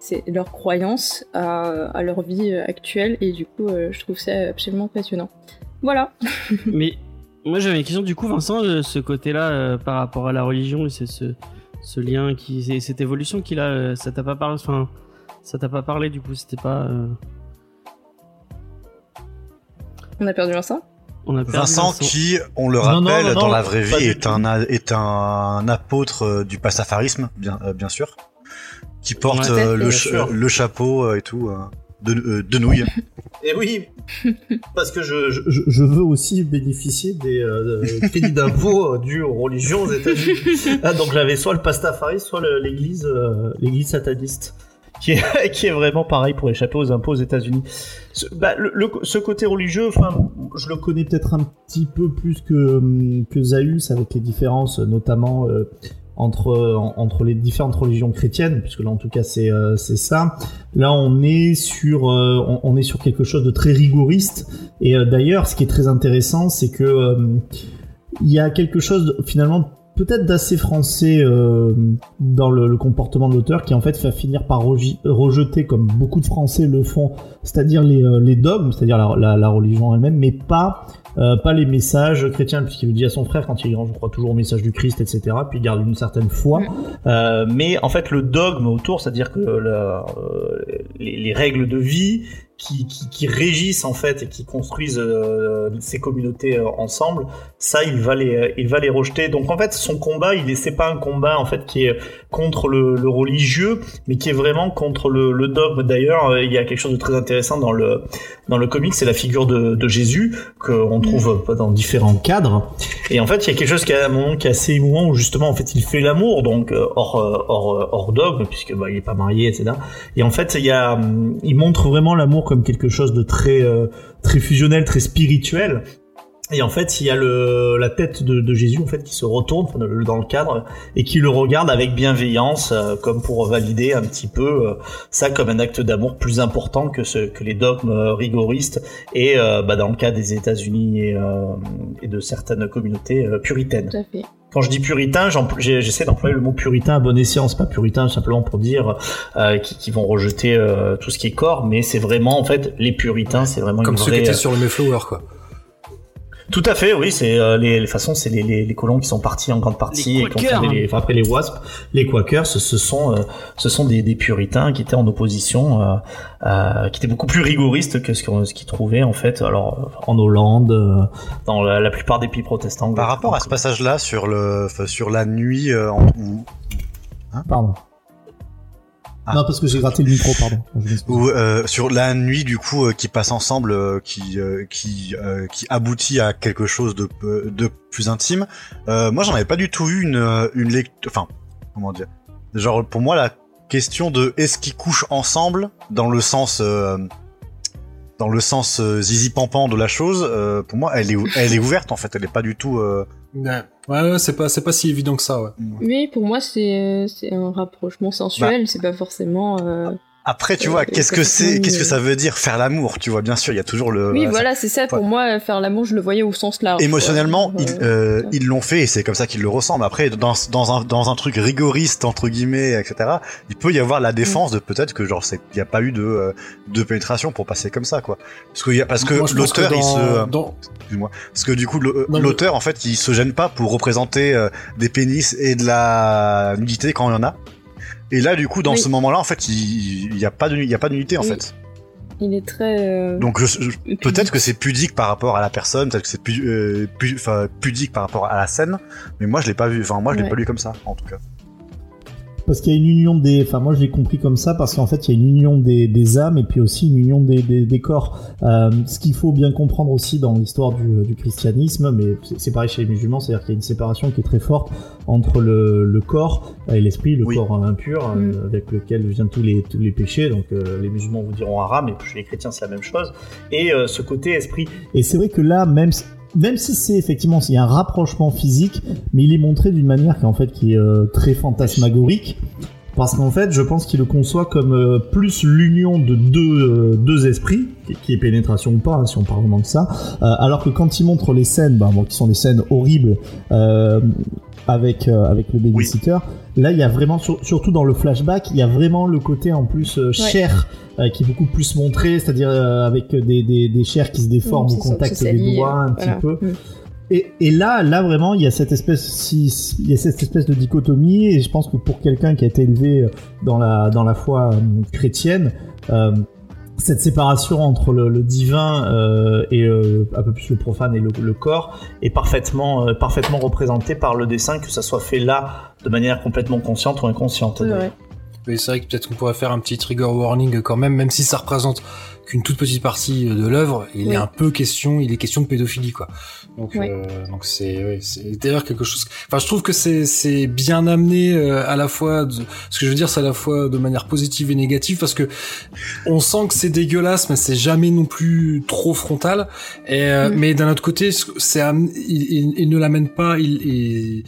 c'est leur croyance à, leur vie actuelle et du coup je trouve ça absolument passionnant. Voilà. mais moi j'avais une question du coup Vincent, ce côté-là par rapport à la religion, c'est ce, ce lien qui, cette évolution qu'il a, ça t'a pas parlé, enfin ça t'a pas parlé du coup, c'était pas. On a perdu Vincent on a perdu Vincent, qui, on le rappelle, dans la vraie vie, est un, est un apôtre euh, du pastafarisme, bien, euh, bien sûr, qui porte euh, le, le, chapeau et tout, de, de nouilles. Et oui, parce que je, je, je, veux aussi bénéficier des crédits d'impôt dus aux religions aux États-Unis. Ah, donc j'avais soit le pastafarisme, soit l'église l'église sataniste qui est, qui est vraiment pareil pour échapper aux impôts aux États-Unis. Ce, bah, le, ce côté religieux, enfin, je le connais peut-être un petit peu plus que que Zaius avec les différences, notamment euh, entre entre les différentes religions chrétiennes, puisque là en tout cas c'est euh, c'est ça. Là on est sur euh, on, est sur quelque chose de très rigoriste. Et d'ailleurs, ce qui est très intéressant, c'est que il y a quelque chose finalement peut-être d'assez français euh, dans le, comportement de l'auteur qui en fait va finir par rejeter comme beaucoup de Français le font, c'est-à-dire les, euh, les, dogmes, c'est-à-dire la, la, religion elle-même, mais pas euh, pas les messages chrétiens, puisqu'il dit à son frère quand il est grand, je crois toujours au message du Christ, etc. Puis il garde une certaine foi. Euh, mais en fait, le dogme autour, c'est-à-dire que les, les, règles de vie, qui, qui, qui, régissent en fait et qui construisent euh, ces communautés euh, ensemble, ça il va les il va les rejeter. Donc en fait son combat il c'est pas un combat en fait qui est contre le, le religieux, mais qui est vraiment contre le, le dogme. D'ailleurs euh, il y a quelque chose de très intéressant dans le dans le comic, c'est la figure de, de Jésus qu'on trouve dans différents cadres. Et en fait il y a quelque chose qui a un moment qui est assez émouvant où justement en fait il fait l'amour donc hors hors hors dogme puisque bah, il est pas marié etc. Et en fait il y a il montre vraiment l'amour comme quelque chose de très euh, très fusionnel, très spirituel. Et en fait, il y a le, la tête de, de Jésus en fait qui se retourne dans le cadre et qui le regarde avec bienveillance, euh, comme pour valider un petit peu euh, ça comme un acte d'amour plus important que ce que les dogmes rigoristes et bah, dans le cas des États-Unis et, et, de certaines communautés puritaines. Tout à fait. Quand je dis puritain, j'essaie d'employer le mot puritain à bon escient. C'est pas puritain simplement pour dire euh, qui, vont rejeter euh, tout ce qui est corps, mais c'est vraiment en fait les puritains, c'est vraiment comme ceux qui étaient sur le Mayflower quoi. Tout à fait, oui, c'est euh, les, les façons, c'est les, les, les, colons qui sont partis en grande partie et qui ont les, après les Wasps, les Quakers, ce, ce sont euh, ce sont des, des, puritains qui étaient en opposition, euh, euh qui étaient beaucoup plus rigoristes que ce qu'ils trouvaient en fait, alors en Hollande, dans la, la, plupart des pays protestants. Par rapport à ce passage-là sur le sur la nuit où hein Pardon. Ah. Non, parce que j'ai gratté le micro, pardon. Ou euh, sur la nuit du coup euh, qui passe ensemble, euh, qui euh, qui qui aboutit à quelque chose de de plus intime. moi, j'en avais pas du tout eu une une lecture. Enfin, comment dire Genre pour moi la question de est-ce qu'ils couchent ensemble dans le sens dans le sens zizi pampan de la chose. pour moi, elle est elle est ouverte en fait. Elle est pas du tout. Ouais, ouais, c'est pas, c'est pas si évident que ça, ouais. Oui, pour moi, c'est, c'est un rapprochement sensuel, bah. c'est pas forcément. Euh... Après, tu vois, qu'est-ce que c'est, qu'est-ce que ça veut dire faire l'amour Tu vois, bien sûr, il y a toujours le. Oui, voilà, c'est ça. Pour moi, faire l'amour, je le voyais au sens large. Émotionnellement, ils, euh, ils l'ont fait et c'est comme ça qu'ils le ressentent. Après, dans, dans un dans un truc rigoriste entre guillemets, etc. Il peut y avoir la défense de peut-être que genre c'est il y a pas eu de euh, de pénétration pour passer comme ça, quoi. Parce que y a, parce que l'auteur il se. Dans... Excuse-moi. Parce que du coup l'auteur en fait il se gêne pas pour représenter euh, des pénis et de la nudité quand il y en a. Et là, du coup, dans ce moment-là, en fait, il n'y a pas de, il y a pas d'unité, en fait. Il est très. Euh, Donc peut-être que c'est pudique par rapport à la personne, peut-être que c'est euh, pudique par rapport à la scène, mais moi je l'ai pas vu. Enfin moi je l'ai pas lu comme ça, en tout cas parce qu'il y a une union des. Enfin, moi, je l'ai compris comme ça parce qu'en fait, il y a une union des, des, âmes et puis aussi une union des, des, des corps. Euh, ce qu'il faut bien comprendre aussi dans l'histoire du, du, christianisme, mais c'est pareil chez les musulmans, c'est-à-dire qu'il y a une séparation qui est très forte entre le, le corps et l'esprit, le corps impur euh, mm. avec lequel viennent tous les, tous les péchés. Donc, euh, les musulmans vous diront haram et chez les chrétiens, c'est la même chose. Et euh, ce côté esprit. Et c'est vrai que là, même même si c'est effectivement il y a un rapprochement physique, mais il est montré d'une manière qui en fait qui est euh, très fantasmagorique parce qu'en fait, je pense qu'il le conçoit comme euh, plus l'union de deux, euh, deux esprits, qui- qui est pénétration ou pas, hein, si on parle vraiment de ça. Euh, alors que quand il montre les scènes, bah, bon, qui sont des scènes horribles euh, avec euh, avec le babysitter, là, il y a vraiment, sur- surtout dans le flashback, il y a vraiment le côté en plus euh, chair euh, qui est beaucoup plus montré, c'est-à-dire euh, avec des, des, des chairs qui se déforment Oui, au contact qui des doigts un voilà. petit peu. Mm. Et, et là, là vraiment, il y a cette espèce, si, il y a cette espèce de dichotomie, et je pense que pour quelqu'un qui a été élevé dans la dans la foi euh, chrétienne, euh, cette séparation entre le, le divin euh, et euh, un peu plus le profane et le, le corps est parfaitement euh, parfaitement représentée par le dessin, que ça soit fait là de manière complètement consciente ou inconsciente. Mais c'est vrai que peut-être qu'on pourrait faire un petit trigger warning quand même, même si ça représente qu'une toute petite partie de l'œuvre, il Oui. est un peu question, il est question de pédophilie quoi. Donc Oui. euh, donc c'est ouais, c'est d'ailleurs quelque chose. Enfin, je trouve que c'est c'est bien amené euh, à la fois. De, ce que je veux dire, c'est à la fois de manière positive et négative parce que on sent que c'est dégueulasse, mais c'est jamais non plus trop frontal. Et euh, Mm. mais d'un autre côté, c'est il, il, il ne l'amène pas. Il, il,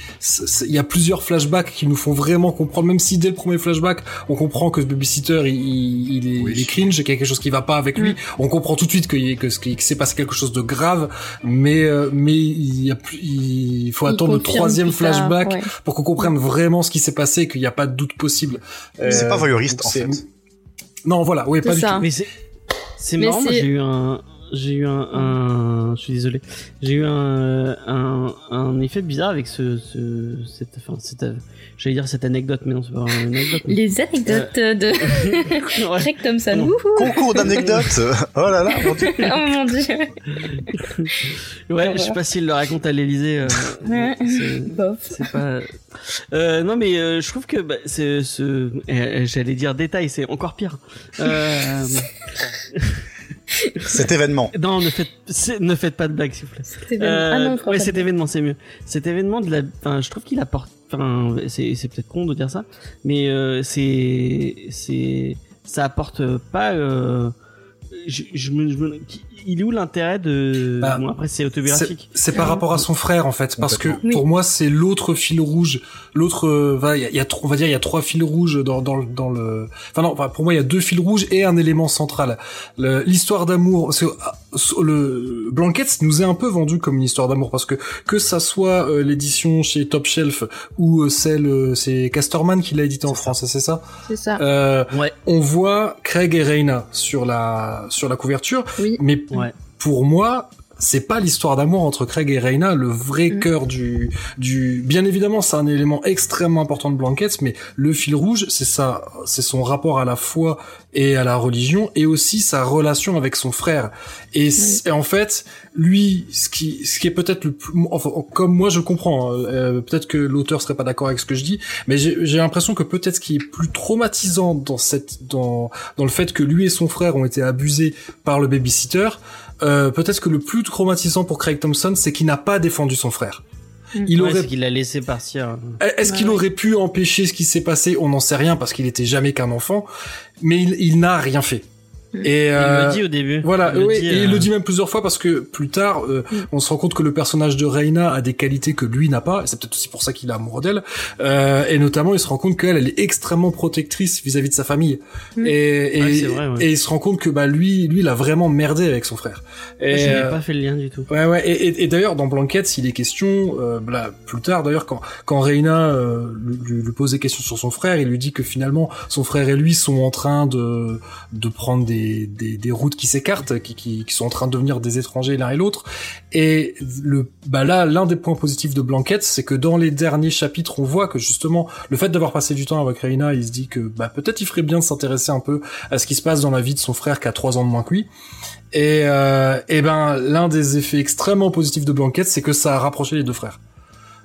y a plusieurs flashbacks qui nous font vraiment comprendre, même si dès le premier flashback on comprend que ce babysitter il, il, il est, Oui. il est cringe, qu'il y a quelque chose qui va pas avec lui. On comprend tout de suite qu'il y a- que, ce qui- que s'est passé quelque chose de grave, mais euh, mais il y a plus, il faut Il attendre le troisième tard, flashback ouais. pour qu'on comprenne vraiment ce qui s'est passé, et qu'il n'y a pas de doute possible. C'est Euh, pas voyeuriste, en c'est- fait. Non, voilà, oui, C'est pas du ça. tout. Mais c'est c'est Mais marrant. moi, c'est- J'ai eu un j'ai eu un, un- je suis désolé. J'ai eu un, un un effet bizarre avec ce, ce cette enfin cette j'allais dire cette anecdote mais non c'est pas une anecdote. mais- Les anecdotes de Ouais. Greg Thompson. Non. Concours d'anecdotes Oh là là, mon Dieu. Oh mon dieu. Ouais, je sais pas s'il le raconte à l'Elysée. euh, Ouais. Bof. c'est pas. Euh, non, mais euh, je trouve que bah, c'est ce. euh, J'allais dire détail, c'est encore pire. Euh, Cet événement. non, ne faites, ne faites pas de blagues, s'il vous plaît. Euh, Ah non, ouais, cet de- événement, c'est mieux. Cet événement de la, enfin, je trouve qu'il apporte, enfin, c'est, c'est peut-être con de dire ça, mais euh, c'est, c'est, ça apporte pas. Euh, je, je me, je me- il est où l'intérêt de Bah, bon après c'est C'est autobiographique c'est par rapport à son frère en fait, parce que. Oui. pour moi c'est l'autre fil rouge, l'autre, euh, va, il y a, il y a on va dire il y a trois fils rouges dans dans le- dans le, enfin non, pour moi il y a deux fils rouges et un élément central, l'histoire d'amour. ah, sur Le Blankets nous est un peu vendu comme une histoire d'amour parce que que ça soit euh, l'édition chez Top Shelf ou euh, celle euh, c'est Casterman qui l'a édité en France, c'est ça? C'est ça. Euh, ouais on voit Craig et Reina sur la sur la couverture, Oui. mais ouais. Pour moi, c'est pas l'histoire d'amour entre Craig et Reina, le vrai Mm. cœur du, du, bien évidemment, c'est un élément extrêmement important de Blankets, mais le fil rouge, c'est ça, c'est son rapport à la foi et à la religion, et aussi sa relation avec son frère. Et, c'est- en fait, lui, ce qui, ce qui est peut-être le plus, enfin, comme moi je comprends, hein, euh, peut-être que l'auteur serait pas d'accord avec ce que je dis, mais j'ai j'ai l'impression que peut-être ce qui est plus traumatisant dans cette, dans, dans le fait que lui et son frère ont été abusés par le babysitter, euh, peut-être que le plus traumatisant pour Craig Thompson, c'est qu'il n'a pas défendu son frère. Il Ouais, aurait qu'il l'a laissé partir est-ce Ouais, qu'il ouais. aurait pu empêcher ce qui s'est passé? On n'en sait rien parce qu'il était jamais qu'un enfant, mais il, il n'a rien fait. Et il euh, le dit au début voilà, il le oui, dit, et il euh, le dit même plusieurs fois parce que plus tard, euh, Mm. on se rend compte que le personnage de Reina a des qualités que lui n'a pas, et c'est peut-être aussi pour ça qu'il est amoureux d'elle. Euh, et notamment, il se rend compte qu'elle, elle est extrêmement protectrice vis-à-vis de sa famille. Mm. Et, et, Ouais, c'est vrai, ouais. et il se rend compte que bah lui, lui, il a vraiment merdé avec son frère. Et, je n'ai euh, pas fait le lien du tout Ouais ouais et, et, et d'ailleurs dans Blankets il est question euh, là plus tard d'ailleurs quand quand Reina euh, lui, lui pose des questions sur son frère il lui dit que finalement son frère et lui sont en train de de prendre des des, des routes qui s'écartent qui, qui qui sont en train de devenir des étrangers l'un et l'autre et le bah là l'un des points positifs de Blankets c'est que dans les derniers chapitres on voit que justement le fait d'avoir passé du temps avec Reina il se dit que bah peut-être il ferait bien de s'intéresser un peu à ce qui se passe dans la vie de son frère qui a trois ans de moins que lui et, euh, et ben, l'un des effets extrêmement positifs de Blankets, c'est que ça a rapproché les deux frères.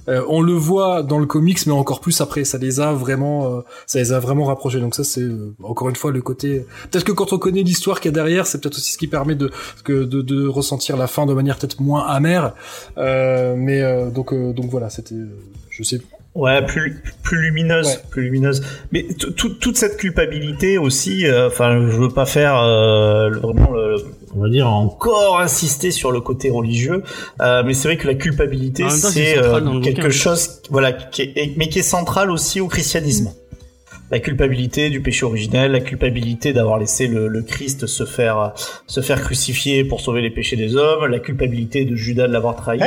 Euh, on le voit dans le comics, mais encore plus après, ça les a vraiment, euh, ça les a vraiment rapprochés. Donc ça, c'est euh, encore une fois le côté. Peut-être que quand on connaît l'histoire qu'il y a derrière, c'est peut-être aussi ce qui permet de, de de ressentir la fin de manière peut-être moins amère. Euh, mais euh, donc euh, donc voilà, c'était, euh, je sais. Ouais, plus plus lumineuse, Ouais. plus lumineuse. Mais t- tout- toute cette culpabilité aussi. euh, Enfin, je veux pas faire euh, le- vraiment le, on va dire encore insister sur le côté religieux, euh, mais c'est vrai que la culpabilité c'est euh, quelque bouquin. chose, voilà, qui est, mais qui est central aussi au christianisme. la culpabilité du péché originel, la culpabilité d'avoir laissé le, le, Christ se faire se faire crucifier pour sauver les péchés des hommes, la culpabilité de Judas de l'avoir trahi.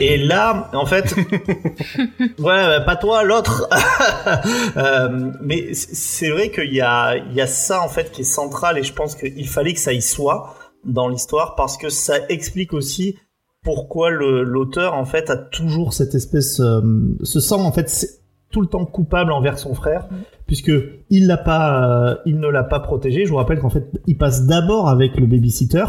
Et là, en fait, ouais, pas toi, l'autre. euh, mais c'est vrai qu'il y a il y a ça en fait qui est central et je pense qu'il fallait que ça y soit dans l'histoire parce que ça explique aussi pourquoi l'auteur en fait a toujours cette espèce euh, se sent en fait tout le temps coupable envers son frère mm. puisque il l'a pas euh, il ne l'a pas protégé je vous rappelle qu'en fait il passe d'abord avec le babysitter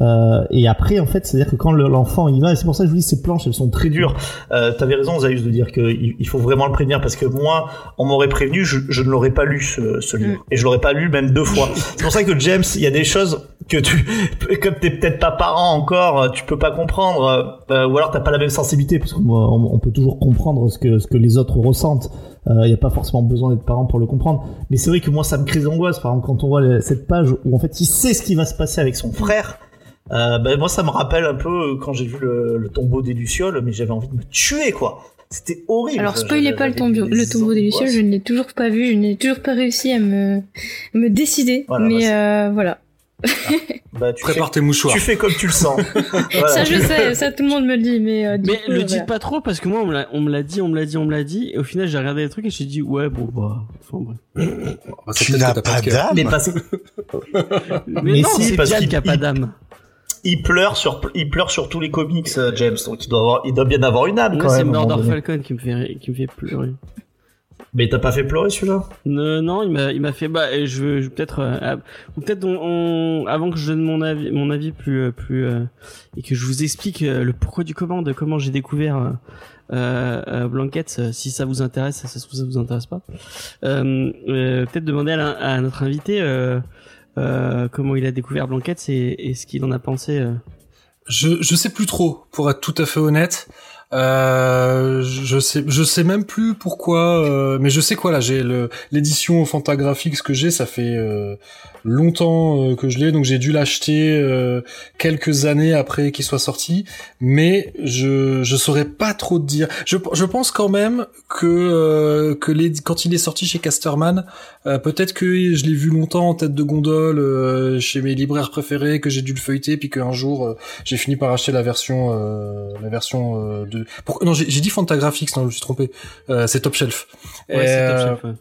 euh, et après, en fait, c'est-à-dire que quand l'enfant y va, et c'est pour ça que je vous dis ces planches, elles sont très dures. Euh, T'avais raison, Zayus, de dire qu'il il faut vraiment le prévenir parce que moi, on m'aurait prévenu, je, je, ne l'aurais pas lu ce, ce livre, mm. et je l'aurais pas lu même deux fois. c'est pour ça que James, il y a des choses que tu, comme t'es peut-être pas parent encore, tu peux pas comprendre, euh, ou alors t'as pas la même sensibilité, parce que moi, on, peut toujours comprendre ce que ce que les autres ressentent. Il euh, n'y a pas forcément besoin d'être parent pour le comprendre. Mais c'est vrai que moi, ça me crée d'angoisse. Par exemple, quand on voit cette page où en fait, il sait ce qui va se passer avec son frère euh, ben moi, ça me rappelle un peu euh, quand j'ai vu le, le tombeau des Lucioles, mais j'avais envie de me tuer, quoi. C'était horrible. Alors, spoilez pas le tombeau, le tombeau des Lucioles, je ne l'ai toujours pas vu, je n'ai toujours pas réussi à me, me décider, mais bah, euh, voilà. bah, tu Prépare tes mouchoirs. Tu fais comme tu le sens. voilà. Ça, je sais, ça tout le monde me le dit, mais. Euh, mais le dites pas trop parce que moi, on me l'a dit, on me l'a dit, on me l'a dit, et au final, j'ai regardé les trucs et j'ai dit, ouais, bon, bah, enfin, bref. Bah, tu n'as pas d'âme. Mais, parce... mais, mais non, c'est Diane qui a pas d'âme il pleure sur il pleure sur tous les comics euh, James donc il doit avoir il doit bien avoir une âme quand même. C'est Murder Falcon qui me fait qui me fait pleurer. Mais t'as pas fait pleurer celui-là? Non, il m'a il m'a fait bah je, je peut-être euh, ou peut-être on, avant que je donne mon avis mon avis plus euh, plus et que je vous explique le pourquoi du comment de comment j'ai découvert euh, Blanquette si ça vous intéresse ça ça, ça vous intéresse pas peut-être demander à, à, notre invité euh, comment il a découvert Blanquette et, ce qu'il en a pensé. Euh. Je je sais plus trop pour être tout à fait honnête. Euh, je sais, je sais même plus pourquoi, euh, mais je sais quoi là. J'ai l'édition Fantagraphics que j'ai, ça fait euh, longtemps que je l'ai, donc j'ai dû l'acheter quelques années après qu'il soit sorti. Mais je je saurais pas trop te dire. Je je pense quand même que que les quand il est sorti chez Casterman, peut-être que je l'ai vu longtemps en tête de gondole chez mes libraires préférés, que j'ai dû le feuilleter, puis qu'un jour j'ai fini par acheter la version la version de non, j'ai dit Fantagraphics, non, je me suis trompé. Euh, c'est Top Shelf. Ouais, c'est Top Shelf. Ouais.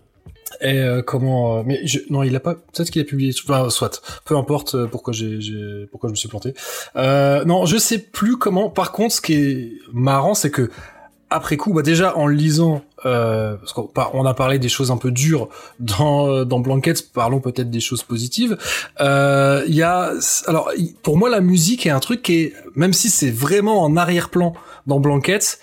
Et euh, comment mais je, non il a pas peut-être qu'il a publié enfin, soit peu importe euh, pourquoi j'ai pourquoi je me suis planté euh, non je sais plus comment par contre ce qui est marrant c'est que après coup bah déjà en lisant euh, parce qu'on on a parlé des choses un peu dures dans dans Blankets parlons peut-être des choses positives. Il y a alors pour moi la musique est un truc qui est même si c'est vraiment en arrière-plan dans Blankets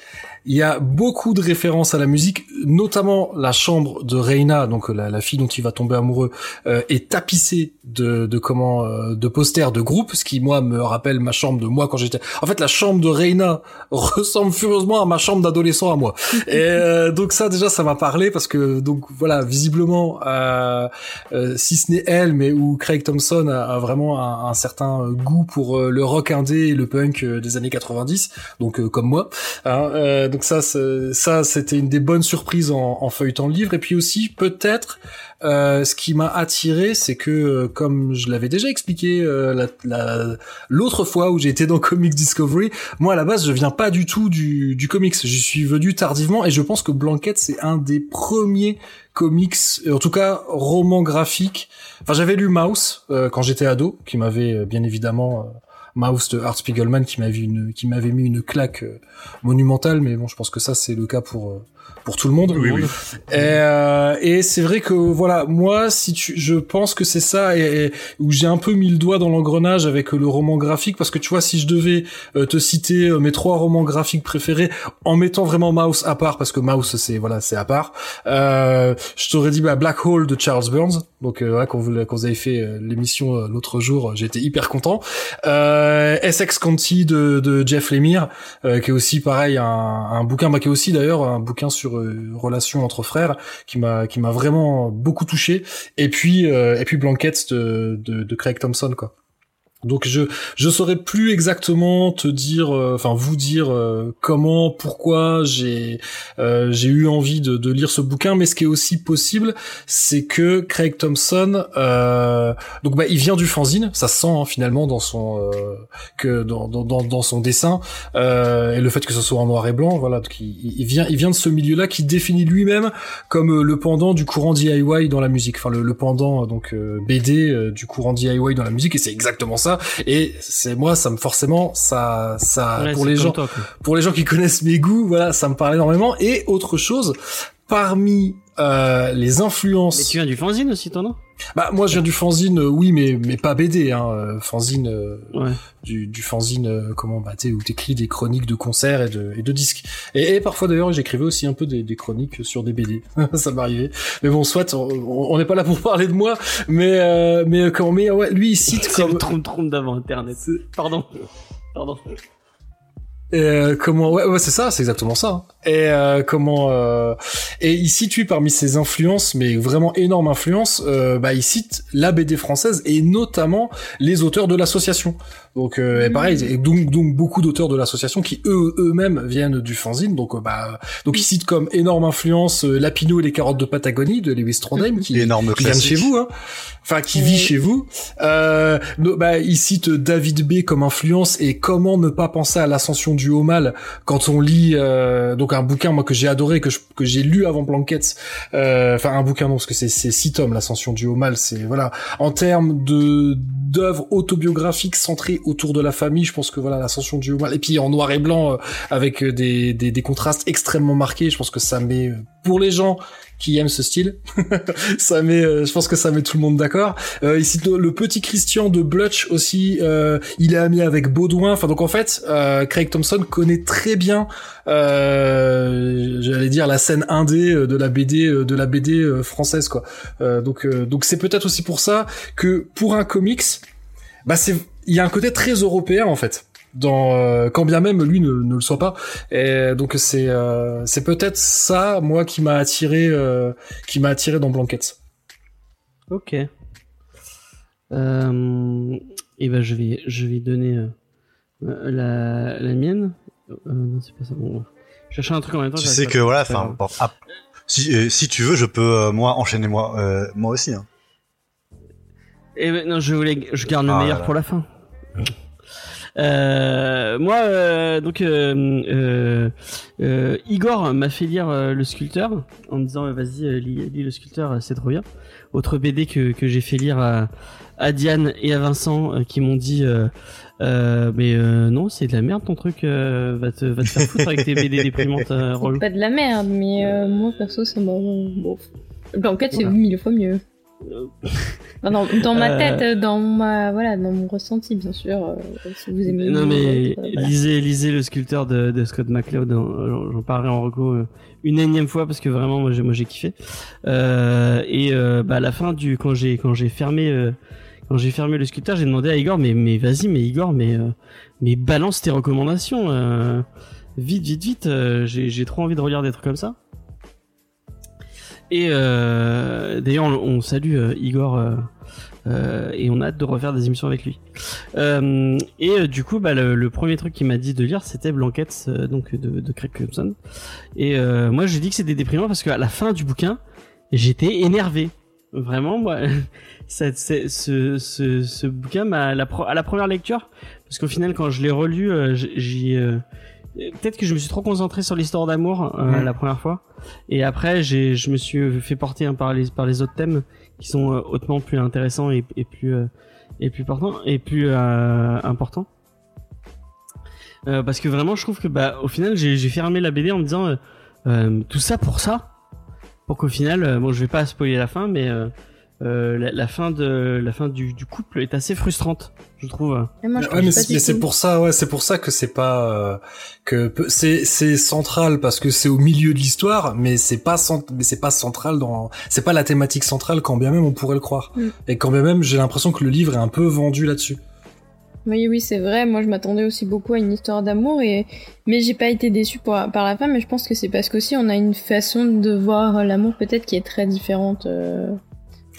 il y a beaucoup de références à la musique, notamment la chambre de Reina, donc la, la fille dont il va tomber amoureux, euh, est tapissée de, de comment euh, de posters de groupe, ce qui moi me rappelle ma chambre de moi quand j'étais. En fait, la chambre de Reina ressemble furieusement à ma chambre d'adolescent à moi. Et euh, donc ça déjà ça m'a parlé parce que donc voilà visiblement si ce n'est elle, mais où Craig Thompson a, vraiment un, un, certain goût pour le rock indé et le punk des années 90, donc comme moi. Hein, donc ça, ça, c'était une des bonnes surprises en, feuilletant le livre. Et puis aussi, peut-être, euh, ce qui m'a attiré, c'est que, euh, comme je l'avais déjà expliqué euh, l'autre fois où j'ai été dans Comics Discovery, moi à la base, je viens pas du tout du, du comics. J'y suis venu tardivement et je pense que Blanquette, c'est un des premiers comics, en tout cas roman graphique. Enfin, j'avais lu Mouse quand j'étais ado, qui m'avait bien évidemment Mouse de Art Spiegelman qui m'avait qui m'avait mis une claque euh, monumentale mais bon je pense que ça c'est le cas pour euh, pour tout le monde. Oui, oui. Et, euh, et c'est vrai que voilà, moi, si tu, je pense que c'est ça et, où j'ai un peu mis le doigt dans l'engrenage avec le roman graphique parce que tu vois, si je devais euh, te citer euh, mes trois romans graphiques préférés en mettant vraiment Mouse à part parce que Mouse c'est voilà c'est à part, euh, je t'aurais dit bah, Black Hole de Charles Burns. Donc euh, quand vous quand vous avez fait l'émission l'autre jour, j'étais hyper content. Essex County de, de Jeff Lemire, qui est aussi pareil un, un bouquin, bah, qui est aussi d'ailleurs un bouquin sur euh, relation entre frères qui m'a qui m'a vraiment beaucoup touché. Et puis euh, et puis Blankets de, de, de Craig Thompson quoi Donc je je saurais plus exactement te dire, euh, enfin vous dire euh, comment, pourquoi j'ai euh, j'ai eu envie de, de, lire ce bouquin, mais ce qui est aussi possible, c'est que Craig Thompson, donc bah il vient du fanzine, ça se sent hein, finalement dans son que dans, dans, dans son dessin et le fait que ce soit en noir et blanc, voilà, donc il, vient il vient de ce milieu-là qui définit lui-même comme le pendant du courant DIY dans la musique, enfin le, le pendant donc BD du courant DIY dans la musique et c'est exactement ça et c'est moi ça me forcément ça ça pour les gens pour les gens qui connaissent mes goûts voilà ça me parle énormément. Et autre chose parmi euh, les influences. Mais tu viens du fanzine aussi toi non? Bah moi je viens du fanzine euh, oui mais mais pas BD hein euh, fanzine euh, ouais. du du fanzine comment bah tu où t'écris des chroniques de concerts et de et de disques. Et, parfois d'ailleurs j'écrivais aussi un peu des, des chroniques sur des BD ça m'arrivait. Mais bon soit on n'est pas là pour parler de moi mais mais comment mais ouais lui il cite comme trompe trompe d'avant internet. Pardon. Pardon euh, comment ouais, ouais c'est ça c'est exactement ça et euh, comment euh, et il situe parmi ses influences mais vraiment énorme influence euh, bah il cite la BD française et notamment les auteurs de l'association donc euh, et pareil, et donc donc beaucoup d'auteurs de l'association qui eux eux-mêmes viennent du fanzine. Donc euh, bah donc ils citent comme énorme influence euh, Lapino et les carottes de Patagonie de Lewis Trondheim qui, énorme vient de chez vous, hein. enfin qui vit chez vous. Euh, bah ils citent David B comme influence et comment ne pas penser à l'ascension du haut mal quand on lit euh, donc un bouquin moi que j'ai adoré que que j'ai lu avant Blankets. Enfin un bouquin non parce que c'est c'est six tomes l'ascension du haut mal. C'est voilà en termes de d'œuvres autobiographiques centrées autour de la famille. Je pense que voilà l'ascension du mal et puis en noir et blanc euh, avec euh, des, des, des, contrastes extrêmement marqués. Je pense que ça met euh, pour les gens qui aiment ce style, ça met, je pense que ça met tout le monde d'accord. Euh, ici le, petit Christian de Blutch aussi, il est ami avec Baudouin. Enfin donc en fait, Craig Thompson connaît très bien, j'allais dire la scène indé de la BD de la BD française quoi. donc donc c'est peut-être aussi pour ça que pour un comics, bah c'est il y a un côté très européen en fait. Dans euh, quand bien même lui ne, ne, le soit pas. Et donc c'est euh, c'est peut-être ça moi qui m'a attiré euh, qui m'a attiré dans Blankets ok. Et ben je vais je vais donner la, la mienne. Non c'est pas ça. Bon je cherchais un truc en même temps tu sais que voilà enfin ah, si si tu veux je peux moi enchaîner moi moi aussi hein. Et ben, non, je voulais, je garde le ah meilleur pour la fin. Euh, moi, euh, donc euh, Igor m'a fait lire le sculpteur en me disant vas-y lis, lis, le sculpteur, c'est trop bien. Autre BD que, que j'ai fait lire à, à, Diane et à Vincent qui m'ont dit mais non c'est de la merde ton truc va te va te faire foutre avec tes BD déprimantes. Pas de la merde mais moi perso ça m'a bon. En fait c'est mille fois mieux. Dans, dans ma euh. tête, dans ma voilà, dans mon ressenti bien sûr. Euh, si vous aimez. Non mais euh, lisez, lisez le sculpteur de, de Scott McCloud. J'en parlerai en recours une énième fois parce que vraiment moi j'ai moi j'ai kiffé. et bah à la fin du quand j'ai quand j'ai fermé quand j'ai fermé le sculpteur, j'ai demandé à Igor mais mais vas-y mais Igor mais mais balance tes recommandations. vite vite vite. j'ai j'ai trop envie de relire des trucs comme ça. Et euh, d'ailleurs, on, salue euh, Igor euh, euh, et on a hâte de refaire des émissions avec lui. Euh, et du coup, bah, le, premier truc qu'il m'a dit de lire, c'était Blankets, donc de, de Craig Thompson. Et moi, j'ai dit que c'était déprimant parce qu'à la fin du bouquin, j'étais énervé. Vraiment, moi, ce, ce, ce, bouquin, m'a, à la première lecture, parce qu'au final, quand je l'ai relu, j'y peut-être que je me suis trop concentré sur l'histoire d'amour euh, la première fois. Et après j'ai je me suis fait porter hein, par les par les autres thèmes qui sont euh, hautement plus intéressants et, et plus euh, et plus portants et plus importants. Parce que vraiment je trouve que bah au final j'ai fermé la BD en me disant tout ça pour ça. Pour qu'au final bon je vais pas spoiler la fin mais euh, la, fin de la fin du, du, couple est assez frustrante, je trouve. mais, c'est pour ça, ouais, c'est pour ça que c'est pas euh, que c'est c'est central parce que c'est au milieu de l'histoire, mais c'est pas mais c'est pas central dans c'est pas la thématique centrale quand bien même on pourrait le croire. Mm. Et quand bien même j'ai l'impression que le livre est un peu vendu là-dessus. Oui, oui, c'est vrai. Moi, je m'attendais aussi beaucoup à une histoire d'amour et mais j'ai pas été déçue par la fin. Mais je pense que c'est parce qu'aussi on a une façon de voir l'amour peut-être qui est très différente. Euh,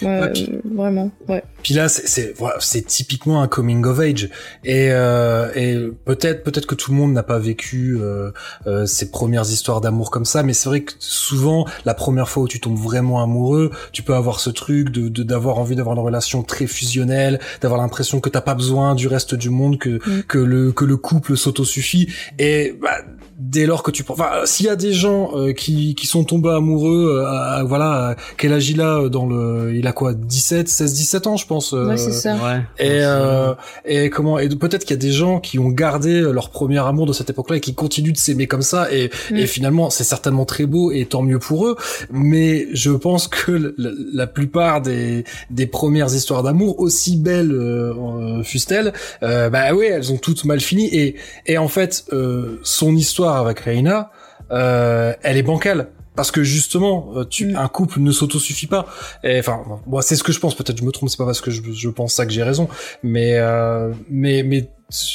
Ouais, vraiment, ouais. Puis là, c'est voilà, typiquement un coming of age. Et, euh, et peut-être peut-être que tout le monde n'a pas vécu euh, euh, ses premières histoires d'amour comme ça, mais c'est vrai que souvent la première fois où tu tombes vraiment amoureux, tu peux avoir ce truc de d'avoir envie d'avoir une relation très fusionnelle, d'avoir l'impression que t'as pas besoin du reste du monde, que Mm. que le que le couple s'autosuffit. Et bah, dès lors que tu enfin s'il y a des gens euh, qui qui sont tombés amoureux euh, à, à- voilà à quel âge il a euh, dans le il a quoi 17 16 17 ans je pense euh, Ouais, c'est ça. Ouais. et euh, et comment et peut-être qu'il y a des gens qui ont gardé leur premier amour de cette époque-là et qui continuent de s'aimer comme ça et Mm. et finalement c'est certainement très beau et tant mieux pour eux mais je pense que la, la plupart des des premières histoires d'amour aussi belles euh, euh, fussent-elles euh, bah oui elles ont toutes mal fini et et en fait euh, son histoire avec Reina euh, elle est bancale parce que justement, euh, tu, Mm. un couple ne s'autosuffit pas. Et enfin, moi, c'est ce que je pense. Peut-être je me trompe. C'est pas parce que je, je pense ça que j'ai raison. Mais, euh, mais, mais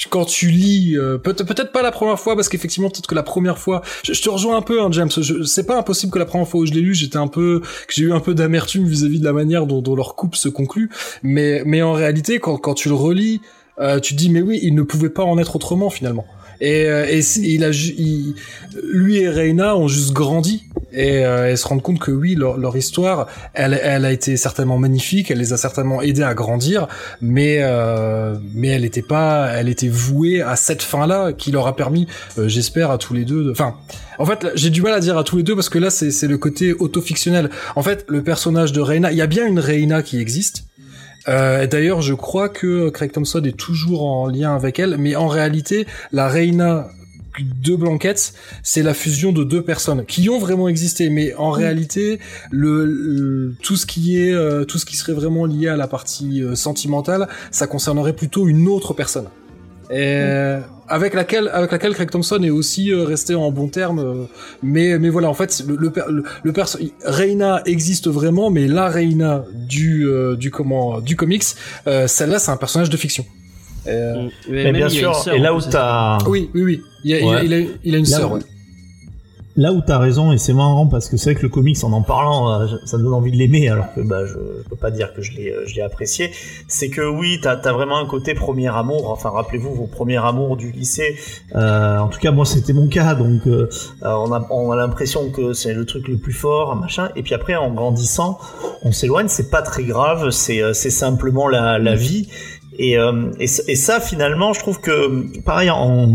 quand tu lis, euh, peut- peut-être pas la première fois, parce qu'effectivement, peut-être que la première fois, je, je te rejoins un peu, hein, James. C'est pas impossible que la première fois où je l'ai lu, j'étais un peu, que j'ai eu un peu d'amertume vis-à-vis de la manière dont, dont leur couple se conclut. Mais, mais en réalité, quand, quand tu le relis, euh, tu te dis, mais oui, il ne pouvait pas en être autrement finalement. Et, euh, et il a, il, lui et Reina ont juste grandi et, euh, se rendent compte que oui, leur, leur histoire, elle, elle a été certainement magnifique, elle les a certainement aidés à grandir, mais euh, mais elle était pas, elle était vouée à cette fin-là qui leur a permis, euh, j'espère, à tous les deux. de- Enfin, en fait, là, j'ai du mal à dire à tous les deux parce que là, c'est le côté autofictionnel. En fait, le personnage de Reina, il y a bien une Reina qui existe. Euh, D'ailleurs, je crois que Craig Thompson est toujours en lien avec elle, mais en réalité, la Reina de Blanquette, c'est la fusion de deux personnes qui ont vraiment existé, mais en réalité, le, le- tout ce qui est, euh, tout ce qui serait vraiment lié à la partie euh, sentimentale, ça concernerait plutôt une autre personne. Et avec laquelle, avec laquelle Craig Thompson est aussi euh, resté en bon terme, euh, mais mais voilà, en fait, le le, le, le perso- Reina existe vraiment, mais la Reina du euh, du comment du comics, euh, celle-là, c'est un personnage de fiction. Euh, Mm. Mais bien a sûr, une et là où t'as, oui, oui, oui, il, y a, il a- Ouais. il a, il a une Là sœur. Ouais. Là où t'as raison, et c'est marrant parce que c'est vrai que le comics, en en parlant, euh, ça donne envie de l'aimer, alors que bah, je, je peux pas dire que je l'ai, euh, apprécié. C'est que oui, t'as as vraiment un côté premier amour. Enfin, rappelez-vous vos premiers amours du lycée. Euh, en tout cas, moi, c'était mon cas. Donc, euh, euh, on a, on a l'impression que c'est le truc le plus fort, machin. Et puis après, en grandissant, on s'éloigne. C'est pas très grave. C'est, c'est simplement la, la vie. Et, euh, et ça, finalement, je trouve que, pareil, en,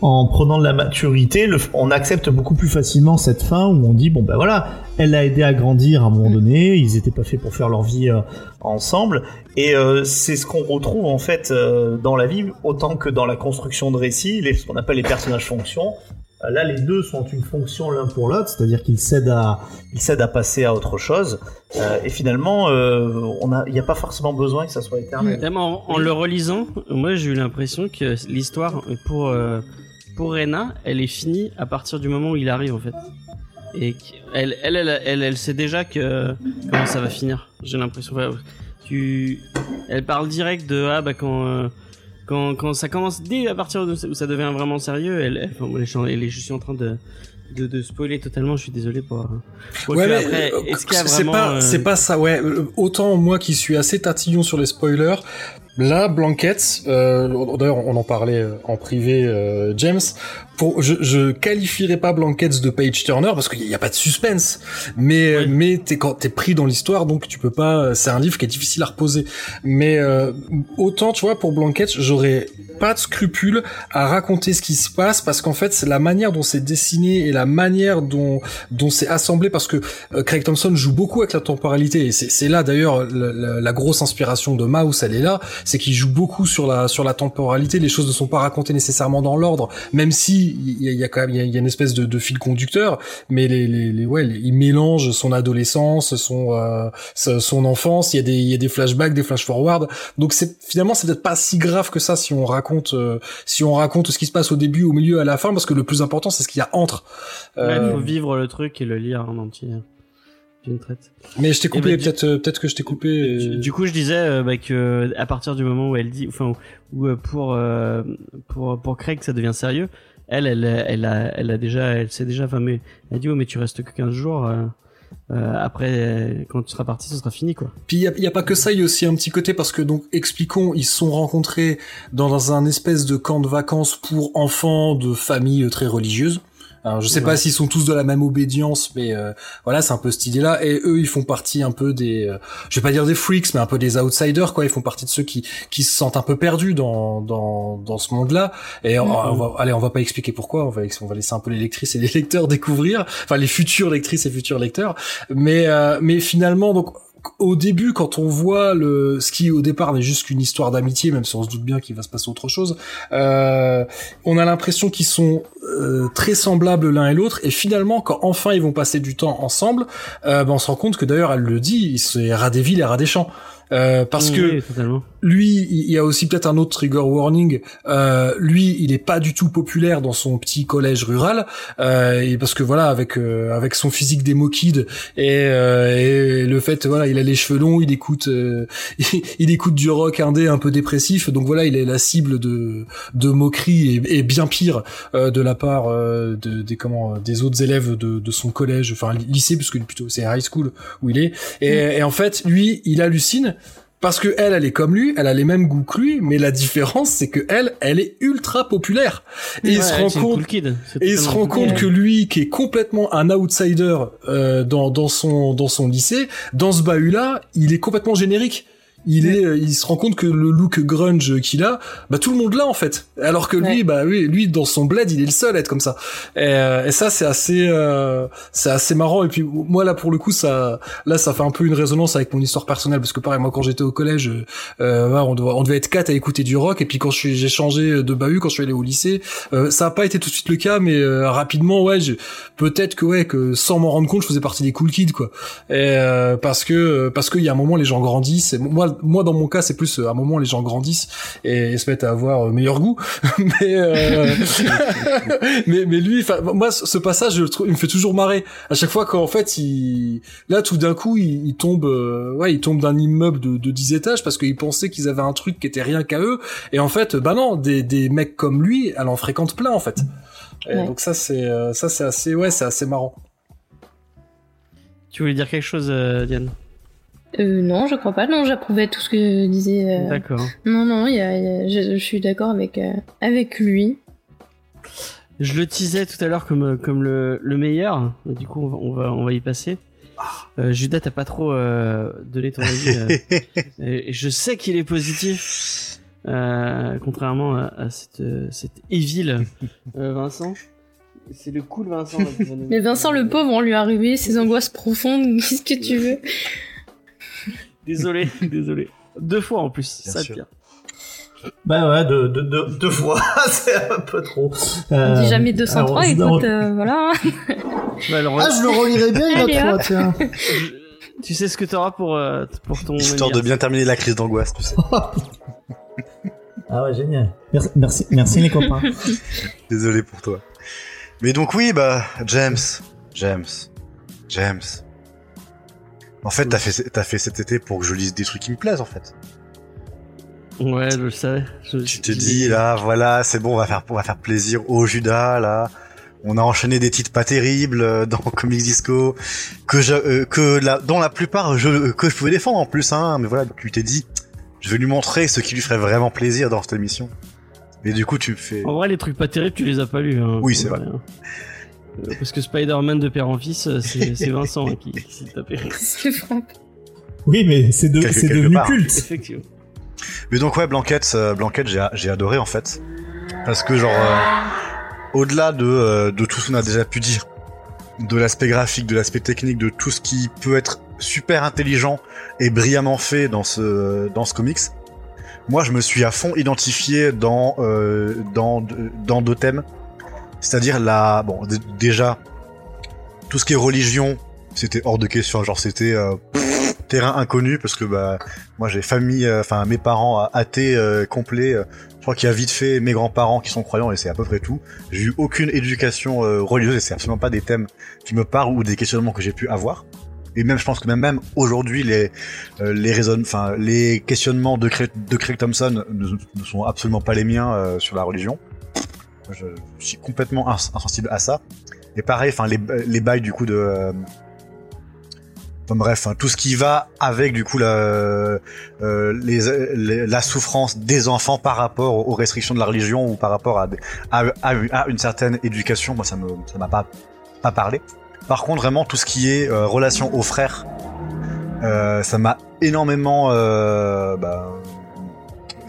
en prenant de la maturité, le- on accepte beaucoup plus facilement cette fin où on dit bon ben voilà, elle l'a aidé à grandir à un moment donné, ils étaient pas faits pour faire leur vie euh, ensemble, et euh, c'est ce qu'on retrouve en fait euh, dans la vie autant que dans la construction de récits, les, ce qu'on appelle les personnages fonctions. Euh, Là, les deux sont une fonction l'un pour l'autre, c'est-à-dire qu'ils cèdent à, ils cèdent à passer à autre chose, euh, et finalement, euh, on a, il n'y a pas forcément besoin que ça soit éternel. Même en, en le relisant, moi j'ai eu l'impression que l'histoire pour euh, pour Rena, elle est finie à partir du moment où il arrive en fait. Et qu'elle elle elle elle, elle sait déjà que comment ça va finir. J'ai l'impression. Ouais, tu, elle parle direct de ah bah quand euh, quand quand ça commence dès à partir de où ça devient vraiment sérieux. Elle, elle, enfin, elle est- je suis en train de de, de spoiler totalement. Je suis désolé pour. pour Ouais, mais euh, c'est pas, euh, c'est pas ça. Ouais, euh, autant moi qui suis assez tatillon sur les spoilers. Là, Blanquette, euh, d'ailleurs on en parlait euh, en privé, euh, James. Pour, je, je qualifierais pas Blanquette de page turner parce qu'il n'y a pas de suspense, mais Oui. mais t'es quand t'es pris dans l'histoire donc tu peux pas. C'est un livre qui est difficile à reposer. Mais euh, autant tu vois pour Blanquette, j'aurais pas de scrupule à raconter ce qui se passe parce qu'en fait c'est la manière dont c'est dessiné et la manière dont dont c'est assemblé parce que euh, Craig Thompson joue beaucoup avec la temporalité et c'est c'est là d'ailleurs la, la- la grosse inspiration de Mouse elle est là c'est qu'il joue beaucoup sur la sur la temporalité. Les choses ne sont pas racontées nécessairement dans l'ordre même si il y a, il y a quand même il y a, il y a une espèce de, de fil conducteur mais les les, les ouais les- il mélange son adolescence son euh, son enfance. Il y a des il y a des flashbacks des flash forward donc c'est finalement c'est peut-être pas si grave que ça si on raconte euh, si on raconte ce qui se passe au début au milieu à la fin parce que le plus important c'est ce qu'il y a entre. Ouais, il Euh, faut vivre le truc et le lire en entier. D'une traite. Mais je t'ai coupé, du- peut-être, euh, peut-être que je t'ai coupé. euh, Du, du coup, je disais euh, bah, que à partir du moment où elle dit, enfin, où euh, pour euh, pour pour Craig ça devient sérieux, elle, elle, elle a, elle a déjà, elle sait déjà, enfin, mais elle dit, oh, mais tu restes que 15 jours. euh. euh, après, quand tu seras parti, ce sera fini, quoi. Puis il y, a, pas que ça, il y a aussi un petit côté parce que donc expliquons, ils se sont rencontrés dans un espèce de camp de vacances pour enfants de familles très religieuses. Alors, je sais pas s'ils sont tous de la même obédience, mais euh, voilà, c'est un peu cette idée-là. Et eux, ils font partie un peu des, euh, je vais pas dire des freaks, mais un peu des outsiders, quoi. Ils font partie de ceux qui qui se sentent un peu perdus dans dans dans ce monde-là. Et on, va, allez, on va pas expliquer pourquoi. On va on va laisser un peu les lectrices et les lecteurs découvrir, enfin les futures lectrices et futurs lecteurs. Mais euh, mais finalement, donc au début, quand on voit le ce qui au départ n'est juste qu'une histoire d'amitié, même si on se doute bien qu'il va se passer autre chose, euh, on a l'impression qu'ils sont euh, très semblables l'un et l'autre. Et finalement, quand enfin ils vont passer du temps ensemble, euh, ben on se rend compte que d'ailleurs elle le dit, c'est rat des villes et rat des champs. Euh, parce que lui, il y a aussi peut-être un autre trigger warning. Euh, lui, il est pas du tout populaire dans son petit collège rural, euh, et parce que voilà, avec euh, avec son physique démo kid et, et, le fait, voilà, il a les cheveux longs, il écoute il, écoute du rock indé un peu dépressif, donc voilà, il est la cible de de moqueries et, bien pire de la part de, des comment des autres élèves de, de son collège, enfin lycée, parce que plutôt c'est high school où il est, et, et en fait, lui, il hallucine parce que elle, elle est comme lui, elle a les mêmes goûts que lui, mais la différence, c'est que elle, elle est ultra populaire. Et il se rend compte, et il se rend compte que lui, qui est complètement un outsider euh, dans, dans son dans son lycée, dans ce bahut-là, il est complètement générique il est, euh, il se rend compte que le look grunge qu'il a, bah tout le monde l'a en fait. Alors que lui, bah oui, lui dans son bled, il est le seul à être comme ça. Et, euh, et ça c'est assez, euh, c'est assez marrant. Et puis moi là pour le coup ça, là ça fait un peu une résonance avec mon histoire personnelle parce que pareil moi quand j'étais au collège, euh, on, devait, on devait être quatre à écouter du rock et puis quand j'ai changé de bahut quand je suis allé au lycée, ça a pas été tout de suite le cas, mais rapidement ouais, peut-être que ouais que sans m'en rendre compte, je faisais partie des cool kids quoi. Et parce que parce qu'il y a un moment les gens grandissent. Et moi moi dans mon cas c'est plus euh, à un moment les gens grandissent et, se mettent à avoir euh, meilleur goût. Mais, euh, mais mais lui enfin moi ce passage je le trouve il me fait toujours marrer. À chaque fois qu'en fait il là tout d'un coup il, tombe ouais il tombe d'un immeuble de, de 10 étages parce qu'il pensait qu'ils avaient un truc qui était rien qu'à eux. Et en fait bah non des, des mecs comme lui elle en fréquente plein en fait. Donc ça c'est ça c'est assez ouais c'est assez marrant. Tu voulais dire quelque chose Diane? Euh, non, je crois pas. Non, j'approuvais tout ce que disait. Euh... D'accord. Non, non, y a, je, je, suis d'accord avec, euh, avec lui. Je le teasais tout à l'heure comme, comme le, le meilleur. Du coup, on va, on va, on va y passer. Euh, Judas, t'as pas trop euh, donné ton avis. Euh, et je sais qu'il est positif, euh, contrairement à, à, cette, cette evil Vincent? C'est le cool Vincent. Mais Vincent, le pauvre, on lui a arrivé ses angoisses profondes. Qu'est-ce que tu veux? Désolé, désolé. Deux fois en plus, Bien ça sûr. pire. Bah ouais, deux, deux, deux, deux fois, c'est un peu trop. Euh, On dit jamais 203, écoute, euh, voilà. Bah, alors, ah, je le relirai bien une autre fois, tiens. tu sais ce que t'auras pour, euh, pour ton... Histoire de bien terminer la crise d'angoisse, tu sais. ah ouais, génial. Merci, merci, merci les copains. Désolé pour toi. Mais donc oui, bah, James, James, James, en fait, t'as fait, t'as fait cet été pour que je lise des trucs qui me plaisent, en fait. Ouais, je le savais. Je, tu t'es dit, là, voilà, c'est bon, on va faire, on va faire plaisir au Judas, là. On a enchaîné des titres pas terribles euh, dans Comics Disco, que je, euh, que la, dont la plupart je, que je pouvais défendre en plus, hein. Mais voilà, tu t'es dit, je vais lui montrer ce qui lui ferait vraiment plaisir dans cette émission. Et du coup, tu fais. En vrai, les trucs pas terribles, tu les as pas lus. Hein, oui, c'est vrai. Euh, parce que Spider-Man de père en fils, euh, c'est Vincent qui, qui s'est tapé. C'est frappe. Oui, mais c'est de, devenu culte. Effectivement. Mais donc ouais, Blanquette, euh, Blanquette, j'ai adoré en fait, parce que genre au-delà de de tout ce qu'on a déjà pu dire, de l'aspect graphique, de l'aspect technique, de tout ce qui peut être super intelligent et brillamment fait dans ce dans ce comics, moi je me suis à fond identifié dans euh, dans dans deux thèmes c'est-à-dire la, bon, déjà, tout ce qui est religion, c'était hors de question. Genre, c'était euh, terrain inconnu parce que bah, moi j'ai famille, euh, enfin mes parents athées euh, complets. je crois qu'il y a vite fait mes grands-parents qui sont croyants et c'est à peu près tout. J'ai eu aucune éducation religieuse et c'est absolument pas des thèmes qui me parlent ou des questionnements que j'ai pu avoir. Et même, je pense que même, même aujourd'hui, les les raisons, enfin les questionnements de, de Craig Thompson ne, ne, sont absolument pas les miens sur la religion. Je, suis complètement insensible à ça. Et pareil, enfin les, les bails du coup de euh, bref, hein, tout ce qui va avec du coup la, euh, la souffrance des enfants par rapport aux restrictions de la religion ou par rapport à, une certaine éducation, moi ça me ça m'a pas pas parlé. Par contre, vraiment tout ce qui est euh, relation aux frères, euh, ça m'a énormément, euh,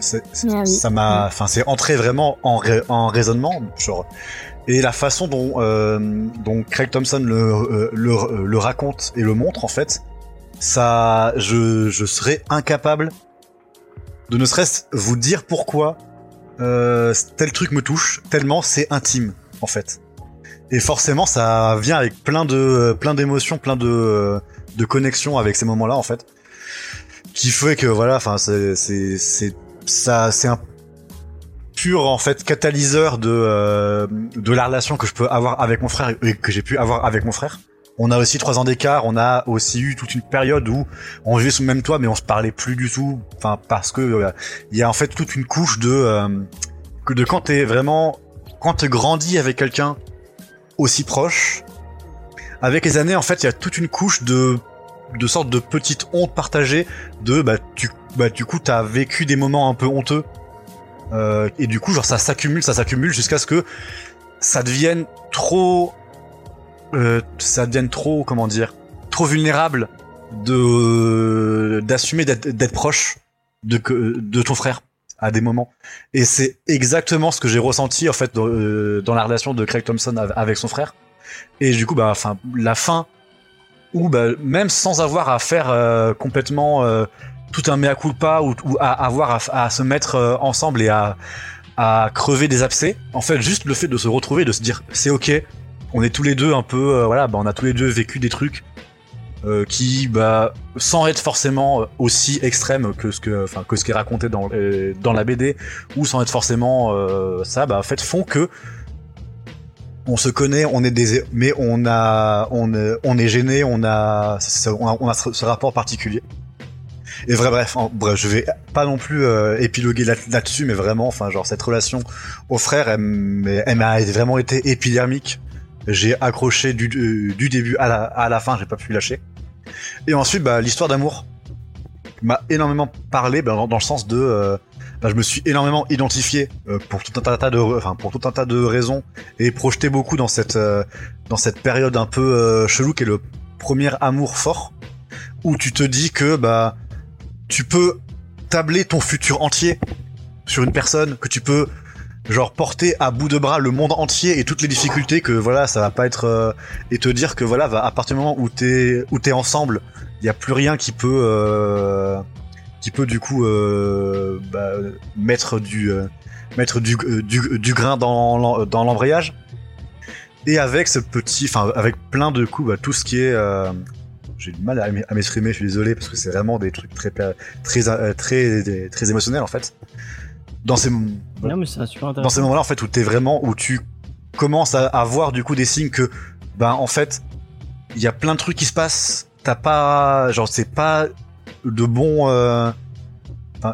bah, ah ça m'a, enfin c'est entré vraiment en, en raisonnement, genre et la façon dont, euh, dont Craig Thompson le, euh, le, le, raconte et le montre, en fait, ça, je, je serais incapable de ne serait-ce vous dire pourquoi euh, tel truc me touche, tellement c'est intime, en fait. Et forcément, ça vient avec plein de, plein d'émotions, plein de, de connexions avec ces moments-là, en fait, qui fait que voilà, enfin, c'est, c'est, c'est, ça, c'est un pur en fait catalyseur de euh, de la relation que je peux avoir avec mon frère et que j'ai pu avoir avec mon frère. On a aussi trois ans d'écart. On a aussi eu toute une période où on vivait sous le même toit, mais on se parlait plus du tout. Enfin, parce que euh, il y a en fait toute une couche de euh, de quand t'es vraiment quand tu grandis avec quelqu'un aussi proche. Avec les années, en fait, il y a toute une couche de de sorte de petite honte partagée de bah tu bah du coup t'as vécu des moments un peu honteux euh, et du coup, genre ça s'accumule, ça s'accumule jusqu'à ce que ça devienne trop, euh, ça devienne trop, comment dire, trop vulnérable de d'assumer d'être proche de de ton frère à des moments. Et c'est exactement ce que j'ai ressenti en fait dans, euh, dans, la relation de Craig Thompson avec son frère. Et du coup, bah, enfin, la fin où bah, même sans avoir à faire euh, complètement euh, tout un mea culpa ou, ou à avoir à, se mettre euh, ensemble et à, à crever des abcès. En fait, juste le fait de se retrouver, de se dire c'est ok, on est tous les deux un peu, euh, voilà, bah, on a tous les deux vécu des trucs euh, qui, bah, sans être forcément aussi extrêmes que ce que, enfin, que ce qui est raconté dans dans la BD, ou sans être forcément ça, bah, en fait, font que on se connaît, on est des, mais on a, on, est gêné, on a, on a ce rapport particulier. Et vrai, bref, je vais pas non plus euh, épiloguer là-dessus, mais vraiment, enfin, genre cette relation au frère, elle, m'a vraiment été épidermique. J'ai accroché du, du début à la, à la fin, j'ai pas pu lâcher. Et ensuite, bah, l'histoire d'amour m'a énormément parlé, bah, dans, le sens de, euh, bah, je me suis énormément identifié euh, pour tout un tas de, pour tout un tas de raisons et projeté beaucoup dans cette, cette période un peu chelou qui est le premier amour fort où tu te dis que bah tu peux tabler ton futur entier sur une personne que tu peux genre porter à bout de bras le monde entier et toutes les difficultés que voilà ça va pas être euh, et te dire que voilà à partir du moment où t'es où ensemble il y a plus rien qui peut euh, qui peut du coup euh, bah, mettre du mettre du, du, du, grain dans dans l'embrayage. Et avec ce petit enfin avec plein de coups bah, tout ce qui est j'ai du mal à m'exprimer, je suis désolé parce que c'est vraiment des trucs très très très très, très émotionnels en fait. Dans ces non, super dans ces moments-là en fait où t'es vraiment où tu commences à, avoir voir du coup des signes que ben en fait il y a plein de trucs qui se passent, t'as pas genre c'est pas de bon euh,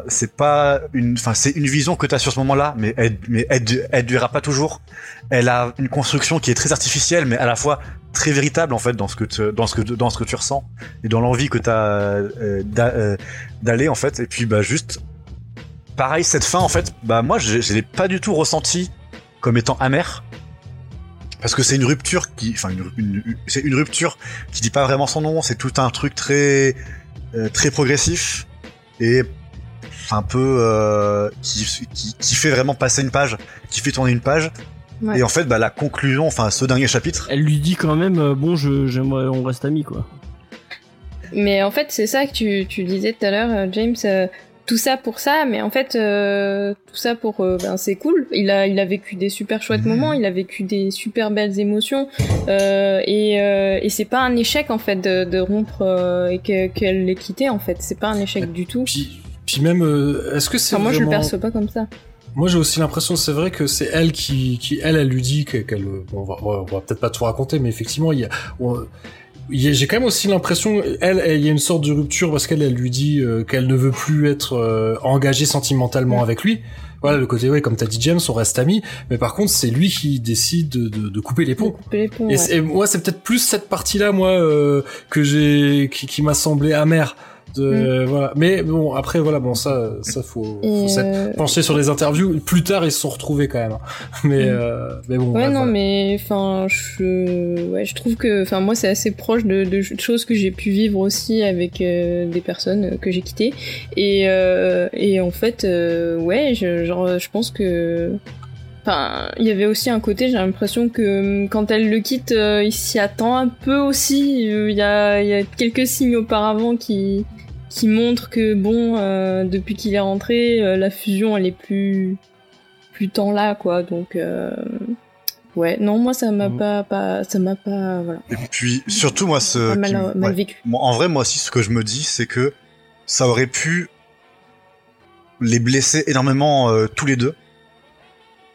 c'est pas une, enfin, c'est une vision que tu as sur ce moment-là, mais elle, mais elle, durera pas toujours. Elle a une construction qui est très artificielle, mais à la fois très véritable en fait dans ce que dans ce que dans ce que tu ressens et dans l'envie que tu as euh, euh, d'aller en fait. Et puis bah juste pareil cette fin en fait, bah moi je, je l'ai pas du tout ressenti comme étant amer parce que c'est une rupture qui, enfin une, c'est une rupture qui dit pas vraiment son nom. C'est tout un truc très euh, très progressif et un peu euh, qui, qui, fait vraiment passer une page, qui fait tourner une page. Et en fait, bah, la conclusion, enfin ce dernier chapitre. Elle lui dit quand même, euh, bon, je, j'aimerais, on reste amis, quoi. Mais en fait, c'est ça que tu, tu disais tout à l'heure, euh, James. Tout ça pour ça, mais en fait, tout ça pour, ben, c'est cool. Il a, il a vécu des super chouettes mmh. moments, il a vécu des super belles émotions, et, et c'est pas un échec en fait de, de rompre et qu'elle l'ait quitté en fait. C'est pas un échec du tout. Puis même, euh, est-ce que c'est enfin, moi je le perçois pas comme ça. Moi j'ai aussi l'impression, c'est vrai que c'est elle qui, qui elle, elle lui dit qu'elle, bon, on va, va peut-être pas tout raconter, mais effectivement il y a, j'ai quand même aussi l'impression, elle, il y a une sorte de rupture parce qu'elle, elle lui dit euh, qu'elle ne veut plus être euh, engagée sentimentalement avec lui. Voilà, le côté, ouais, comme t'as dit James, on reste amis, mais par contre, c'est lui qui décide de, de, couper les ponts. Couper les ponts et, moi, c'est peut-être plus cette partie-là, moi, euh, que j'ai, qui, qui m'a semblé amère Mm. voilà. Mais bon, après voilà, bon ça, ça faut, faut euh, pencher sur les interviews. Plus tard, ils se sont retrouvés quand même. Hein. Mais mm. euh, mais bon. Ouais non, mais enfin, je ouais, je trouve que enfin moi c'est assez proche de, de, choses que j'ai pu vivre aussi avec euh, des personnes que j'ai quittées. Et et en fait, ouais, je, genre je pense que Enfin, il y avait aussi un côté, j'ai l'impression que hum, quand elle le quitte, il s'y attend un peu aussi. Il y a, y a quelques signes auparavant qui, qui montre que bon, euh, depuis qu'il est rentré, euh, la fusion elle est plus plus tant là quoi. Donc euh, ouais, non moi ça m'a mm. pas, pas ça m'a pas voilà. Et puis surtout moi ce mal, vécu. en vrai moi aussi ce que je me dis c'est que ça aurait pu les blesser énormément tous les deux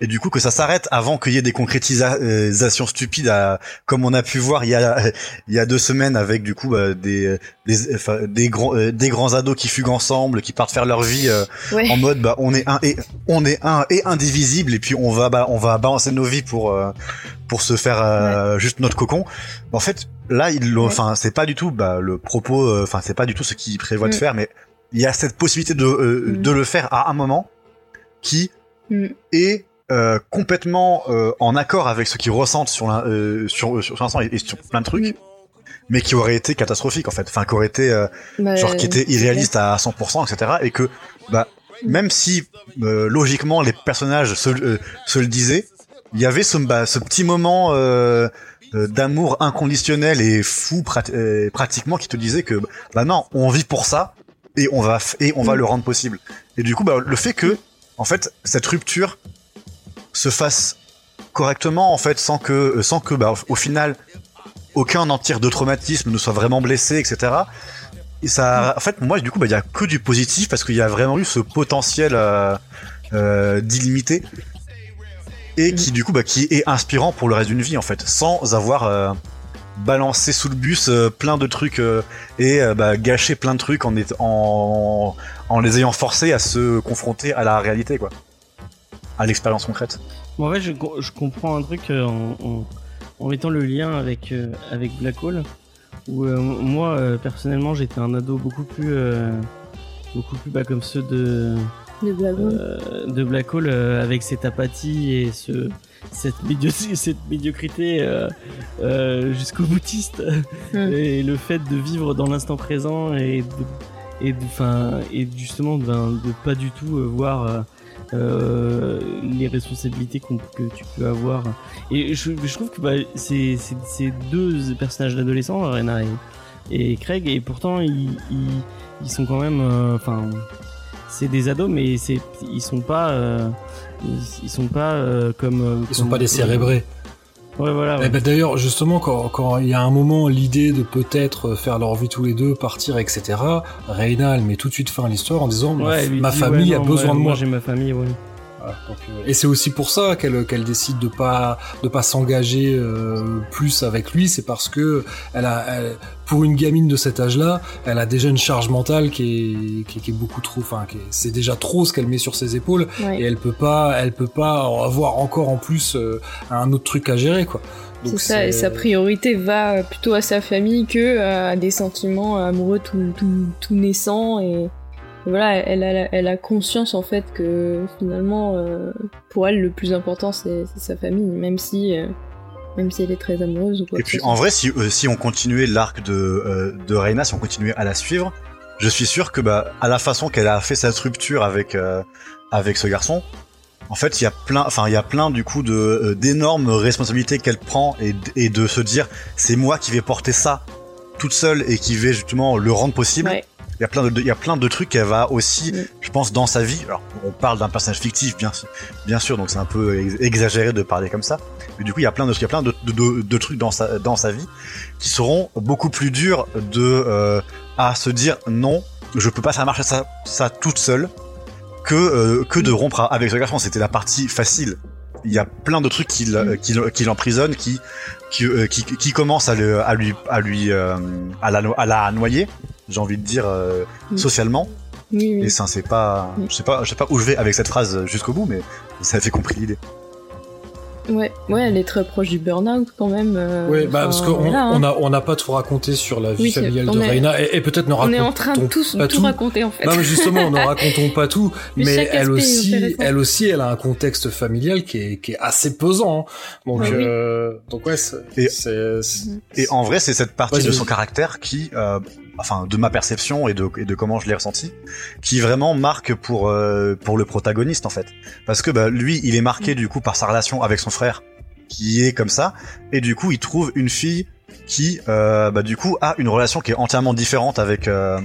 et du coup que ça s'arrête avant qu'il y ait des concrétisations stupides à, comme on a pu voir il y a il y a deux semaines avec du coup bah, des des enfin, des grands euh, des grands ados qui fuguent ensemble qui partent faire leur vie euh, en mode bah on est un et on est un et indivisible et puis on va bah on va balancer nos vies pour euh, pour se faire juste notre cocon en fait là il enfin c'est pas du tout bah le propos enfin c'est pas du tout ce qu'il prévoit de mm. faire mais il y a cette possibilité de mm. de le faire à un moment qui mm. est euh, complètement euh, en accord avec ce qu'ils ressentent sur euh, sur sur l'instant et, sur plein de trucs, mais qui aurait été catastrophique en fait, enfin qui aurait été bah, genre qui était irréaliste à 100%, etc. Et que bah même si logiquement les personnages se, se le disaient, il y avait ce, bah, ce petit moment d'amour inconditionnel et fou pratiquement qui te disait que bah non, on vit pour ça et on va et on va mm. le rendre possible. Et du coup, bah, le fait que en fait cette rupture se fasse correctement en fait sans que euh, sans que bah, au final aucun en tire de traumatisme ne soit vraiment blessé etc et ça en fait moi du coup bah il y a que du positif parce qu'il y a vraiment eu ce potentiel euh, euh, d'illimité et qui du coup bah, qui est inspirant pour le reste d'une vie en fait sans avoir euh, balancé sous le bus plein de trucs et bah, gâché plein de trucs en, en, en les ayant forcés à se confronter à la réalité quoi à l'expérience concrète. Bon, en fait, je, je comprends un truc euh, en, en, mettant le lien avec, euh, avec Black Hole, où euh, moi, personnellement, j'étais un ado beaucoup plus, beaucoup plus bas comme ceux de, de Black Hole, de Black Hole avec cette apathie et ce, cette, cette médiocrité jusqu'au boutiste, hmm. et le fait de vivre dans l'instant présent et de, et, de, et justement de, de pas du tout voir euh, les responsabilités que tu peux avoir. Et je, je trouve que bah, c'est deux personnages d'adolescents, Rena et, Craig, et pourtant ils, ils, sont quand même, euh, enfin, c'est des ados, mais c'est ils sont pas, euh, ils, sont pas comme. Ils sont pas des cérébrés. Ouais, voilà. Ben, d'ailleurs, justement, quand, quand il y a un moment l'idée de peut-être faire leur vie tous les deux, partir, etc., Reynal met tout de suite fin à l'histoire en disant ma, famille a besoin de moi. J'ai ma famille, oui. Euh, et c'est aussi pour ça qu'elle qu'elle décide de pas de pas s'engager euh, plus avec lui, c'est parce que elle a pour une gamine de cet âge-là, elle a déjà une charge mentale qui est qui, est beaucoup trop, enfin c'est déjà trop ce qu'elle met sur ses épaules. Et elle peut pas elle peut pas avoir encore en plus euh, un autre truc à gérer quoi. C'est ça, et sa priorité va plutôt à sa famille que à des sentiments amoureux tout, tout, tout naissants et voilà, elle a, elle a conscience en fait que finalement, euh, pour elle, le plus important c'est sa famille, même si, euh, même si elle est très amoureuse ou quoi. Et puis en vrai, si, euh, si on continuait l'arc de, de Reina, si on continuait à la suivre, je suis sûr que bah, à la façon qu'elle a fait sa rupture avec, avec ce garçon, en fait, il y a plein, enfin, il y a plein du coup de d'énormes responsabilités qu'elle prend et, et de se dire, c'est moi qui vais porter ça toute seule et qui vais justement le rendre possible. Ouais y a plein de, il y a plein de trucs qu'elle va aussi, je pense, dans sa vie. Alors, on parle d'un personnage fictif, bien, bien sûr, donc c'est un peu exagéré de parler comme ça. Mais du coup, il y a plein de, il y a plein de, de, de, trucs dans sa, dans sa vie qui seront beaucoup plus durs de, euh, à se dire non, je peux pas faire marcher ça, ça toute seule que, euh, que de rompre avec ce garçon. C'était la partie facile il y a plein de trucs qui, l'emprisonnent, qui, qui, euh, qui, qui commencent à, le, à lui, à lui, euh, à la, à la noyer, j'ai envie de dire, euh, socialement. Oui, oui. Et ça, c'est pas, je sais pas, je sais pas où je vais avec cette phrase jusqu'au bout, mais ça fait compris l'idée. Ouais, ouais, elle est très proche du burn-out quand même. euh, Ouais, bah, parce qu'on voilà, hein. on a, on n'a pas tout raconté sur la vie Oui, familiale on de est- Reina, et, et peut-être ne On racontons est en train de tous pas tout, tout. raconter en fait. Non, mais justement, ne racontons pas tout, Mais elle aussi, elle aussi, elle a un contexte familial qui est, qui est assez pesant. hein. Donc, Ouais, oui. euh, donc ouais, c'est, Et- c'est- c'est- Et en vrai, c'est cette partie de son caractère qui, euh, enfin, de ma perception et de, et de comment je l'ai ressenti, qui vraiment marque pour euh, pour le protagoniste en fait. Parce que bah, lui, il est marqué du coup par sa relation avec son frère, qui est comme ça, et du coup, il trouve une fille qui, euh, bah, du coup, a une relation qui est entièrement différente avec euh,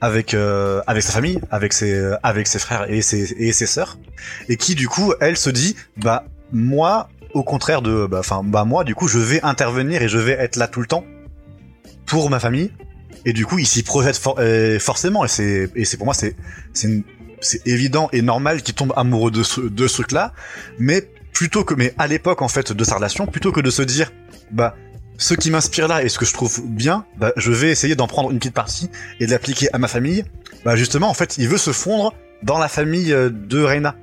avec euh, avec sa famille, avec ses avec ses frères et ses et ses sœurs, et qui du coup, elle se dit, bah moi, au contraire de, bah, enfin, bah moi, du coup, je vais intervenir et je vais être là tout le temps pour ma famille. Et du coup, il s'y projette euh, forcément. Et c'est, et c'est pour moi, c'est, c'est, c'est évident et normal qu'il tombe amoureux de ce, de ce truc-là. Mais plutôt que, mais à l'époque en fait de sa relation, plutôt que de se dire, bah, ce qui m'inspire là et ce que je trouve bien, bah, je vais essayer d'en prendre une petite partie et de l'appliquer à ma famille. Bah, justement, en fait, il veut se fondre dans la famille euh, de Reina.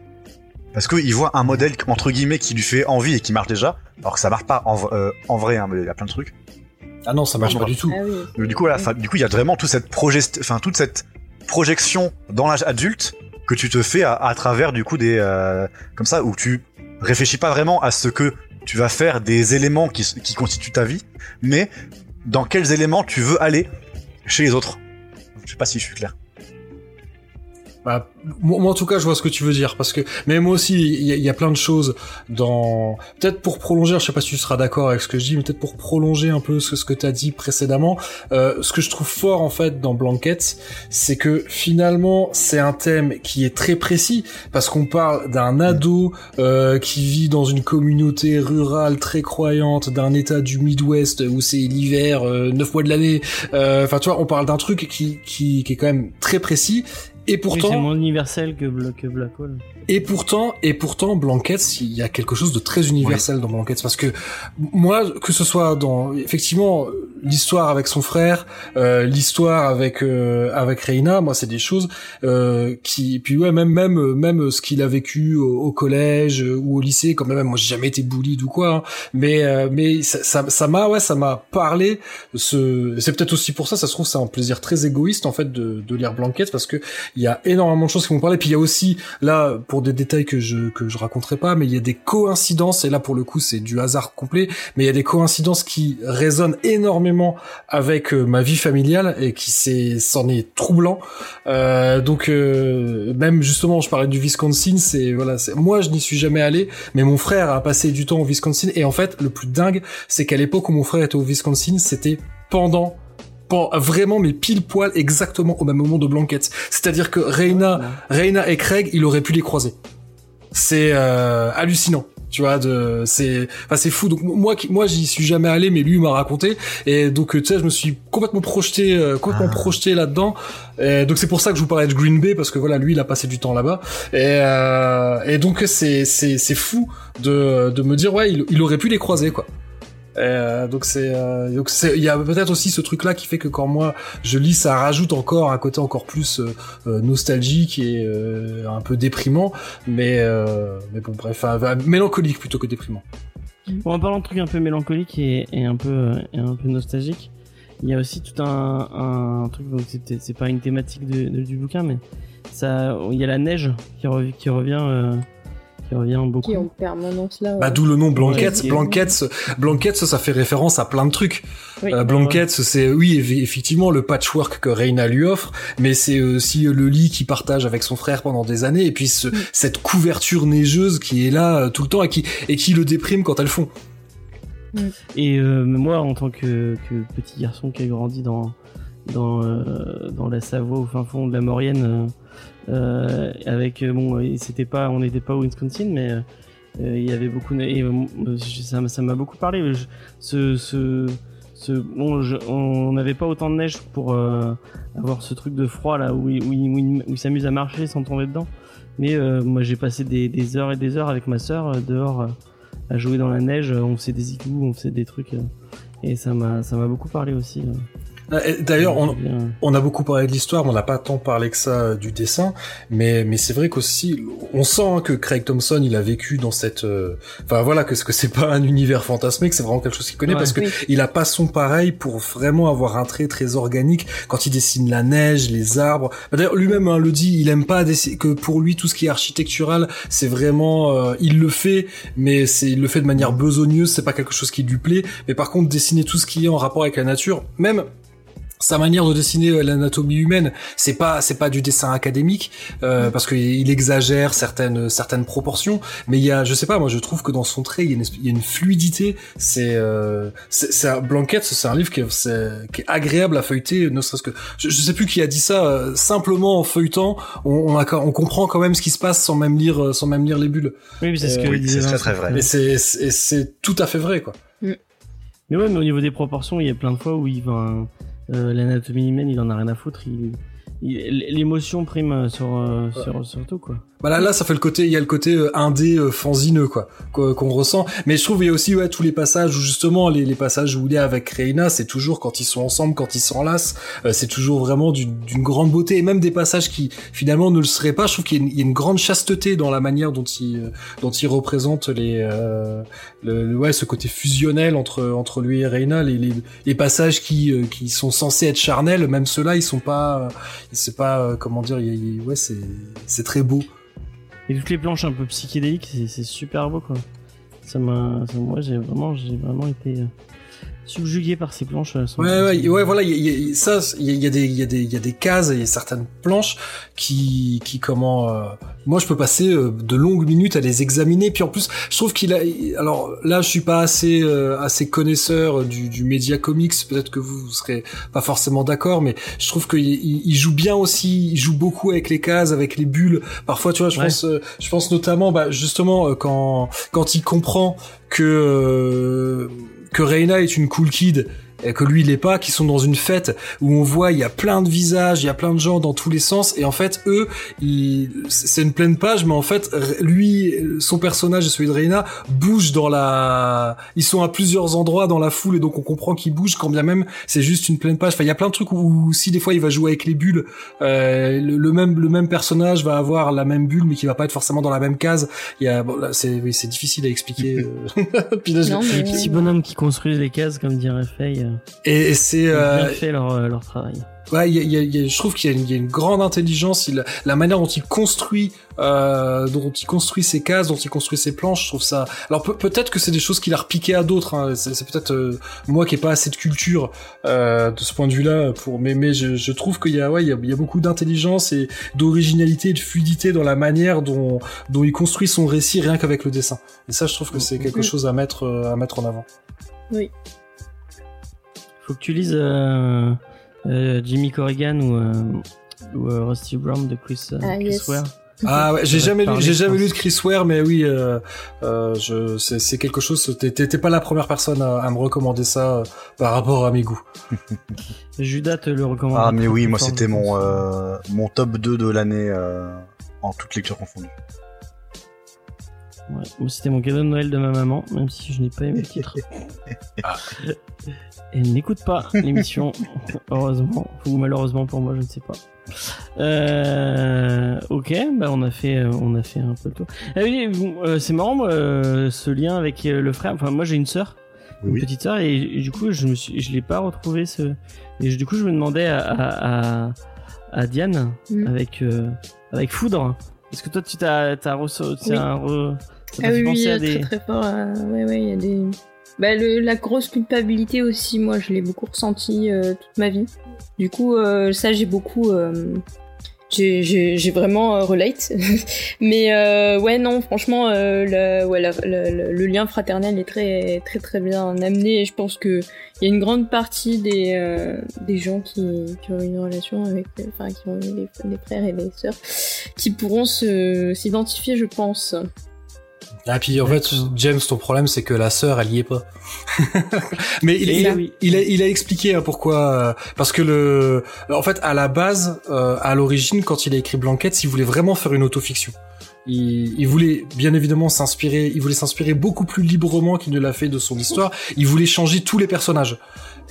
Parce qu'il voit un modèle, entre guillemets, qui lui fait envie et qui marche déjà. Alors que ça marche pas en, euh, en vrai, hein, mais il y a plein de trucs. Ah non, ça marche pas du tout. Ah oui. Du coup, voilà, du coup, il y a vraiment toute cette progest... enfin, toute cette projection dans l'âge adulte que tu te fais à, à travers, du coup, des, euh, comme ça, où tu réfléchis pas vraiment à ce que tu vas faire des éléments qui, qui constituent ta vie, mais dans quels éléments tu veux aller chez les autres. Je sais pas si je suis clair. Bah, moi, en tout cas, je vois ce que tu veux dire parce que, mais moi aussi, il y, a- il y a plein de choses dans. Peut-être pour prolonger, je sais pas si tu seras d'accord avec ce que je dis, mais peut-être pour prolonger un peu ce, ce que tu as dit précédemment. Euh, ce que je trouve fort en fait dans Blanquette, c'est que finalement, c'est un thème qui est très précis parce qu'on parle d'un ado euh, qui vit dans une communauté rurale très croyante, d'un état du Midwest où c'est l'hiver, euh, neuf mois de l'année. Euh, Enfin, tu vois, on parle d'un truc qui, qui, qui est quand même très précis. Et Oui, pourtant, c'est moins universel que, Bla- que Black Hole. Et pourtant, et pourtant, Blankets, il y a quelque chose de très universel dans Blankets parce que moi, que ce soit dans effectivement l'histoire avec son frère, euh, l'histoire avec euh, avec Reina, moi, c'est des choses euh, qui, puis ouais, même même même ce qu'il a vécu au, au collège ou au lycée, quand même. Moi, j'ai jamais été bullied ou quoi, hein, mais euh, mais ça ça m'a ouais, ça m'a parlé. Ce, c'est peut-être aussi pour ça, ça se trouve, c'est un plaisir très égoïste en fait de de lire Blankets parce que il y a énormément de choses qui m'ont parlé. Puis il y a aussi, là, pour des détails que je, que je raconterai pas, mais il y a des coïncidences, et là pour le coup c'est du hasard complet, mais il y a des coïncidences qui résonnent énormément avec euh, ma vie familiale et qui c'est, c'en est troublant. Euh, donc euh, même justement, je parlais du Wisconsin, c'est voilà, c'est moi je n'y suis jamais allé, mais mon frère a passé du temps au Wisconsin et en fait le plus dingue, c'est qu'à l'époque où mon frère était au Wisconsin, c'était pendant pen- vraiment mais pile poil exactement au même moment de Blanquette. C'est-à-dire que Reina, Reina et Craig, il aurait pu les croiser. C'est euh, hallucinant. Tu vois, de c'est, enfin c'est fou. Donc moi, moi, j'y suis jamais allé, mais lui m'a raconté. Et donc tu sais, je me suis complètement projeté, euh, complètement Ah. projeté là-dedans. Et donc c'est pour ça que je vous parlais de Green Bay parce que voilà, lui il a passé du temps là-bas. Et, euh, et donc c'est c'est c'est fou de de me dire ouais, il, il aurait pu les croiser quoi. Euh, euh, donc c'est il y a peut-être aussi ce truc là qui fait que quand moi je lis ça rajoute encore un côté encore plus euh, nostalgique et un peu déprimant. Mais mais bon bref mélancolique plutôt que déprimant. Bon, en parlant de trucs un peu mélancoliques et, un peu et il y a aussi tout un, truc c'est pas une thématique du bouquin mais ça il y a la neige qui revient qui revient beaucoup. Qui en permanence là. bah d'où le nom Blanquette Ouais. Blanquette Blanquette ça fait référence à plein de trucs Oui. Euh, Blanquette, c'est oui eff- effectivement le patchwork que Reina lui offre, mais c'est aussi le lit qu'il partage avec son frère pendant des années, et puis ce- cette couverture neigeuse qui est là euh, tout le temps et qui et qui le déprime quand elles font. Et euh, moi, en tant que, que petit garçon qui a grandi dans dans euh, dans la Savoie au fin fond de la Maurienne, avec euh, bon, et c'était pas, on n'était pas au Wisconsin, mais euh, euh, il y avait beaucoup, et euh, ça m'a- beaucoup parlé. Ce bon, on n'avait pas autant de neige pour euh, avoir ce truc de froid là où il, s'amuse à marcher sans tomber dedans. Mais euh, moi j'ai passé des, heures et des heures avec ma sœur euh, dehors euh, à jouer dans la neige. On faisait des igloos, on faisait des trucs. et ça m'a ça m'a beaucoup parlé aussi. Ah, d'ailleurs, on, on, a beaucoup parlé de l'histoire, mais on n'a pas tant parlé que ça euh, du dessin. Mais, mais c'est vrai qu'aussi, on sent hein, que Craig Thompson, il a vécu dans cette, euh, enfin voilà, que, que c'est pas un univers fantasmé, que c'est vraiment quelque chose qu'il connaît, parce que il a pas son pareil pour vraiment avoir un trait très organique quand il dessine la neige, les arbres. Bah, d'ailleurs, lui-même hein, le dit, il aime pas que pour lui tout ce qui est architectural, c'est vraiment, euh, il le fait, mais c'est, il le fait de manière besogneuse, c'est pas quelque chose qui lui plaît. Mais par contre, dessiner tout ce qui est en rapport avec la nature, même sa manière de dessiner euh, l'anatomie humaine, c'est pas c'est pas du dessin académique euh, parce qu'il exagère certaines certaines proportions, mais il y a je sais pas moi je trouve que dans son trait il y a une, il y a une fluidité. C'est euh, c'est un Blanquette, c'est un livre qui est, qui est, agréable à feuilleter, ne serait-ce que je, je, sais plus qui a dit ça. Euh, simplement en feuilletant, on on, a, on, comprend quand même ce qui se passe sans même lire sans même lire les bulles. Oui, c'est ce que oui, c'est très très vrai. Mais c'est c'est tout à fait vrai quoi. Mm. Mais ouais, mais au niveau des proportions, il y a plein de fois où il va euh, l'anatomie humaine, il en a rien à foutre. Il, l'émotion prime euh, sur, euh, sur, sur tout quoi. Bah là, là, ça fait le côté, il y a le côté euh, indé euh, fanzineux quoi, qu'on ressent. Mais je trouve il y a aussi ouais tous les passages où justement les, les passages où il est avec Reina, c'est toujours quand ils sont ensemble, quand ils s'enlacent, euh, c'est toujours vraiment d'une grande beauté et même des passages qui finalement ne le seraient pas. Je trouve qu'il y, y, a une grande chasteté dans la manière dont il dont il représente les le, ouais ce côté fusionnel entre entre lui et Reina, les les, les passages qui qui sont censés être charnels, même ceux-là ils sont pas, c'est pas comment dire, ouais c'est c'est très beau. Et toutes les planches un peu psychédéliques, c'est super beau quoi. Ça m'a, moi j'ai vraiment, j'ai vraiment été euh, subjugué par ces planches. Ouais, ouais, ouais, voilà, y y a, ça, il y, a des, il y a des, il y a des cases, il y a certaines planches qui, qui comment, euh, moi je peux passer euh, de longues minutes à les examiner, puis en plus, je trouve qu'il a, alors là, je suis pas assez, euh, assez connaisseur du, du média comics, peut-être que vous, vous serez pas forcément d'accord, mais je trouve qu'il il, joue bien aussi, il joue beaucoup avec les cases, avec les bulles. Parfois, tu vois, je pense, je pense notamment, bah, justement, quand, quand il comprend que que Reina est une cool kid que lui il est pas, qui sont dans une fête où on voit il y a plein de visages, il y a plein de gens dans tous les sens et en fait eux, c'est une pleine page mais en fait lui, son personnage et celui de Reina bougent dans la, ils sont à plusieurs endroits dans la foule et donc on comprend qu'ils bougent quand bien même c'est juste une pleine page. Enfin il y a plein de trucs où, si des fois il va jouer avec les bulles, euh, le, même le même personnage va avoir la même bulle mais qui va pas être forcément dans la même case. Il y a bon, là c'est oui, c'est difficile à expliquer. Euh. Puis là, non, Les petits bonhommes qui construisent les cases comme dirait Faye. Et, c'est Ils ont bien euh, fait leur, euh, leur travail. Ouais, y a, y a, je trouve qu'il y, y, a une grande intelligence. Il, la manière dont il construit, euh, dont il construit ses cases, dont il construit ses planches, je trouve ça. Alors peut-être que c'est des choses qu'il a repiqué à d'autres. Hein. C'est peut-être euh, moi qui ai pas assez de culture euh, de ce point de vue-là. Pour mais mais je, je trouve qu'il y a ouais, il y a, y a beaucoup d'intelligence et d'originalité et de fluidité dans la manière dont dont il construit son récit rien qu'avec le dessin. Et ça, je trouve que c'est quelque chose à mettre à mettre en avant. Oui. Faut que tu lises euh, euh, Jimmy Corrigan ou, euh, ou euh, Rusty Brown de Chris, euh, ah, Chris yes. Ware. Ah ouais, j'ai jamais lu, j'ai jamais lu de Chris Ware, mais oui, euh, euh, je, c'est, c'est quelque chose. T'étais pas la première personne à, à me recommander ça euh, par rapport à mes goûts. Judas te le recommande. Ah mais oui, moi c'était mon euh, mon top 2 de l'année euh, en toutes lectures confondues. Ouais, moi c'était mon cadeau de Noël de ma maman, même si je n'ai pas aimé le titre. Elle n'écoute pas l'émission, heureusement ou malheureusement pour moi, je ne sais pas. Euh, ok, bah on a fait, euh, on a fait un peu le tour. Ah oui, euh, c'est marrant moi, euh, ce lien avec le frère. Enfin, moi j'ai une sœur, Oui, une oui. petite sœur, et, et du coup je me suis, je l'ai pas retrouvé ce. Et du coup je me demandais à à, à, à Diane Mm. avec euh, avec Foudre. Est-ce que toi tu t'as t'as reçu, c'est Oui. un re- Ah oui, oui, penser à très des. très fort. euh, ouais, ouais, il y a des. Bah, le, la grosse culpabilité aussi, moi, je l'ai beaucoup ressenti euh, toute ma vie. Du coup, euh, ça, j'ai beaucoup. euh, j'ai- vraiment euh, relate. Mais euh, ouais, non, franchement, euh, le, ouais, le lien fraternel est très très très bien amené. Et je pense que il y a une grande partie des des gens qui, qui ont une relation avec, enfin, qui ont des, frères et des sœurs, qui pourront s'identifier, je pense. Ah puis en fait, James, ton problème c'est que la sœur, elle y est pas. Mais il, a, oui. il, a, il a expliqué hein, pourquoi. euh, Parce que le, en fait, à la base, euh, à l'origine, quand il a écrit Blanquette, il voulait vraiment faire une autofiction. Il, il voulait bien évidemment s'inspirer. Il voulait s'inspirer beaucoup plus librement qu'il ne l'a fait de son histoire. Il voulait changer tous les personnages.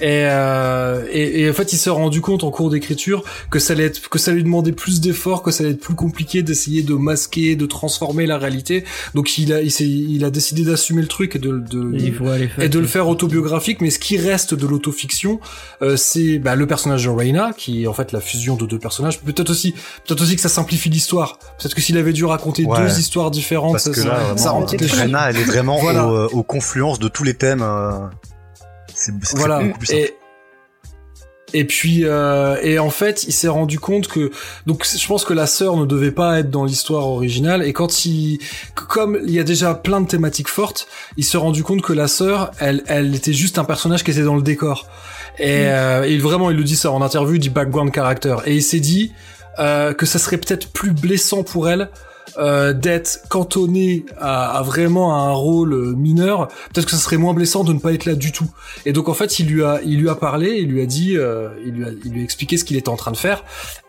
Et, euh, et, et en fait, il s'est rendu compte en cours d'écriture que ça allait être, que ça lui demandait plus d'efforts, que ça allait être plus compliqué d'essayer de masquer, de transformer la réalité. Donc il a, il, s'est- il a décidé d'assumer le truc et de, de, faire. et de le faire autobiographique, mais ce qui reste de l'autofiction, euh, c'est bah, le personnage de Reina, qui est en fait la fusion de deux personnages. Peut-être aussi, peut-être aussi que ça simplifie l'histoire. Peut-être que s'il avait dû raconter Ouais. deux histoires différentes, Parce ça, que ça- là, ça vraiment, rend. Rena, elle est vraiment Voilà. au, euh, aux confluences de tous les thèmes. euh, c'est Voilà. beaucoup plus simple. Et, et puis euh, et en fait, il s'est rendu compte que donc je pense que la sœur ne devait pas être dans l'histoire originale et quand il comme il y a déjà plein de thématiques fortes, il s'est rendu compte que la sœur, elle elle était juste un personnage qui était dans le décor. Et euh, vraiment il le dit ça en interview, il dit background character et il s'est dit euh, que ça serait peut-être plus blessant pour elle euh, d'être cantonné à, à vraiment à un rôle euh, mineur, peut-être que ça serait moins blessant de ne pas être là du tout. Et donc en fait, il lui a, il lui a parlé, il lui a dit, euh, il lui a, il lui a expliqué ce qu'il était en train de faire.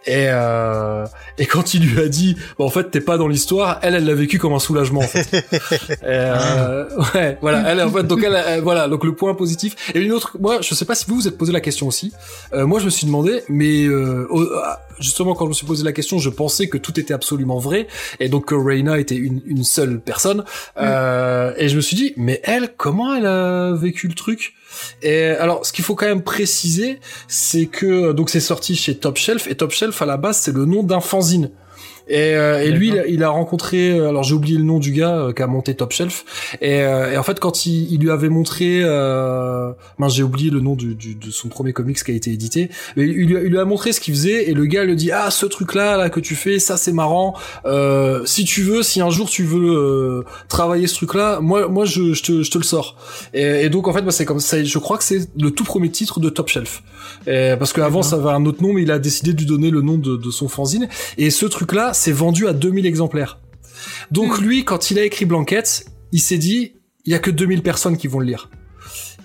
Et euh, et quand il lui a dit, bah, en fait, t'es pas dans l'histoire, elle, elle l'a vécu comme un soulagement. En fait. Euh, ouais, voilà. Elle, en fait, donc elle, elle- voilà, donc le point positif. Et une autre, moi, je sais pas si vous vous êtes posé la question aussi. Euh, moi, je me suis demandé, mais euh, au- justement, quand je me suis posé la question, je pensais que tout était absolument vrai, et donc que Reina était une, une seule personne. Euh, et je me suis dit, mais elle, comment elle a vécu le truc? Et alors, ce qu'il faut quand même préciser, c'est que donc c'est sorti chez Top Shelf, et Top Shelf à la base, c'est le nom d'un fanzine. Et, euh, et lui, il a, il a rencontré, euh, alors j'ai oublié le nom du gars euh, qui a monté Top Shelf. Et, euh, et en fait, quand il, il lui avait montré, euh, mince, j'ai oublié le nom du, du- de son premier comics qui a été édité. Mais il, lui a- il lui a montré ce qu'il faisait et le gars lui dit ah ce truc là là que tu fais, ça c'est marrant. Euh, si tu veux, si un jour tu veux euh, travailler ce truc là, moi moi je, je te je te le sors. Et, et donc en fait, bah, c'est comme ça. Je crois que c'est le tout premier titre de Top Shelf. Et parce qu'avant ça avait un autre nom, mais il a décidé de lui donner le nom de, de son fanzine. Et ce truc-là, c'est vendu à 2000 exemplaires. Donc lui, quand il a écrit Blanquette, il s'est dit, il y a que 2000 personnes qui vont le lire.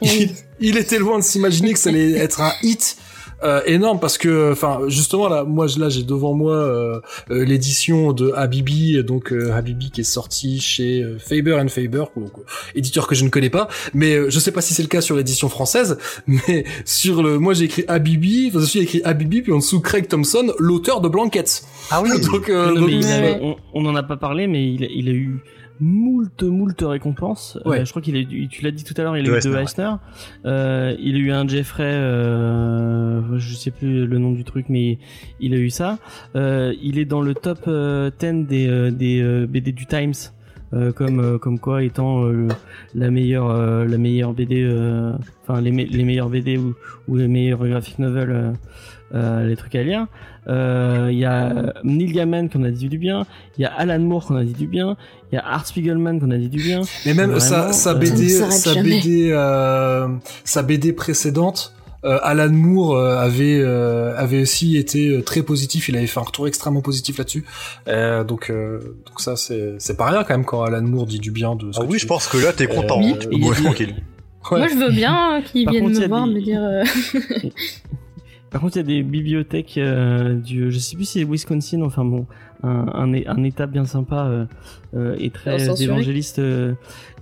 Il, il était loin de s'imaginer que ça allait être un hit euh, énorme parce que, enfin, justement là, moi là j'ai devant moi euh, euh, l'édition de Habibi, donc euh, Habibi qui est sorti chez euh, Faber and Faber, donc euh, éditeur que je ne connais pas, mais euh, je sais pas si c'est le cas sur l'édition française, mais sur le, moi j'ai écrit Habibi, enfin, j'ai écrit Habibi puis en dessous Craig Thompson, l'auteur de Blanquette. Ah oui. donc, euh, Non, donc, il on, on en a pas parlé, mais il, il a eu moult, moult récompenses. Euh, Ouais. je crois qu'il eu, tu l'as dit tout à l'heure, il a De eu deux ouais. Euh, il a eu un Jeffrey, euh, je sais plus le nom du truc, mais il a eu ça. Euh, il est dans le top euh, 10 des, euh, des euh, BD du Times. euh, comme euh, comme quoi étant euh, le- la meilleure euh, la meilleure BD euh, enfin les, me- les meilleures BD ou, ou les meilleures graphic novels euh, euh, les trucs à lire Euh, il y a Neil Gaiman qu'on a dit du bien il y a Alan Moore qu'on a dit du bien il y a Art Spiegelman qu'on a dit du bien Mais même sa, Vraiment, sa euh, BD, sa. BD, euh, sa BD précédente, euh, Alan Moore euh, avait euh, avait aussi été très positif. Il avait fait un retour extrêmement positif là-dessus. Euh, donc euh, donc ça c'est c'est pas rien quand même quand Alan Moore dit du bien de. Ce Ah que oui, tu- je pense que là, t'es content. Oui. tranquille. Ouais. Moi, je veux bien qu'ils viennent contre, me voir, des- me dire. Par contre, il y a des bibliothèques euh, du, je sais plus si c'est Wisconsin, enfin bon, un, un, un état bien sympa euh, et très évangéliste euh,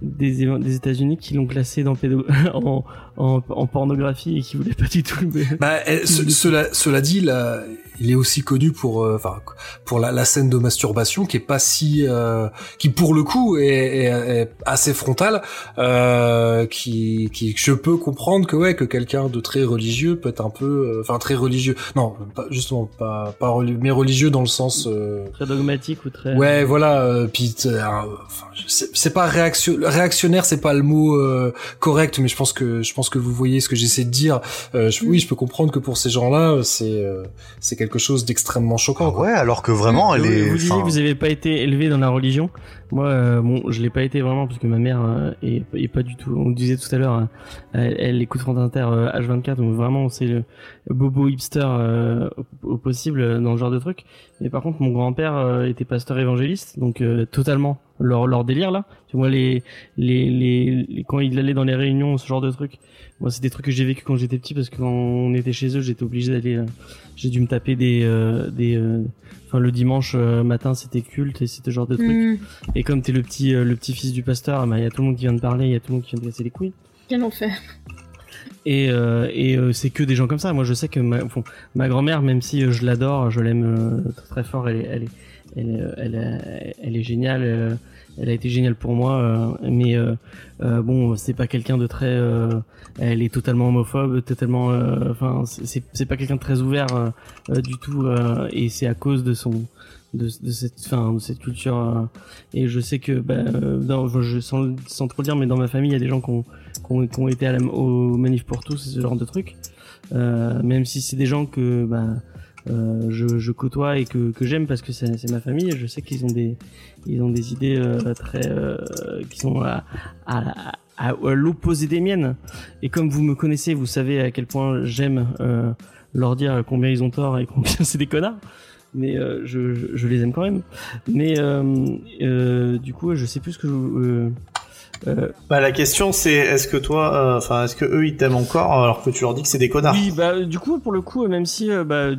des, éva- des États-Unis qui l'ont classé dans pédo en, en, en pornographie et qui voulaient pas du tout. le- Bah, eh, ce- cela, cela dit, là, il est aussi connu pour, euh, enfin, pour la, la scène de masturbation qui est pas si, euh, qui pour le coup est, est- est assez frontale, euh, qui, qui, je peux comprendre que ouais, que quelqu'un de très religieux peut être un peu, euh, enfin très religieux, non, pas, justement pas, pas mais religieux dans le sens. euh, Très dogmatique ou très. Ouais, voilà. Euh, puis, enfin, sais- c'est pas réaction, réactionnaire, c'est pas le mot euh, correct, mais je pense que je pense que vous voyez ce que j'essaie de dire. Euh, je- Oui, je peux comprendre que pour ces gens-là, c'est euh, c'est quelque chose d'extrêmement choquant. Ah quoi. ouais, alors que vraiment, elle vous, est. vous disiez vous avez pas été élevé dans la religion. Moi, euh, bon, je l'ai pas été vraiment parce que ma mère euh, est, pas du tout. On disait tout à l'heure, euh, elle, elle écoute France Inter euh, H24, donc vraiment c'est le bobo hipster euh, au, possible euh, dans ce genre de truc. Mais par contre, mon grand-père euh, était pasteur évangéliste, donc euh, totalement leur leur délire là. Tu vois les, les les les quand il allait dans les réunions, ce genre de trucs. Moi, c'est des trucs que j'ai vécu quand j'étais petit parce que quand on était chez eux, j'étais obligé d'aller. euh, j'ai dû me taper des euh, des. euh, Enfin, le dimanche euh, matin, c'était culte et c'était ce genre de trucs. Hmm, Et comme t'es le petit le petit fils du pasteur, bah il y a tout le monde qui vient de parler, il y a tout le monde qui vient de casser les couilles. Quel enfer. Et, euh, et c'est que des gens comme ça. Moi, je sais que ma, bon, ma grand-mère, même si je l'adore, je l'aime très, très fort, elle est, elle est, elle, est- elle, est- elle est géniale. Elle a été géniale pour moi, euh, mais euh, euh, bon, c'est pas quelqu'un de très. elle est totalement homophobe, totalement. Enfin, c'est- pas quelqu'un de très ouvert du tout, et c'est à cause de son de, de cette fin de cette culture euh, et je sais que bah, dans, je, sans, sans trop le dire mais dans ma famille il y a des gens qui ont, qui ont, qui ont été à la, au manif pour tous ce genre de trucs euh, même si c'est des gens que bah, euh, je, je côtoie et que, que j'aime parce que c'est ma famille je sais qu'ils ont des ils ont des idées euh, très euh, qui sont à, à, à, à l'opposé des miennes. Et comme vous me connaissez vous savez à quel point j'aime euh, leur dire combien ils ont tort et combien c'est des connards. Mais euh, je, je, je les aime quand même. Mais du coup je sais plus ce que je euh, Bah, la question c'est est-ce que toi, euh, enfin, est-ce que eux ils t'aiment encore alors que tu leur dis que c'est des connards? Oui, bah du coup pour le coup, même si euh, bah,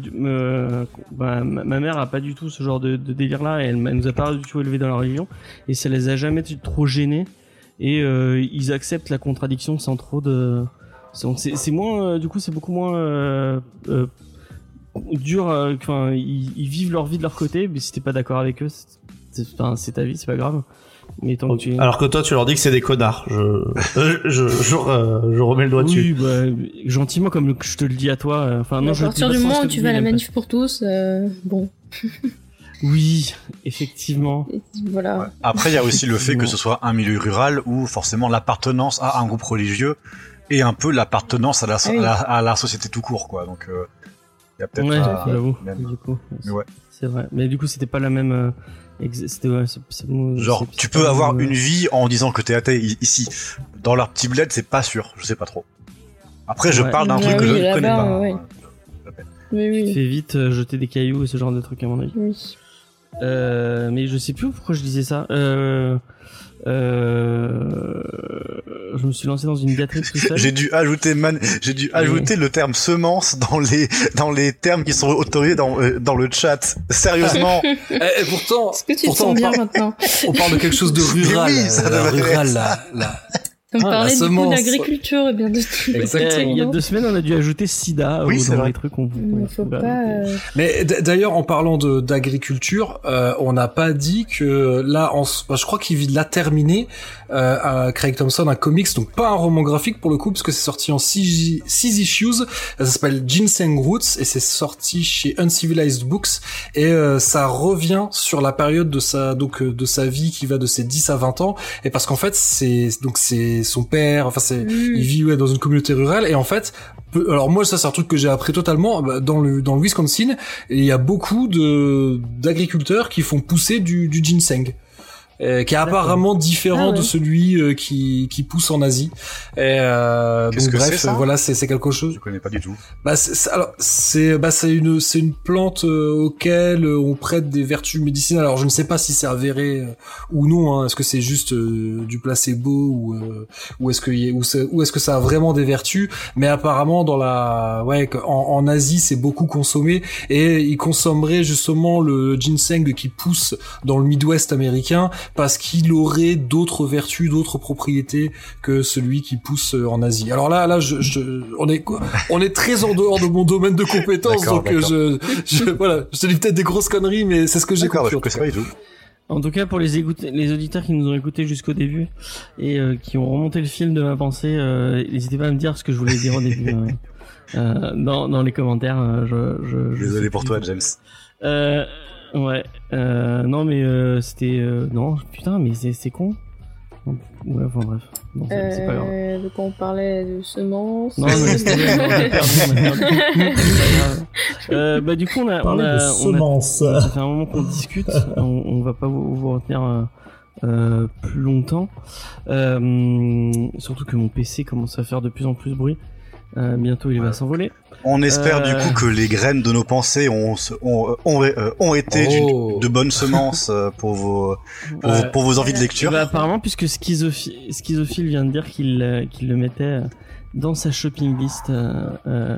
bah, ma mère a pas du tout ce genre de, de délire là, elle, elle nous a pas du tout élevé dans la religion et ça les a jamais trop gênés et ils acceptent la contradiction sans trop de c'est moins du coup c'est beaucoup moins dur enfin ils, ils vivent leur vie de leur côté mais si t'es pas d'accord avec eux c'est ta vie c'est pas grave mais tant Ok. que tu Alors que toi tu leur dis que c'est des connards. Je, euh, je, je, euh, je remets le doigt dessus. oui, bah, gentiment comme je te le dis à toi euh, enfin non à partir dis du moment où tu vas à la manif pour tous, euh, bon, Oui, effectivement. voilà. Après, il y a aussi le fait que ce soit un milieu rural où forcément l'appartenance à un groupe religieux et un peu l'appartenance à la, Ah oui. à la, à la société tout court, quoi. Donc, euh, il y a peut-être Ouais, j'avoue. même- Du coup, Mais ouais. c'est vrai. Mais du coup, c'était pas la même. Ouais, Genre, tu peux avoir une vie en disant que t'es athée ici. Dans leur petit bled, c'est pas sûr. Je sais pas trop. Après, je Ouais. parle d'un truc que je ne connais pas. ouais. Oui, Tu te fais vite euh, jeter des cailloux et ce genre de trucs à mon avis. oui. Euh, mais je sais plus pourquoi je disais ça. Euh, euh, je me suis lancé dans une diatribe tout seul. J'ai dû ajouter man... j'ai dû ajouter le terme semence dans les dans les termes qui sont autorisés dans euh, dans le chat. Sérieusement. Et, et pourtant, Est-ce que tu te pourtant sens on, bien parle, maintenant on parle de quelque chose de rural, oui, ça euh, devrait rural là, là. On Ah, parlait du coup d'agriculture et bien de tout. Exactement. Euh, il y a deux semaines, on a dû ajouter SIDA Oui, euh, c'est dans vrai. les trucs. On, euh, Mais d- d'ailleurs, en parlant d'agriculture, euh, on n'a pas dit que là, en, bah, je crois qu'il l'a terminé, euh, à Craig Thompson, un comics, donc pas un roman graphique pour le coup, parce que c'est sorti en six, six issues. Ça s'appelle Ginseng Roots et c'est sorti chez Uncivilized Books et euh, ça revient sur la période de sa donc euh, de sa vie qui va de ses 10 à 20 ans et parce qu'en fait c'est donc c'est son père, enfin c'est mm. il vit ouais, dans une communauté rurale et en fait peu- alors moi ça c'est un truc que j'ai appris totalement bah, dans le dans le Wisconsin il y a beaucoup de d'agriculteurs qui font pousser du, du ginseng euh, qui est apparemment différent Ah ouais. de celui euh, qui qui pousse en Asie et euh, donc que bref ça voilà c'est c'est quelque chose Je connais pas du tout. bah c'est alors c'est bah c'est une c'est une plante euh, auquel euh, on prête des vertus médicinales. Alors je ne sais pas si c'est avéré euh, ou non. Hein. Est-ce que c'est juste euh, du placebo ou euh, ou est-ce que y a- ou, c'est- ou est-ce que ça a vraiment des vertus? Mais apparemment dans la ouais en, en Asie c'est beaucoup consommé et ils consommeraient justement le ginseng qui pousse dans le Midwest américain parce qu'il aurait d'autres vertus, d'autres propriétés que celui qui pousse euh, en Asie. Alors là, là, je, je- on est on est très en dehors de mon domaine de compétences, donc euh, je, je voilà, je te dis peut-être des grosses conneries, mais c'est ce que j'ai compris. en tout cas, pour les, les auditeurs qui nous ont écoutés jusqu'au début et euh, qui ont remonté le fil de ma pensée, euh, n'hésitez pas à me dire ce que je voulais dire au début euh, euh, dans, dans les commentaires. euh, je, je, je Désolé pour toi, James. Ouais. Euh, non, mais euh, c'était euh, non. Putain, mais c'est c'est con. Ouais, enfin bref. Non, c'est c'est pas grave. Euh, donc on parlait de semences. Non, mais laisse tomber, on a perdu, on a perdu. C'est pas grave. Euh, bah du coup, on a, on Parler a, de on a semences. ça fait un moment qu'on discute. On, on va pas vous, vous retenir euh, euh, plus longtemps. Euh, surtout que mon PC commence à faire de plus en plus de bruit. Euh, bientôt, il va s'envoler. On espère Euh. du coup que les graines de nos pensées ont ont, ont, euh, ont été Oh. de bonnes semences euh, pour vos pour, Ouais. vos, pour vos envies de lecture. Bah, apparemment, puisque Schizophi- Schizophile vient de dire qu'il euh, qu'il le mettait euh, dans sa shopping list. euh, euh,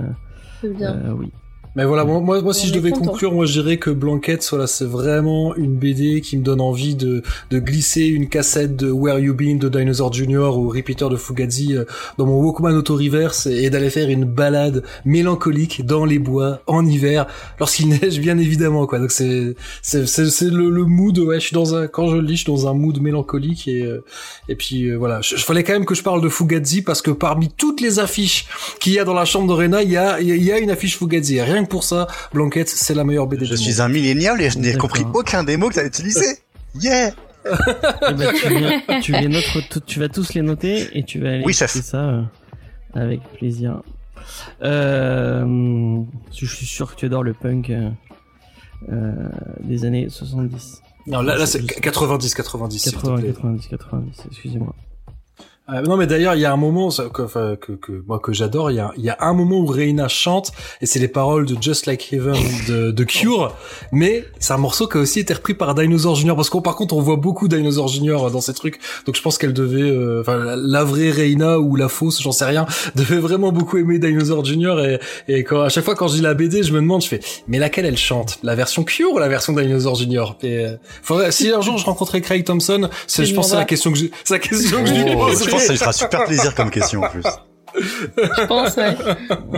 C'est bien. euh, oui. Mais voilà, moi, moi, moi si je devais content. conclure, moi je dirais que Blanquette, voilà, c'est vraiment une BD qui me donne envie de, de glisser une cassette de Where You Been de Dinosaur Jr. ou Repeater de Fugazi euh, dans mon Walkman Auto Reverse et, et d'aller faire une balade mélancolique dans les bois en hiver lorsqu'il neige bien évidemment quoi. Donc c'est c'est c'est, c'est le, le mood ouais, je suis dans un quand je le lis, je suis dans un mood mélancolique et euh, et puis euh, voilà, je, je fallait quand même que je parle de Fugazi parce que parmi toutes les affiches qu'il y a dans la chambre de Rena, il y a il y a une affiche Fugazi. Et rien que pour ça, Blanquette, c'est la meilleure BD Je suis monde. un millénial et je n'ai compris aucun des mots que t'as utilisé. Yeah. Eh ben, tu, viens- tu tout- tu vas tous les noter et tu vas aller Oui, ça euh, avec plaisir. Euh, je suis sûr que tu adores le punk euh, des années 70. Non, là, là c'est 90 90 s'il te 80, plaît. 90, 90, excusez-moi. Euh, non mais d'ailleurs il y a un moment que, que, que moi que j'adore il y a, y a un moment où Reina chante et c'est les paroles de Just Like Heaven de, de Cure mais c'est un morceau qui a aussi été repris par Dinosaur Jr parce qu'on par contre on voit beaucoup Dinosaur Jr dans ces trucs donc je pense qu'elle devait euh, enfin la- la vraie Reina ou la fausse j'en sais rien devait vraiment beaucoup aimer Dinosaur Jr et, et quand à chaque fois quand je lis la BD je me demande je fais mais laquelle elle chante? La version Cure ou la version Dinosaur Jr et euh, faudrait, si un jour je rencontrais Craig Thompson c'est je pense c'est la question que je, c'est la question que je lui Oh, poserais. Pense que ça lui fera super plaisir comme question en plus. Je pense, ouais.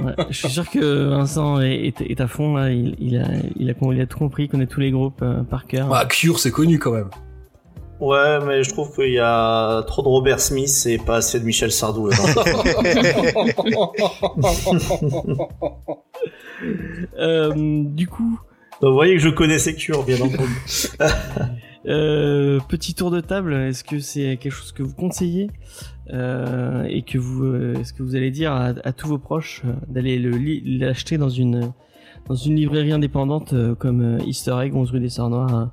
Ouais, je suis sûr que Vincent est, est, est à fond là. Il, il, a, il, a, il a tout compris, il connaît tous les groupes euh, par cœur. Bah, Cure, c'est connu quand même. Ouais, mais je trouve qu'il y a trop de Robert Smith et pas assez de Michel Sardou. Euh, du coup, Donc, vous voyez que je connaissais Cure, bien entendu. Euh, petit tour de table. Est-ce que c'est quelque chose que vous conseillez euh, et que vous, euh, est-ce que vous allez dire à, tous vos proches euh, d'aller l'acheter dans une dans une librairie indépendante comme Easter Egg 11 rue des Sœurs Noires à,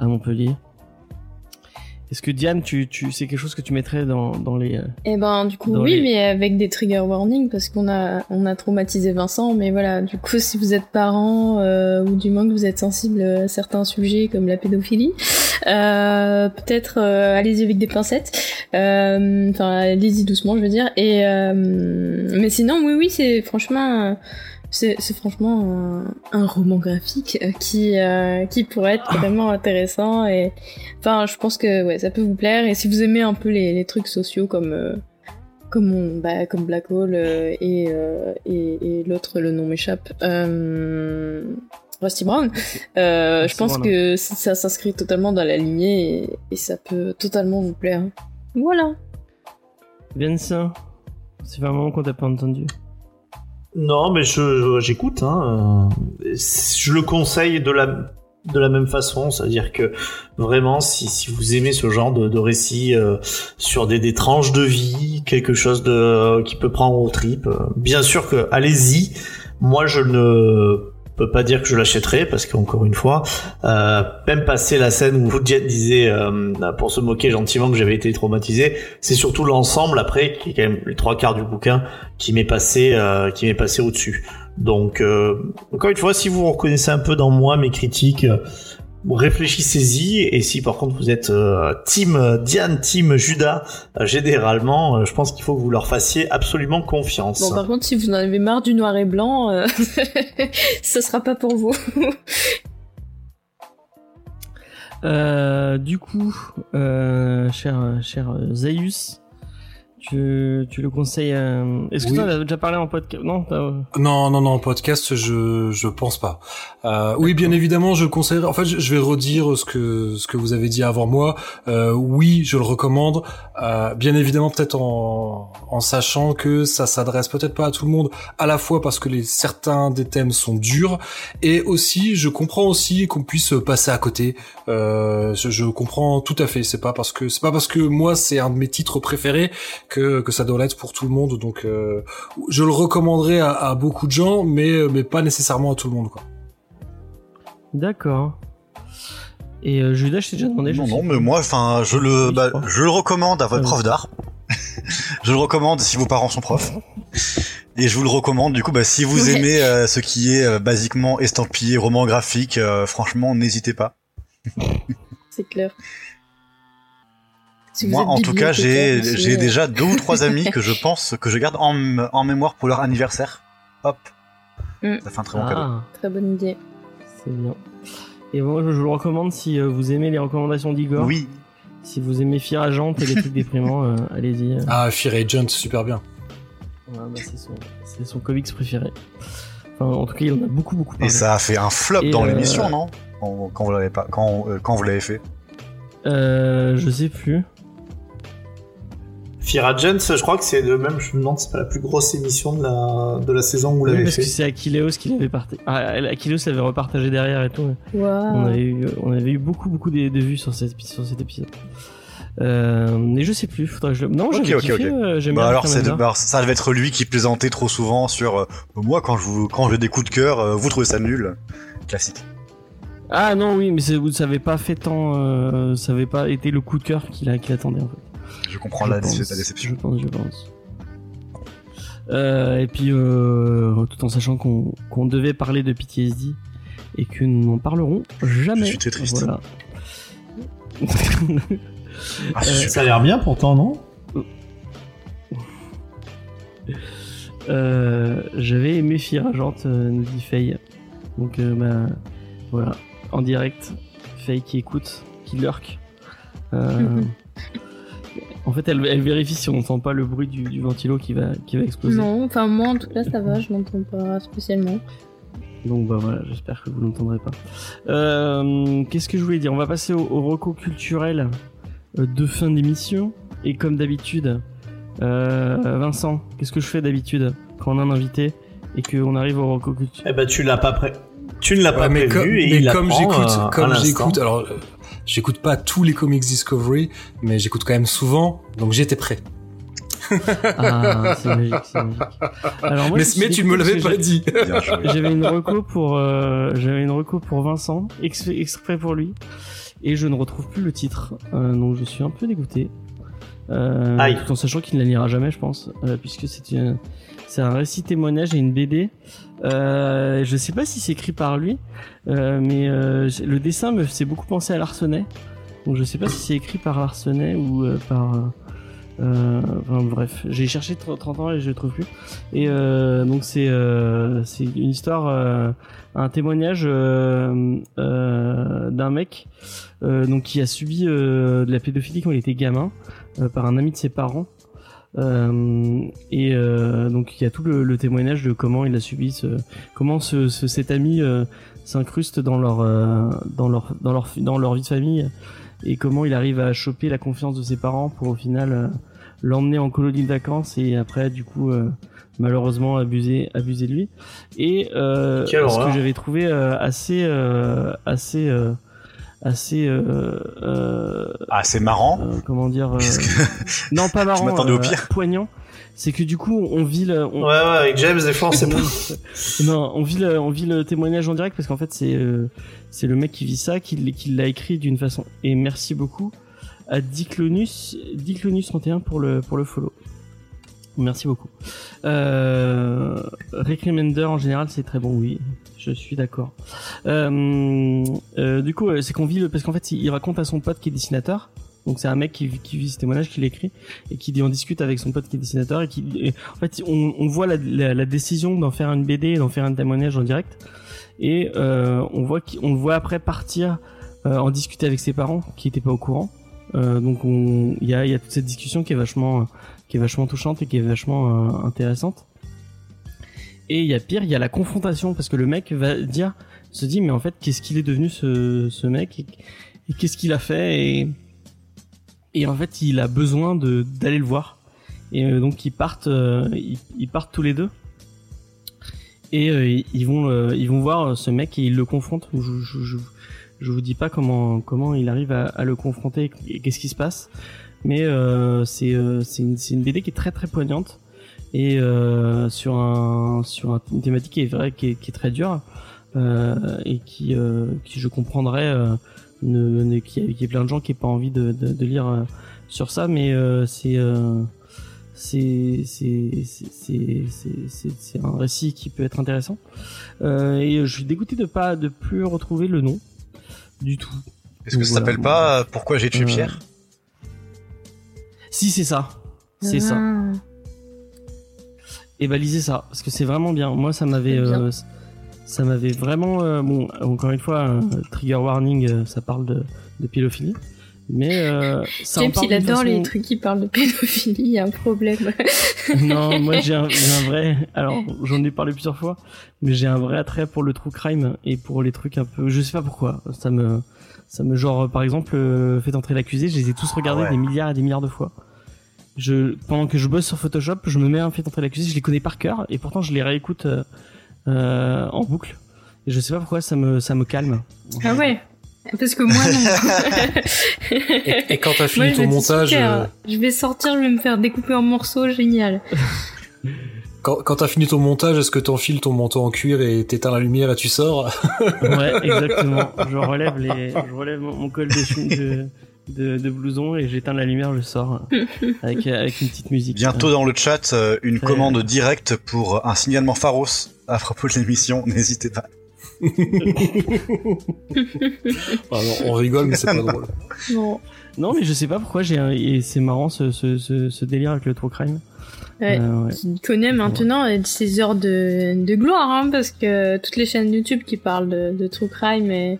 à Montpellier? Est-ce que Diane, tu, tu, c'est quelque chose que tu mettrais dans, dans les... euh, Eh ben, du coup, oui, les- mais avec des trigger warnings parce qu'on a, on a traumatisé Vincent. Mais voilà, du coup, si vous êtes parent euh, ou du moins que vous êtes sensible à certains sujets comme la pédophilie, euh, peut-être euh, allez-y avec des pincettes. Euh, Enfin, allez-y doucement, je veux dire. Et euh, mais sinon, oui, oui, c'est franchement. C'est c'est franchement un, un roman graphique euh, qui euh, qui pourrait être vraiment intéressant et enfin je pense que ouais ça peut vous plaire. Et si vous aimez un peu les, les trucs sociaux comme euh, comme on, bah, comme Black Hole euh, et, et et l'autre le nom m'échappe Rusty Brown je pense Brown, que c- ça s'inscrit totalement dans la lignée et, et ça peut totalement vous plaire. Voilà. Vincent, c'est fait un moment qu'on t'a pas entendu. Non, mais je j'écoute. Hein. Je le conseille de la de la même façon, c'est-à-dire que vraiment, si, si vous aimez ce genre de, de récit euh, sur des, des tranches de vie, quelque chose de qui peut prendre au trip, euh, bien sûr que allez-y. Moi, je ne peux pas dire que je l'achèterai parce qu'encore une fois, euh, même passer la scène où Jet disait euh, pour se moquer gentiment que j'avais été traumatisé, c'est surtout l'ensemble après qui est quand même les trois quarts du bouquin qui m'est passé euh, qui m'est passé au-dessus. Donc euh, encore une fois, si vous reconnaissez un peu dans moi mes critiques, réfléchissez-y et si par contre vous êtes euh, team Diane, team Judas, euh, généralement, euh, je pense qu'il faut que vous leur fassiez absolument confiance. bon par contre si vous en avez marre du noir et blanc euh, ce sera pas pour vous Euh, du coup, euh, cher, cher euh, Zaius, tu, tu le conseilles euh, Est-ce que Oui. tu en as déjà parlé en podcast Non t'as- Non, non, non, podcast, je je pense pas. Euh, oui, bien évidemment, je le conseillerais. En fait, je, je vais redire ce que ce que vous avez dit avant moi. Euh, oui, je le recommande. Euh, bien évidemment, peut-être en en sachant que ça s'adresse peut-être pas à tout le monde, à la fois parce que les certains des thèmes sont durs, et aussi, je comprends aussi qu'on puisse passer à côté. Euh, je, je comprends tout à fait. C'est pas parce que c'est pas parce que moi c'est un de mes titres préférés que que ça doit l'être pour tout le monde. Donc euh, je le recommanderais à, à beaucoup de gens, mais mais pas nécessairement à tout le monde quoi. D'accord. Et euh, Judas, je t'ai déjà demandé. je Non, non, mais moi, enfin, je le, Oui, bah, je le recommande à votre Ah prof d'art. je le recommande si vos parents sont profs. Et je vous le recommande. Du coup, bah, si vous Ouais. aimez euh, ce qui est euh, basiquement estampillé, roman graphique, euh, franchement, n'hésitez pas. C'est clair. Si Moi, en tout cas, j'ai euh, déjà deux ou trois amis que je pense que je garde en, en mémoire pour leur anniversaire. Hop. Mm. Ça fait un très bon cadeau. Ah, Très bonne idée. c'est bien. Et moi, je, je vous le recommande si euh, vous aimez les recommandations d'Igor. Oui. Si vous aimez Fire Agent et les trucs déprimants, euh, allez-y. Ah, Fear Agent, super bien. Ouais, bah, c'est son, comics préféré. Enfin, en tout cas, il en a beaucoup, beaucoup parlé. Et ça a fait un flop Et, dans euh, l'émission, non? Quand, quand vous l'avez pas, quand, euh, quand vous l'avez fait. Euh, je sais plus. Fear Agents, je crois que c'est de même, je me demande si c'est pas la plus grosse émission de la, de la saison où vous Oui, l'avez parce fait. que c'est Akileos qui l'avait partagé. Ah, Akileos l'avait repartagé derrière et tout. On avait eu, on avait eu beaucoup, beaucoup de, de vues sur, cette, sur cet épisode. Euh, mais je sais plus. Faudrait que je... Non, Ok, j'avais ok, kiffé. ok. euh, J'aime Bah bien alors, c'est de- bah, ça devait être lui qui plaisantait trop souvent sur euh, moi quand je vous, quand j'ai des coups de cœur, euh, vous trouvez ça nul. Classique. Ah non, oui, mais vous savez pas fait tant. Euh, ça avait pas été le coup de cœur qu'il a- qu'il attendait en fait. Je comprends Je la, pense, la déception. Je pense, je pense. Euh, et puis, euh, tout en sachant qu'on devait parler de PTSD et que nous n'en parlerons jamais. Je suis très triste. Voilà. Ah, Euh, super. Ça a l'air bien pourtant, non? Euh, J'avais aimé euh, nous dit Faye. Donc, euh, bah, voilà. En direct, Faye qui écoute, qui lurk. En fait, elle, elle vérifie si on n'entend pas le bruit du, du ventilo qui va, qui va exploser. Non, enfin moi en tout cas ça va, je n'entends pas spécialement. Donc bah voilà, j'espère que vous n'entendrez pas. Euh, Qu'est-ce que je voulais dire? On va passer au, au reco culturel euh, de fin d'émission. Et comme d'habitude, euh, Vincent, qu'est-ce que je fais d'habitude quand on a un invité et qu'on arrive au reco culturel Eh ben, tu l'as pas prêt. Tu ne l'as pas mais prévu comme, et mais il comme j'écoute, comme j'écoute, alors euh, j'écoute pas tous les comics Discovery, mais j'écoute quand même souvent, donc j'étais prêt. Ah, c'est magique, c'est magique. Alors moi, mais tu me dégoûté l'avais pas dit. J'avais une reco pour euh, j'avais une reco pour Vincent ex- exprès pour lui et je ne retrouve plus le titre Euh, donc je suis un peu dégoûté euh, Aïe. tout en sachant qu'il ne la lira jamais je pense euh, puisque c'est un récit témoignage et une BD euh, je sais pas si c'est écrit par lui euh, mais euh, le dessin me fait beaucoup penser à Larsenet donc je sais pas si c'est écrit par Larsenet ou euh, par enfin, bref, j'ai cherché 30 ans et je le trouve plus. Et donc c'est c'est une histoire, un témoignage d'un mec donc qui a subi de la pédophilie quand il était gamin par un ami de ses parents. Euh, et euh, donc il y a tout le, le témoignage de comment il a subi, ce, comment ce, ce- cet ami euh, s'incruste dans leur euh, dans leur dans leur dans leur vie de famille et comment il arrive à choper la confiance de ses parents pour au final l'emmener en colonie de vacances et après du coup euh, malheureusement abuser abuser de lui. Et euh, ce que j'avais trouvé euh, assez euh, assez euh, assez euh, c'est marrant. euh, comment dire euh, que... non pas marrant au pire. poignant c'est que du coup on vit le, on, Ouais, ouais, avec James, des fois, sait pas. non, on vit le, on vit le témoignage en direct parce qu'en fait c'est euh, c'est le mec qui vit ça, qui, qui l'a écrit d'une façon. Et merci beaucoup à Diclonus, Diclonus 31 pour le pour le follow. Merci beaucoup. Euh, en général c'est très bon, oui, je suis d'accord. Euh, euh, du coup, euh, c'est qu'on vit le, parce qu'en fait il raconte à son pote qui est dessinateur. Donc c'est un mec qui, vit ce témoignage, qui l'écrit et qui en discute avec son pote qui est dessinateur et qui en fait on, voit la, décision d'en faire une BD, d'en faire un témoignage en direct et euh, on voit qu'on le voit après partir euh, en discuter avec ses parents qui étaient pas au courant. Euh, donc on il y a y a toute cette discussion qui est vachement qui est vachement touchante et qui est vachement euh, intéressante. Et il y a pire, il y a la confrontation parce que le mec va dire se dit mais en fait qu'est-ce qu'il est devenu ce ce mec et, qu'est-ce qu'il a fait et et en fait il a besoin de d'aller le voir. Et euh, donc ils partent euh, ils, partent tous les deux. Et ils vont ils vont voir ce mec et ils le confrontent. Je, je, je, je vous dis pas comment comment il arrive à, à le confronter et qu'est-ce qui se passe mais euh, c'est euh, c'est une, une BD qui est très très poignante et euh, sur un sur un- une thématique qui est vrai qui est, qui est très dure euh, et qui euh, qui je comprendrais euh, ne, ne- qu'il y, a- y plein de gens qui n'aient pas envie de, de, de lire euh, sur ça mais euh, c'est euh, c'est c'est c'est c'est c'est un récit qui peut être intéressant. Euh, et je suis dégoûté de pas de plus retrouver le nom du tout. Est-ce que ça Voilà. s'appelle pas Pourquoi j'ai tué Pierre? Si c'est ça, c'est ça. Ah. Et bah lisez ça parce que c'est vraiment bien. Moi ça m'avait euh, ça m'avait vraiment euh, bon encore une fois euh, trigger warning euh, ça parle de de pédophilie mais euh, ça James, il adore façon- les trucs qui parlent de pédophilie, il y a un problème. non, moi j'ai un, un vrai. Alors j'en ai parlé plusieurs fois, mais j'ai un vrai attrait pour le true crime et pour les trucs un peu. Je sais pas pourquoi. Ça me, ça me genre par exemple, euh, fait entrer l'accusé. Je les ai tous regardés ouais. des milliards et des milliards de fois. Je pendant que je bosse sur Photoshop, je me mets un fait entrer l'accusé. Je les connais par cœur et pourtant je les réécoute euh, euh, en boucle. Et je sais pas pourquoi ça me, ça me calme. Ah ouais Parce que moi, non. Et, et quand t'as fini ton montage, super, euh, je vais sortir, je vais me faire découper en morceaux, génial. quand, quand t'as fini ton montage, est-ce que t'enfiles ton manteau en cuir et t'éteins la lumière et tu sors? Ouais, exactement. Je relève les, je relève mon, mon col de, de, de, de blouson et j'éteins la lumière, je sors avec, avec une petite musique. Bientôt dans le chat, euh, une commande directe pour un signalement Pharos à propos de l'émission. N'hésitez pas. Ah non, On rigole, mais c'est pas drôle. Bon, Non, mais je sais pas pourquoi j'ai un... et c'est marrant ce, ce, ce, ce délire avec le true crime. Ouais. Euh, ouais. Qui connaît maintenant euh, ses heures de, de gloire, hein, parce que toutes les chaînes YouTube qui parlent de, de true crime et,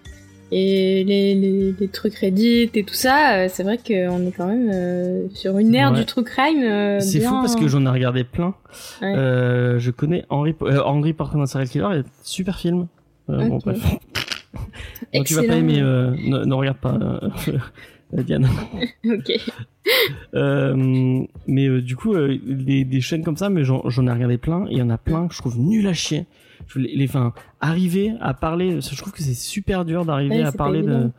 et les, les, les trucs Reddit et tout ça, euh, c'est vrai qu'on est quand même euh, sur une ère Ouais. du true crime. euh, C'est fou parce que j'en ai regardé plein. Ouais. Je connais Henry, Henry Portrait d'un serial killer, et super film. Bon, bref. Donc tu vas pas aimer, ne, ne regarde pas, Diane. Ok. Euh, mais euh, du coup, euh, des, des chaînes comme ça, mais j'en ai regardé plein, et il y en a plein que je trouve nul à chier. Je, les, les- enfin, arriver à parler, je trouve que c'est super dur d'arriver Ouais, à parler. Mm.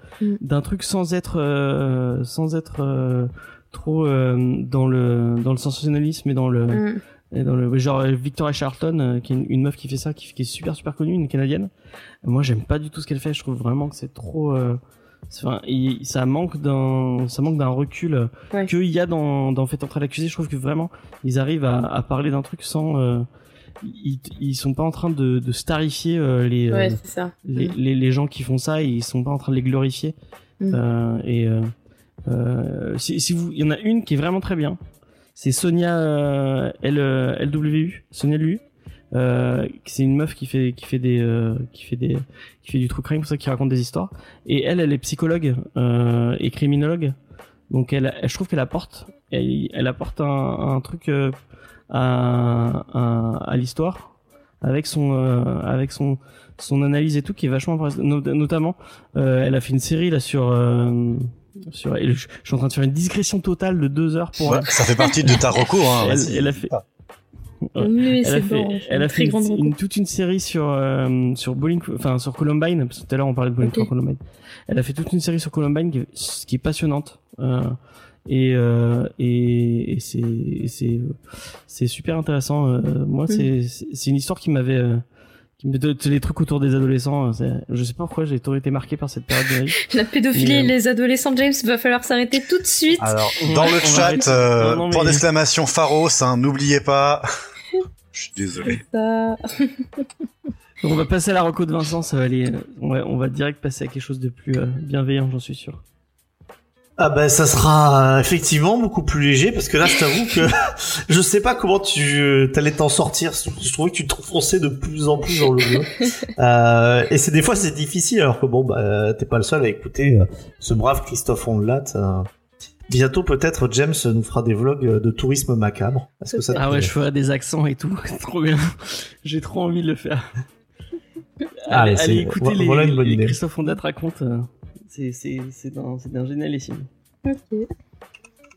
d'un truc sans être euh, sans être euh, trop euh, dans le dans le sensationnalisme et dans le Mm. et dans le genre Victoria Charlton euh, qui est une, une meuf qui fait ça qui, qui est super super connue une canadienne moi j'aime pas du tout ce qu'elle fait je trouve vraiment que c'est trop euh, enfin il- ça manque d'un ça manque d'un recul Ouais. qu'il y a dans dans fait entrer l'accusé je trouve que vraiment ils arrivent à, à parler d'un truc sans euh, ils, ils sont pas en train de, de starifier euh, les, euh, Ouais, c'est ça. les, les les gens qui font ça et ils sont pas en train de les glorifier Mm. Euh, et euh, euh, si, si vous il y en a une qui est vraiment très bien c'est Sonia euh, L, euh, LWU Sonia Lu euh, c'est une meuf qui fait qui fait des euh, qui fait des qui fait du true crime pour ça qui raconte des histoires. Et elle elle est psychologue euh, et criminologue. Donc elle, elle- je trouve qu'elle apporte elle, elle apporte un, un truc à, à, à l'histoire avec son avec son son analyse et tout qui est vachement notamment elle a fait une série là sur sur je, je suis en train de faire une discrétion totale de deux heures pour Ouais, ça fait partie de ta reco, hein. elle, elle a fait Oui, elle a fait, bon. elle a fait une, une- toute une série sur euh, sur Bowling, enfin sur Columbine, parce que tout à l'heure on parlait de Bowling Ok. for Columbine. Elle a fait toute une série sur Columbine qui, est- qui est passionnante euh, et euh, et, et c'est et c'est super intéressant. Euh, moi, c'est c'est c'est une histoire qui m'avait les trucs autour des adolescents. euh, Je sais pas pourquoi j'ai toujours été marqué par cette période de. La pédophilie et euh, les adolescents, James, va falloir s'arrêter tout de suite. Alors, dans le chat, euh, Non, non, point mais- d'exclamation Pharos, hein, n'oubliez pas. Je suis désolé. Ça- Donc on va passer à la reco de Vincent. Ça va aller. On va, on va direct passer à quelque chose de plus euh, bienveillant, j'en suis sûr. Ah ben ça sera euh, effectivement beaucoup plus léger parce que là je t'avoue que je sais pas comment tu euh, t'allais t'en sortir. Je trouvais que tu t'enfonçais de plus en plus dans le jeu. Euh, et c'est des fois c'est difficile alors que bon bah t'es pas le seul à écouter euh, ce brave Christophe Ondelat. euh. Bientôt peut-être James nous fera des vlogs euh, de tourisme macabre. Est-ce que ça te Ah ouais, je ferai des accents et tout. C'est trop bien. J'ai trop envie de le faire. Ah, allez, allez écouter voilà les, voilà une bonne les idée. Christophe Ondat raconte. C'est c'est c'est d'un c'est d'un génialissime. Ok.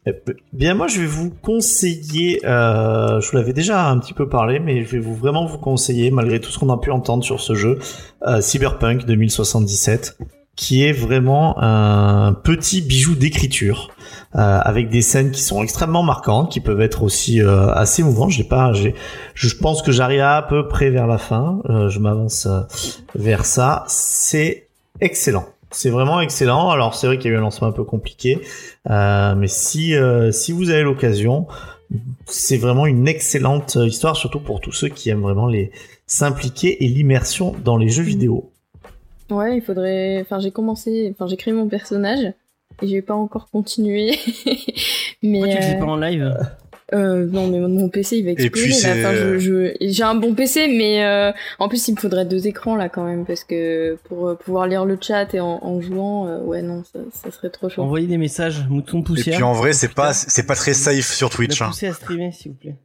Eh Bien, moi, je vais vous conseiller. Euh, je vous l'avais déjà un petit peu parlé, mais je vais vous vraiment vous conseiller, malgré tout ce qu'on a pu entendre sur ce jeu, euh, Cyberpunk 2077, qui est vraiment un petit bijou d'écriture, euh, avec des scènes qui sont extrêmement marquantes, qui peuvent être aussi euh, assez mouvantes. J'ai pas, j'ai, je pense que j'arrive à peu près vers la fin. Euh, je m'avance euh, vers ça. C'est excellent. C'est vraiment excellent. Alors c'est vrai qu'il y a eu un lancement un peu compliqué. Euh, mais si euh, si vous avez l'occasion, c'est vraiment une excellente histoire, surtout pour tous ceux qui aiment vraiment les s'impliquer et l'immersion dans les jeux vidéo. Ouais, il faudrait. Enfin, j'ai commencé. Enfin, j'ai créé mon personnage et j'ai pas encore continué. mais Pourquoi tu le fais pas en live? Euh, non, mais mon PC il va exploser. Enfin, je, je... j'ai un bon PC, mais euh, en plus il me faudrait deux écrans là quand même parce que pour euh, pouvoir lire le chat et en, en jouant, euh, ouais non, ça, ça, serait trop chaud. Envoyez des messages, mouton poussière. Et puis en vrai, c'est pas c'est pas très safe sur Twitch. Hein. à streamer s'il vous plaît.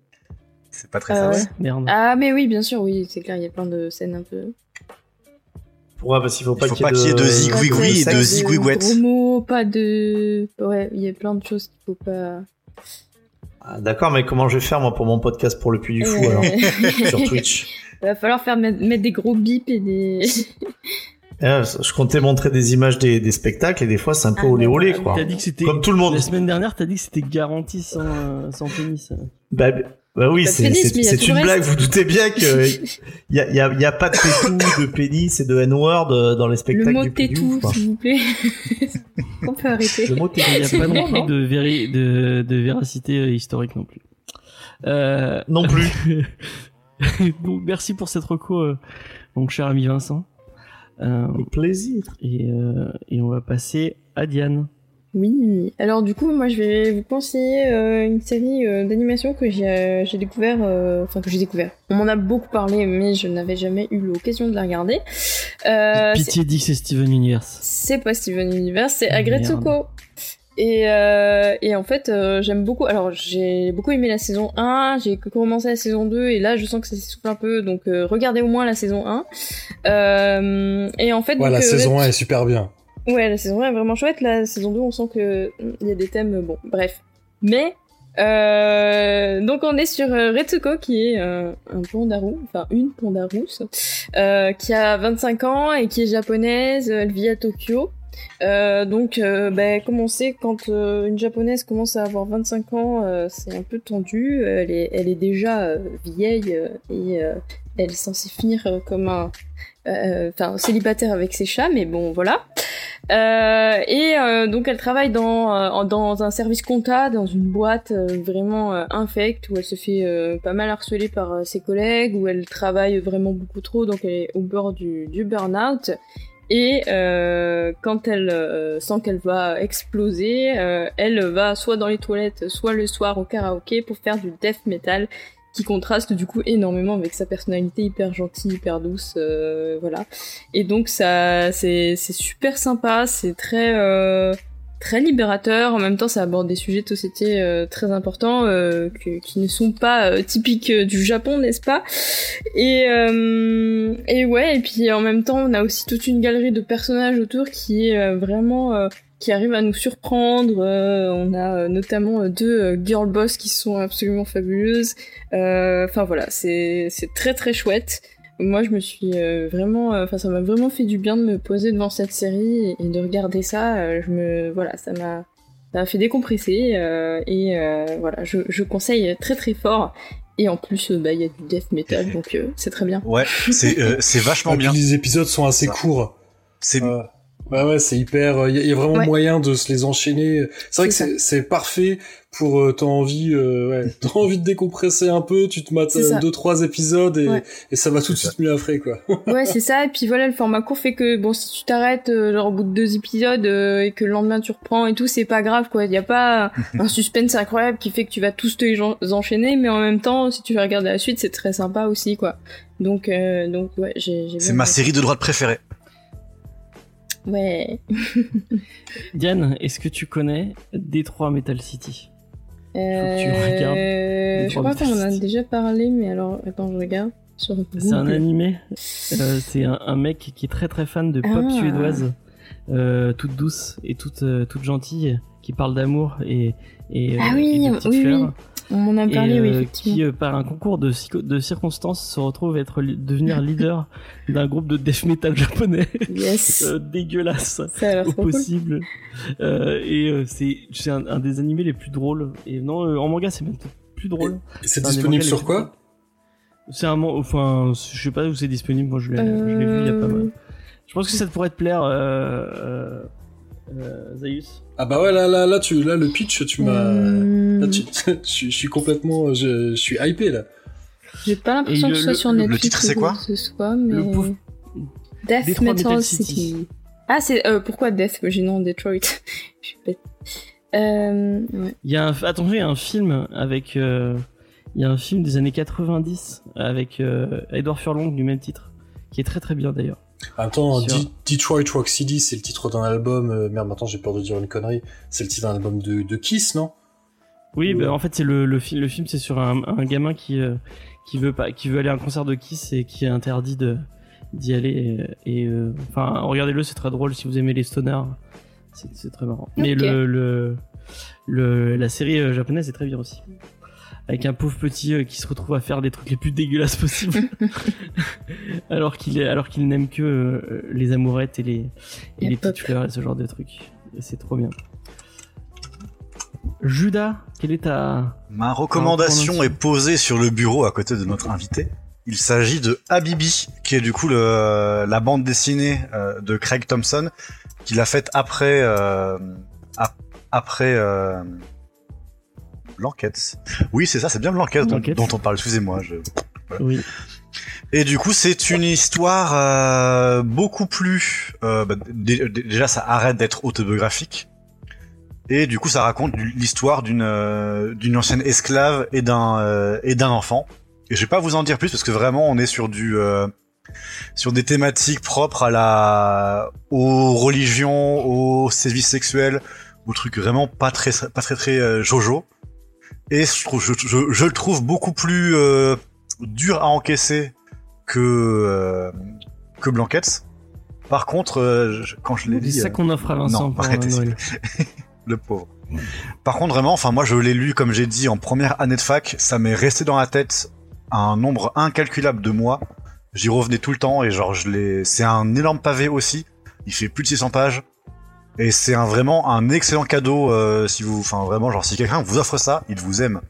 C'est pas très safe. Merde. Ah mais oui, bien sûr, oui, c'est clair, il y a plein de scènes un peu. Ouais, parce qu'il faut pas qu'il y, ait de zigouigoui et de zigouigouette. Pas de, ouais, il y a plein de choses qu'il faut pas. Ah, d'accord, mais comment je vais faire moi pour mon podcast pour le Puy du Fou alors sur Twitch Il va falloir faire mettre, des gros bips et des. Eh, je comptais montrer des images des, spectacles et des fois c'est un peu ah, olé olé quoi. As dit que c'était comme tout le monde. La semaine dernière, t'as dit que c'était garanti sans, euh, sans pénis. Bah, bah oui, c'est une blague. Vous doutez bien que il y a, y, a, y a pas de tétou, de pénis et de N-word euh, dans les spectacles Le mot du tétou, s'il vous plaît. On peut arrêter. Le mot tétou, il n'y a pas non plus de, véri de, de véracité euh, historique non plus. Euh... Non plus. donc merci pour cette reco, euh, mon cher ami Vincent. Euh, plaisir. Et, euh, et on va passer à Diane. Oui, alors du coup, moi je vais vous conseiller euh, une série euh, d'animation que j'ai euh, découvert, euh, enfin que j'ai découvert. On m'en a beaucoup parlé, mais je n'avais jamais eu l'occasion de la regarder. Pitié dit que c'est Steven Universe. C'est pas Steven Universe, c'est Agretsuko. Et, et en fait, j'aime beaucoup. Alors, j'ai beaucoup aimé la saison 1, j'ai commencé la saison 2, et là, je sens que ça s'essouffle un peu, donc regardez au moins la saison 1. et en fait, ouais, la saison 1 est super bien. Ouais, la saison 1 est vraiment chouette. La saison 2, on sent que mm, il y a des thèmes, bon, bref. Mais euh, donc on est sur euh, Retsuko qui est euh, un pondarou, enfin une pondarousse, euh, qui a 25 ans et qui est japonaise. Elle vit à Tokyo. Euh, donc, ben, comme on sait, quand une japonaise commence à avoir 25 ans, c'est un peu tendu. Elle est, elle est déjà vieille et elle est censée finir comme un, enfin célibataire avec ses chats, mais bon, voilà. Euh, et euh, donc elle travaille dans, euh, dans un service compta, dans une boîte vraiment infecte, où elle se fait pas mal harceler par ses collègues, où elle travaille vraiment beaucoup trop, donc elle est au bord du, du burn-out. Et quand elle sent qu'elle va exploser, elle va soit dans les toilettes, soit le soir au karaoké pour faire du death metal qui contraste du coup énormément avec sa personnalité hyper gentille, hyper douce, euh, voilà. Et donc ça, c'est super sympa, c'est très euh, très libérateur. En même temps, ça aborde des sujets de société euh, très importants euh, qui ne sont pas typiques du Japon, n'est-ce pas? Et et ouais, et puis en même temps, on a aussi toute une galerie de personnages autour qui est vraiment qui arrivent à nous surprendre. Euh, on a euh, notamment euh, deux girl boss qui sont absolument fabuleuses. Enfin voilà, c'est très très chouette. Moi, je me suis vraiment, enfin, ça m'a vraiment fait du bien de me poser devant cette série et, de regarder ça. je me, voilà, ça m'a, ça m'a fait décompresser et voilà, je, je conseille très très fort. Et en plus, bah, il y a du death metal, donc c'est très bien. Ouais, c'est c'est vachement bien. Les épisodes sont assez courts. C'est Ouais, ouais, c'est hyper. Il euh, y, a vraiment moyen de se les enchaîner. C'est vrai que c'est parfait pour euh, t'as envie, euh, ouais, t'as envie de décompresser un peu. Tu te mates deux trois épisodes et, et ça va tout de suite mieux après quoi. ouais, c'est ça. Et puis voilà, le format court fait que bon, si tu t'arrêtes genre au bout de deux épisodes et que le lendemain tu reprends et tout, c'est pas grave quoi. Il y a pas un suspense incroyable qui fait que tu vas tous te enchaîner, mais en même temps, si tu veux regarder la suite, c'est très sympa aussi quoi. Donc donc ouais, j'ai. C'est ma série de droite préférée. Ouais. Diane, est-ce que tu connais Détroit Metal City euh... tu regardes. Je crois qu'on en a déjà parlé, mais alors, attends, je regarde. C'est un animé. Euh, c'est un, mec qui est très très fan de pop ah. suédoise, euh, toute douce et toute euh, toute gentille, qui parle d'amour et et, ah oui, oui, oui. On m'en a parlé, oui, euh, effectivement. Qui, euh, par un concours de, de circonstances, se retrouve à être devenir leader d'un groupe de death metal japonais. Yes. Euh, dégueulasse. au possible. et c'est c'est un, des animés les plus drôles. Et non, en manga, c'est même plus drôle. C'est disponible sur quoi C'est un, enfin, je sais pas où c'est disponible. Moi, je l'ai vu il y a pas mal. Je pense que ça pourrait te plaire. Euh, euh, Ah bah ouais, là, là, là, tu, là le pitch, tu m'as. Là, tu- je, suis complètement, je, je suis hypé là. J'ai pas l'impression que le- ce soit le- sur le Netflix. titre, c'est quoi que ce soit, mais... Le pauvre- Death Detroit Metal, Metal City. City. Ah, c'est euh, pourquoi Death? J'ai non Detroit. Je suis bête. Euh, ouais. Il y a un, attention, il y a un film avec, euh, il y a un film des années 90 avec euh, Edward Furlong du même titre, qui est très très bien d'ailleurs. Attends, D- Detroit Rock City, c'est le titre d'un album. euh, merde, maintenant j'ai peur de dire une connerie. C'est le titre d'un album de, de Kiss, non? Oui, bah, en fait c'est le, le, film, le film c'est sur un, un gamin qui euh, qui veut pas, qui veut aller à un concert de Kiss et qui est interdit d'y aller et, et, euh, enfin regardez-le c'est très drôle si vous aimez les stoners c'est très marrant mais le, le le la série japonaise est très bien aussi avec un pauvre petit euh, qui se retrouve à faire des trucs les plus dégueulasses possibles. Alors qu'il alors qu'il n'aime que euh, les amourettes et les et Et les petites fleurs et ce genre de trucs. Et c'est trop bien. Judas quelle est ta Ma recommandation est posée sur le bureau à côté de notre invité. Il s'agit de Habibi, qui est du coup le, la bande dessinée euh, de Craig Thompson, qu'il a faite après euh, ap- après euh, Blanquette. Oui, c'est ça, c'est bien Blanquette dont, on parle. Excusez-moi. Je... oui Et du coup, c'est une histoire euh, beaucoup plus. euh, bah, dé- dé- déjà, ça arrête d'être autobiographique. Et du coup, ça raconte l'histoire d'une euh, d'une ancienne esclave et d'un euh, et d'un enfant. Et je vais pas vous en dire plus parce que vraiment, on est sur du euh, sur des thématiques propres à la aux religions, aux sévices sexuels, aux trucs vraiment pas très pas très très euh, jojo. Et je trouve je, je, je le trouve beaucoup plus euh, dur à encaisser que euh, que Blanquette. Par contre, euh, je- quand je l'ai c'est lu, ça euh, qu'on offre à Vincent non, pour arrêtez, Noël. le pauvre. Par contre, vraiment, enfin moi je l'ai lu comme j'ai dit en première année de fac, ça m'est resté dans la tête un nombre incalculable de mois. J'y revenais tout le temps et genre je l'ai. C'est un énorme pavé aussi. Il fait plus de 600 pages et c'est un vraiment un excellent cadeau euh, si vous, enfin vraiment genre si quelqu'un vous offre ça, il vous aime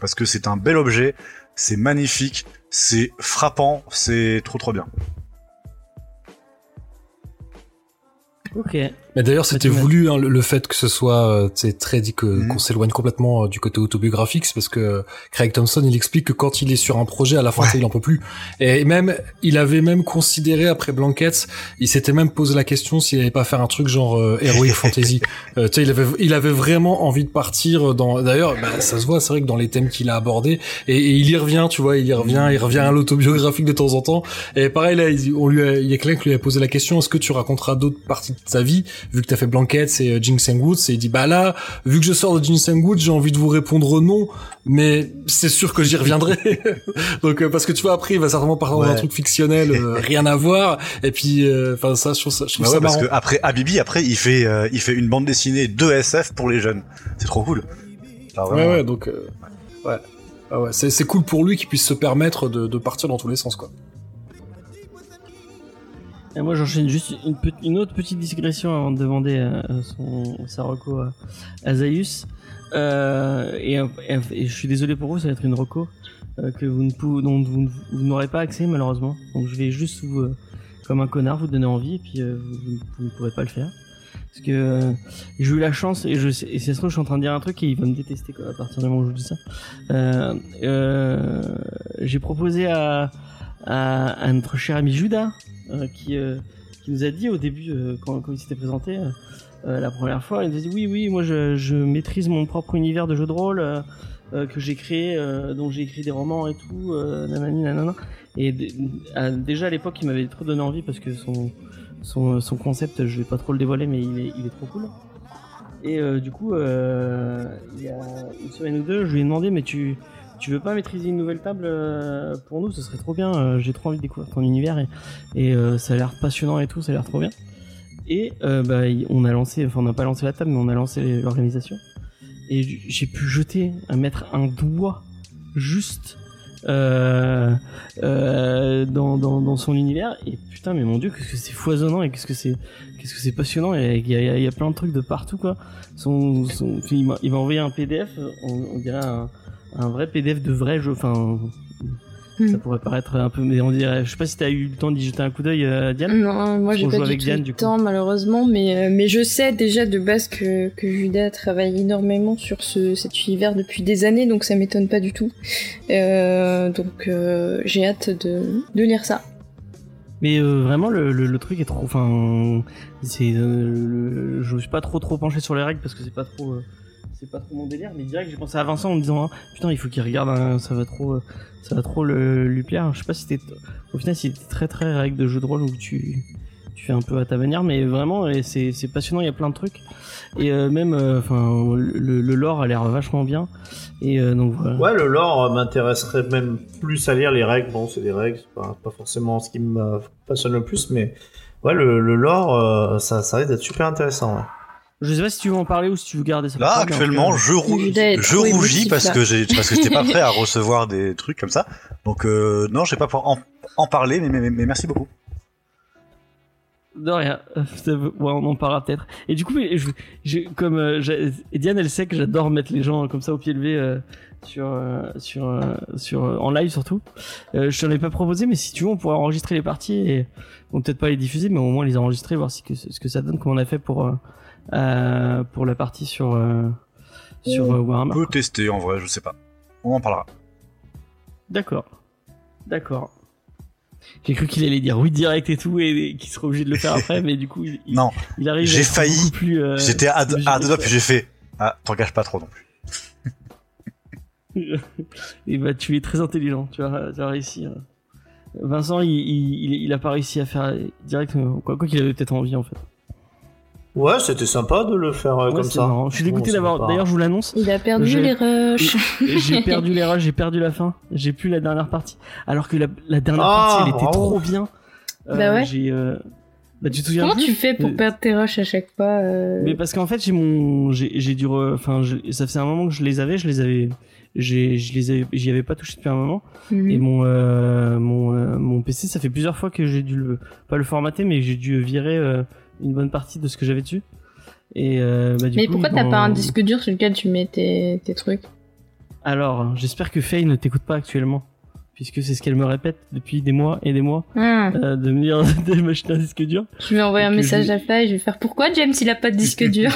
parce que c'est un bel objet, c'est magnifique, c'est frappant, c'est trop trop bien. ok Mais d'ailleurs, c'était voulu hein, le, le fait que ce soit euh, tu sais, très dit que Mhm. qu'on s'éloigne complètement euh, du côté autobiographique, c'est parce que Craig Thompson, il explique que quand il est sur un projet, à la fin, Ouais. tu sais, il en peut plus. Et même, il avait même considéré après Blanquette, il s'était même posé la question s'il allait pas faire un truc genre euh, heroic fantasy. Euh, tu sais, il avait, il avait vraiment envie de partir dans. D'ailleurs, bah, ça se voit, c'est vrai que dans les thèmes qu'il a abordés, et, et il y revient, tu vois, il y revient, il revient à l'autobiographique de temps en temps. Et pareil là, il, on lui a, il y a quelqu'un qui lui a posé la question est-ce que tu raconteras d'autres parties de ta vie? Vu que t'as fait Blanquette c'est euh, Ginseng Woods et il dit bah là vu que je sors de Ginseng Woods j'ai envie de vous répondre non mais c'est sûr que j'y reviendrai donc euh, parce que tu vois après il va certainement parler dans un Ouais. truc fictionnel euh, rien à voir et puis euh, enfin ça je trouve ça je trouve Bah ça ouais, parce marrant que après Habibi, après il fait euh, il fait une bande dessinée de SF pour les jeunes. C'est trop cool. Enfin, ouais ouais donc euh, ouais Ah ouais, c'est c'est cool pour lui qu'il puisse se permettre de, de partir dans tous les sens quoi. Et moi j'enchaîne juste une, une autre petite digression avant de demander euh, son, sa reco à, à Zaius. Euh, et, et- je suis désolé pour vous, ça va être une reco euh, que vous ne dont vous, n'aurez pas accès malheureusement. Donc je vais juste vous, euh, comme un connard, vous donner envie et puis euh, vous, vous- ne pourrez pas le faire. Parce que euh, j'ai eu la chance et je et ça se je suis en train de dire un truc et il va me détester quoi, à partir du moment où je dis ça. Euh, euh, j'ai proposé à, à, à notre cher ami Judas euh, qui, euh, qui nous a dit au début, euh, quand, il s'était présenté euh, euh, la première fois, il nous a dit oui, oui, moi je, je maîtrise mon propre univers de jeu de rôle euh, euh, que j'ai créé, euh, dont j'ai écrit des romans et tout, euh, nanani, nanana. Et déjà à l'époque, il m'avait trop donné envie parce que son, son, son concept, je vais pas trop le dévoiler, mais il est, il est trop cool. Et euh, du coup, euh, il y a une semaine ou deux, je lui ai demandé, mais tu, tu veux pas maîtriser une nouvelle table euh, pour nous Ce serait trop bien. euh, J'ai trop envie de découvrir ton univers et, et euh, ça a l'air passionnant et tout, ça a l'air trop bien. Et euh, bah, on a lancé, enfin on n'a pas lancé la table, mais on a lancé l'organisation. Et j'ai pu jeter, mettre un doigt juste euh, euh, dans, dans, dans son univers. Et putain, mais mon dieu, qu'est-ce que c'est foisonnant et qu'est-ce que c'est, qu'est-ce que passionnant. Et il y a, y a plein de trucs de partout quoi. Son, son, il m'a envoyé un PDF, on, on dirait un, un vrai PDF de vrai jeu. Enfin, Ça pourrait paraître un peu, mais on dirait. Je sais pas si t'as eu le temps d'y jeter un coup d'œil, euh, Diane. Non, moi j'ai pas du avec tout Diane, le coup. temps malheureusement, mais euh, mais je sais déjà de base que que Judas travaille énormément sur ce cet univers depuis des années, donc ça m'étonne pas du tout. Euh, donc euh, j'ai hâte de de lire ça. Mais euh, vraiment, le, le, le truc est trop. Enfin, c'est. euh, je suis pas trop trop penché sur les règles parce que c'est pas trop. euh, c'est pas trop mon délire. Mais direct, j'ai pensé à Vincent en me disant, ah, putain, il faut qu'il regarde. ça va trop. euh, ça va trop le, lui plaire. Je sais pas si c'était. Au final, c'était très très règle de jeu de rôle où tu. Tu fais un peu à ta manière, mais vraiment, c'est passionnant. Il y a plein de trucs. Et euh, même, euh, enfin, le, lore a l'air vachement bien. Et donc. Ouais, le lore m'intéresserait même plus à lire les règles. Bon, c'est des règles, pas, pas forcément ce qui me passionne le plus, mais ouais, le, lore, ça, ça risque d'être super intéressant. Je sais pas si tu veux en parler ou si tu veux garder ça. Là, actuellement, je, rou- je rougis parce là. que j'ai, parce que j'étais pas prêt à recevoir des trucs comme ça. Donc, euh, non, je vais pas pouvoir en, en parler, mais, mais, mais merci beaucoup. De rien. Ouais, on en parlera peut-être. Et du coup, mais je, je- comme euh, et Diane, elle sait que j'adore mettre les gens comme ça au pied levé euh, sur euh, sur euh, sur euh, en live surtout. Euh, je t'en ai pas proposé, mais si tu veux, on pourrait enregistrer les parties et bon peut-être pas les diffuser, mais au moins les enregistrer, voir si que, ce que ça donne, comme on a fait pour euh, pour la partie sur euh, sur euh, On Warhammer. peut tester, en vrai, je sais pas. On en parlera. D'accord, d'accord. J'ai cru qu'il allait dire oui direct et tout et, et qu'il serait obligé de le faire après, mais du coup il, Non, il arrive. j'ai failli. Plus, euh, j'étais à, deux doigts, puis j'ai fait. Ah, t'engages pas trop non plus. Et bah tu es très intelligent, tu as, tu as réussi. euh. Vincent, il, il, a pas réussi à faire direct, quoi qu'il avait peut-être envie en fait. Ouais, c'était sympa de le faire euh, Ouais, comme ça. marrant. Je suis dégoûté Bon, d'avoir. D'ailleurs, je vous l'annonce. Il a perdu J'ai- les rushs. J'ai perdu les rushs, j'ai perdu la fin. J'ai plus la dernière partie. Alors que la, la dernière Ah, partie, elle était bravo. trop bien. Euh, Bah ouais. J'ai. euh, Bah tu te souviens Comment plus tu fais pour Euh, perdre tes rushs à chaque fois euh, Mais parce qu'en fait, j'ai mon, j'ai j'ai dû, re- enfin, je- ça faisait un moment que je les avais, je les avais, j'ai, je les avais, j'y avais pas touché depuis un moment. mhm. Et mon euh, mon euh, mon PC, ça fait plusieurs fois que j'ai dû le pas le formater, mais j'ai dû virer euh, une bonne partie de ce que j'avais dessus. Et euh, bah, du Mais coup, pourquoi t'as dans- pas un disque dur sur lequel tu mets tes, tes trucs? Alors, j'espère que Faye ne t'écoute pas actuellement, puisque c'est ce qu'elle me répète depuis des mois et des mois Ah, euh, de me dire de m'acheter un disque dur. Je vais envoyer un message je- à Faye, je vais faire pourquoi James il a pas de disque dur?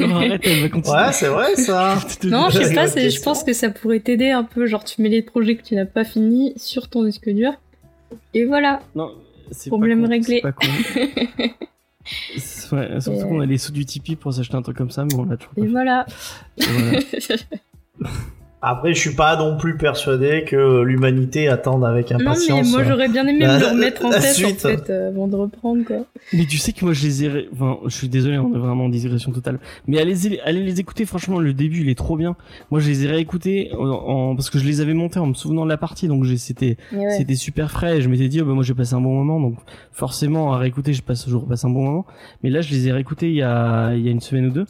Non, arrête, elle va continuer. Ouais, c'est vrai ça. Non, je sais pas, je pense que ça pourrait t'aider un peu, genre tu mets les projets que tu n'as pas finis sur ton disque dur. Et voilà. Non, c'est Problème pas con, réglé. Ouais, surtout Et- qu'on a les sous du Tipeee pour s'acheter un truc comme ça, mais on l'a toujours pas Et fait. voilà. Et voilà. Après, je suis pas non plus persuadé que l'humanité attende avec non mais impatience. moi euh, j'aurais bien aimé la- me le remettre en tête en fait euh, avant de reprendre quoi. Mais tu sais que moi je les ai, enfin, je suis désolé, on est vraiment en digression totale. Mais allez, allez les écouter, franchement, le début il est trop bien. Moi je les ai réécoutés en, en- parce que je les avais montés en me souvenant de la partie, donc j'ai- c'était, ouais. c'était super frais. Et je m'étais dit, oh, bah, moi j'ai passé un bon moment, donc forcément à réécouter, je passe, je repasse un bon moment. Mais là je les ai réécoutés il y a, il y a une semaine ou deux,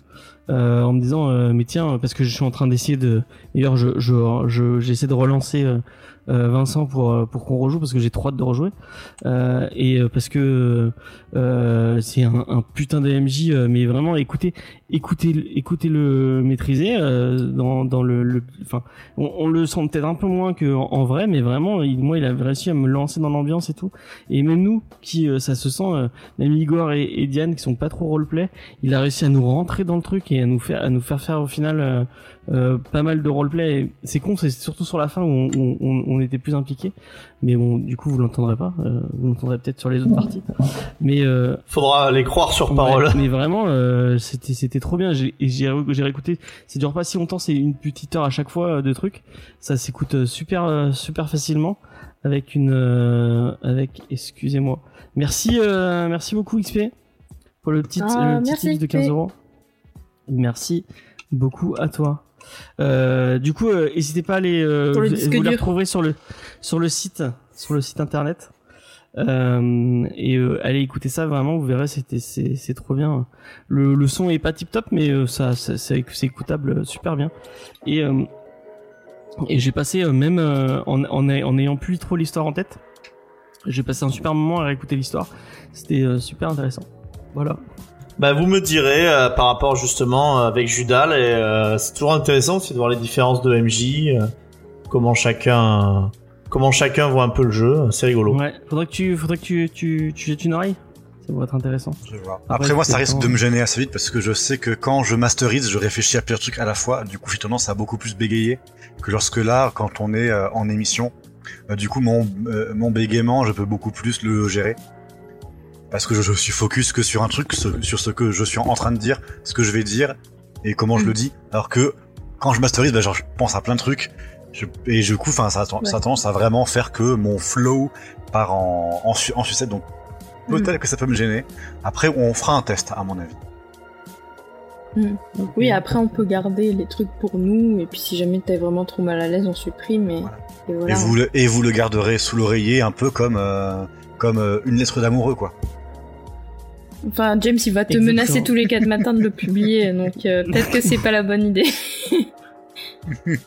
euh, en me disant, euh, mais tiens, parce que je suis en train d'essayer de, d'ailleurs je, je, je, j'essaie de relancer. euh, euh, Vincent pour euh, pour qu'on rejoue parce que j'ai trop hâte de rejouer euh, et parce que c'est un, un putain de MJ euh, mais vraiment écoutez écoutez écoutez le maîtriser euh, dans dans le enfin on, on le sent peut-être un peu moins que en, en vrai mais vraiment il, moi il a réussi à me lancer dans l'ambiance et tout. Et même nous qui euh, ça se sent euh, même Igor et, et Diane qui sont pas trop roleplay il a réussi à nous rentrer dans le truc et à nous faire à nous faire faire au final pas mal de roleplay. C'est con c'est surtout sur la fin où on, on, on- on était plus impliqué mais bon du coup vous l'entendrez pas euh, vous l'entendrez peut-être sur les autres parties. Mais euh, Faudra les croire sur Ouais, parole. mais vraiment, euh, c'était c'était trop bien. J'ai réécouté. Ça dure pas si longtemps. C'est une petite heure à chaque fois euh, de trucs. Ça s'écoute euh, super euh, super facilement avec une euh, avec. Excusez-moi. Merci euh, merci beaucoup XP pour le petit Ah, le petit merci, tips de 15 XP. euros. Merci beaucoup à toi. Euh, du coup, n'hésitez pas à les vous, vous les retrouverez sur le sur le site sur le site internet. Euh, et euh, allez écouter ça vraiment vous verrez c'était c'est c'est trop bien. Le, le son est pas tip top mais euh, ça, c'est c'est écoutable euh, super bien. Et euh, et j'ai passé euh, même en, en, en ayant plus trop l'histoire en tête j'ai passé un super moment à réécouter l'histoire. C'était super intéressant. Voilà. Bah, vous me direz par rapport justement avec Judal et c'est toujours intéressant aussi de voir les différences de MJ, comment chacun comment chacun voit un peu le jeu. C'est rigolo. Ouais, faudrait que tu, faudrait que tu, tu, tu jettes une oreille. Ça va être intéressant. Je vois. Après, Après, moi, ça risque de me gêner assez vite parce que je sais que quand je masterise, je réfléchis à plusieurs trucs à la fois. Du coup, j'ai tendance à beaucoup plus bégayer que lorsque là, quand on est euh, en émission. euh, du coup, mon, euh, mon bégaiement, je peux beaucoup plus le gérer. Parce que je, je suis focus que sur un truc, ce- sur ce que je suis en train de dire, ce que je vais dire et comment je le dis. Alors que quand je masterise, bah, genre, je pense à plein de trucs. Je- et du coup, enfin, ça, a ten- ça a tendance à vraiment faire que mon flow part en, en, su- en sucette. Donc, peut-être que ça peut me gêner. Après, on fera un test, à mon avis. Donc oui, après on peut garder les trucs pour nous, et puis si jamais t'es vraiment trop mal à l'aise, on supprime, et, Voilà. et voilà. Et vous le, et vous le garderez sous l'oreiller un peu comme, euh, comme euh, une lettre d'amoureux, quoi. Enfin, James, il va te Exactement. menacer tous les quatre matins de le publier, donc euh, peut-être que c'est pas la bonne idée.